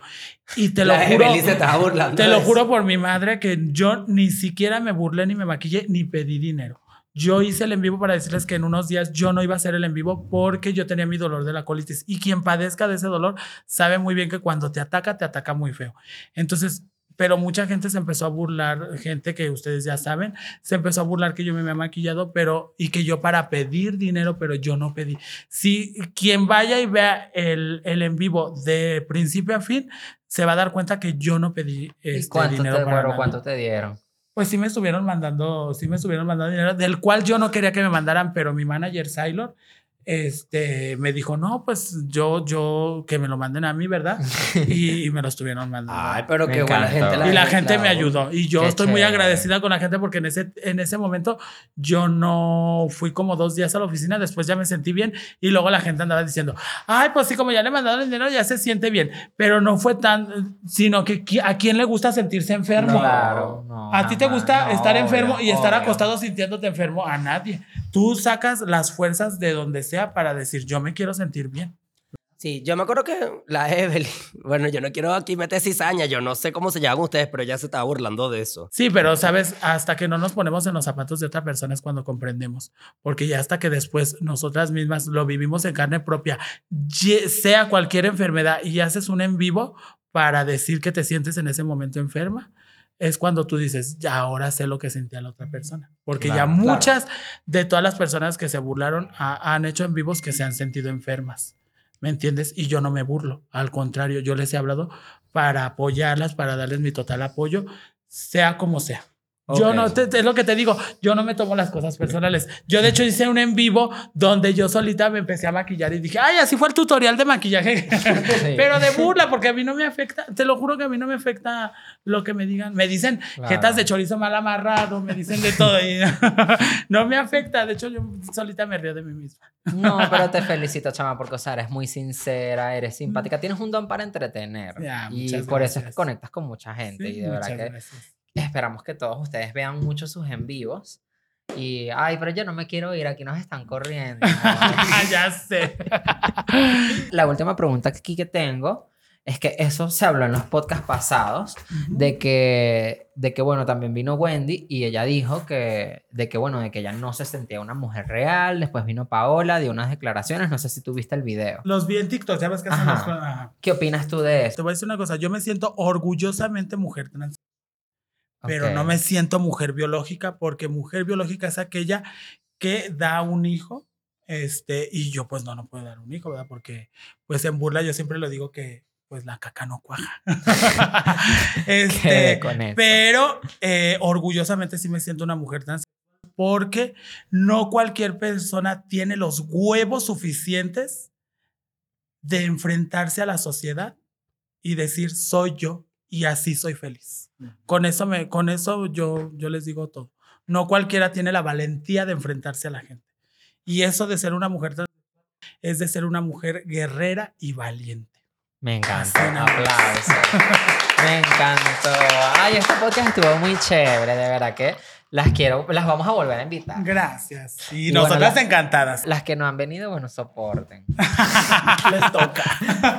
Y te lo La juro. Evelyn se estaba burlando. Te de lo eso. juro por mi madre que yo ni siquiera me burlé, ni me maquillé, ni pedí dinero. Yo hice el en vivo para decirles que en unos días yo no iba a hacer el en vivo porque yo tenía mi dolor de la colitis. Y quien padezca de ese dolor sabe muy bien que cuando te ataca, te ataca muy feo. Entonces, pero mucha gente se empezó a burlar, gente que ustedes ya saben, se empezó a burlar que yo me había maquillado, pero y que yo para pedir dinero, pero yo no pedí. Si quien vaya y vea el, el en vivo de principio a fin, se va a dar cuenta que yo no pedí ¿Y este cuánto dinero te, para bueno, cuánto te dieron? Pues sí me estuvieron mandando, sí me estuvieron mandando dinero, del cual yo no quería que me mandaran, pero mi manager Sailor este me dijo, "No, pues yo yo que me lo manden a mí, ¿verdad?" y, y me lo estuvieron mandando. Ay, pero qué buena gente. y la gente me ayudó y yo Qué estoy muy agradecida con la gente porque en ese en ese momento yo no fui como dos días a la oficina, después ya me sentí bien y luego la gente andaba diciendo, "Ay, pues sí, como ya le mandaron el dinero ya se siente bien", pero no fue tan sino que a quién le gusta sentirse enfermo. Claro. no, ¿A ti te gusta No, estar enfermo obvio, y estar obvio. acostado sintiéndote enfermo? A nadie. Tú sacas las fuerzas de donde sea para decir, yo me quiero sentir bien. Sí, yo me acuerdo que la Evelyn, bueno, yo no quiero aquí meter cizaña, yo no sé cómo se llaman ustedes, pero ella se estaba burlando de eso. Sí, pero sabes, hasta que no nos ponemos en los zapatos de otra persona es cuando comprendemos, porque ya hasta que después nosotras mismas lo vivimos en carne propia, sea cualquier enfermedad y haces un en vivo para decir que te sientes en ese momento enferma, es cuando tú dices, ya ahora sé lo que sentía la otra persona, porque ya claro. muchas de todas las personas que se burlaron ha- han hecho en vivos que se han sentido enfermas. ¿Me entiendes? Y yo no me burlo. Al contrario, yo les he hablado para apoyarlas, para darles mi total apoyo, sea como sea. Yo Ok. no, te- es lo que te digo, yo no me tomo las cosas personales. Yo de hecho hice un en vivo donde yo solita me empecé a maquillar y dije, ay, así fue el tutorial de maquillaje. Pero de burla, porque a mí no me afecta, te lo juro que a mí no me afecta lo que me digan. Me dicen Claro. jetas de chorizo mal amarrado, me dicen de todo. y no me afecta, de hecho yo solita me río de mí misma. No, pero te felicito, chama, porque, o sea, eres muy sincera, eres simpática, tienes un don para entretener. Ya, y por eso es que gracias. conectas con mucha gente. Sí, y de verdad que gracias. Esperamos que todos ustedes vean mucho sus en vivos. Y, ay, pero yo no me quiero ir, aquí nos están corriendo. ya sé. La última pregunta aquí que tengo es que eso se habló en los podcasts pasados, de que, de que, bueno, también vino Wendy y ella dijo que, de que, bueno, de que ella no se sentía una mujer real, después vino Paola, dio unas declaraciones, no sé si tuviste el video. Los vi en TikTok, ¿sabes qué hacen Ajá. los con- ajá. ¿Qué opinas tú de Te eso? voy a decir una cosa, yo me siento orgullosamente mujer trans, pero Ok. no me siento mujer biológica porque mujer biológica es aquella que da un hijo, este, y yo pues no, no puedo dar un hijo, ¿verdad? Porque pues en burla yo siempre lo digo que pues la caca no cuaja. Este, con pero eh, orgullosamente sí me siento una mujer trans porque no cualquier persona tiene los huevos suficientes de enfrentarse a la sociedad y decir soy yo y así soy feliz. Con eso me con eso yo yo les digo todo. No cualquiera tiene la valentía de enfrentarse a la gente. Y eso de ser una mujer es de ser una mujer guerrera y valiente. Me más. Aplausos. Me encantó. Ay, este podcast estuvo muy chévere, de verdad que las quiero, las vamos a volver a invitar. Gracias. Y, Y bueno, nosotras encantadas. Las que no han venido, bueno, soporten. Les toca.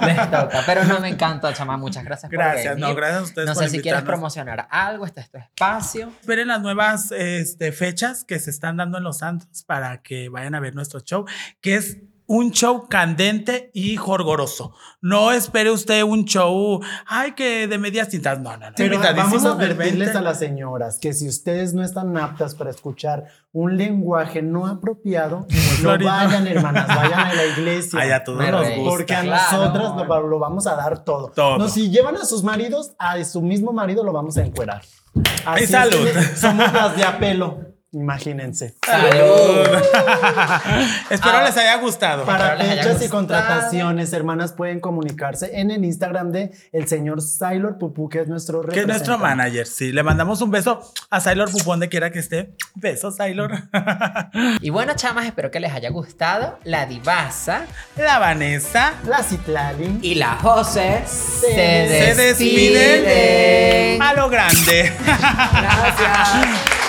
Les toca. Pero no me encantó, chama. Muchas gracias por Gracias, venir. no, gracias a ustedes No por sé si quieres promocionar algo, este es tu espacio. Esperen las nuevas este, fechas que se están dando en Los Santos para que vayan a ver nuestro show, que es un show candente y jorgoroso. No espere usted un show, ay, que de medias tintas. No, no, no. Pero vamos a advertirles 20. a las señoras que si ustedes no están aptas para escuchar un lenguaje no apropiado, no Florida. vayan, hermanas, vayan a la iglesia. Ay, a todos nos gusta. Porque a Claro. nosotras lo, lo vamos a dar todo. Todo. No, si llevan a sus maridos, a su mismo marido lo vamos a encuerar. Así es que salud. somos las de apelo, imagínense. Salud. Espero Ah. les haya gustado. Para fechas y contrataciones, hermanas, pueden comunicarse en el Instagram de el señor Sailor Pupú, que es nuestro que es nuestro manager. Sí, le mandamos un beso a Sailor Pupón donde quiera que esté. Besos, Sailor. Y bueno, chamas, espero que les haya gustado la divasa La Vanessa. La Citlali. y la José se, Se Se despiden despiden. a lo grande. Gracias.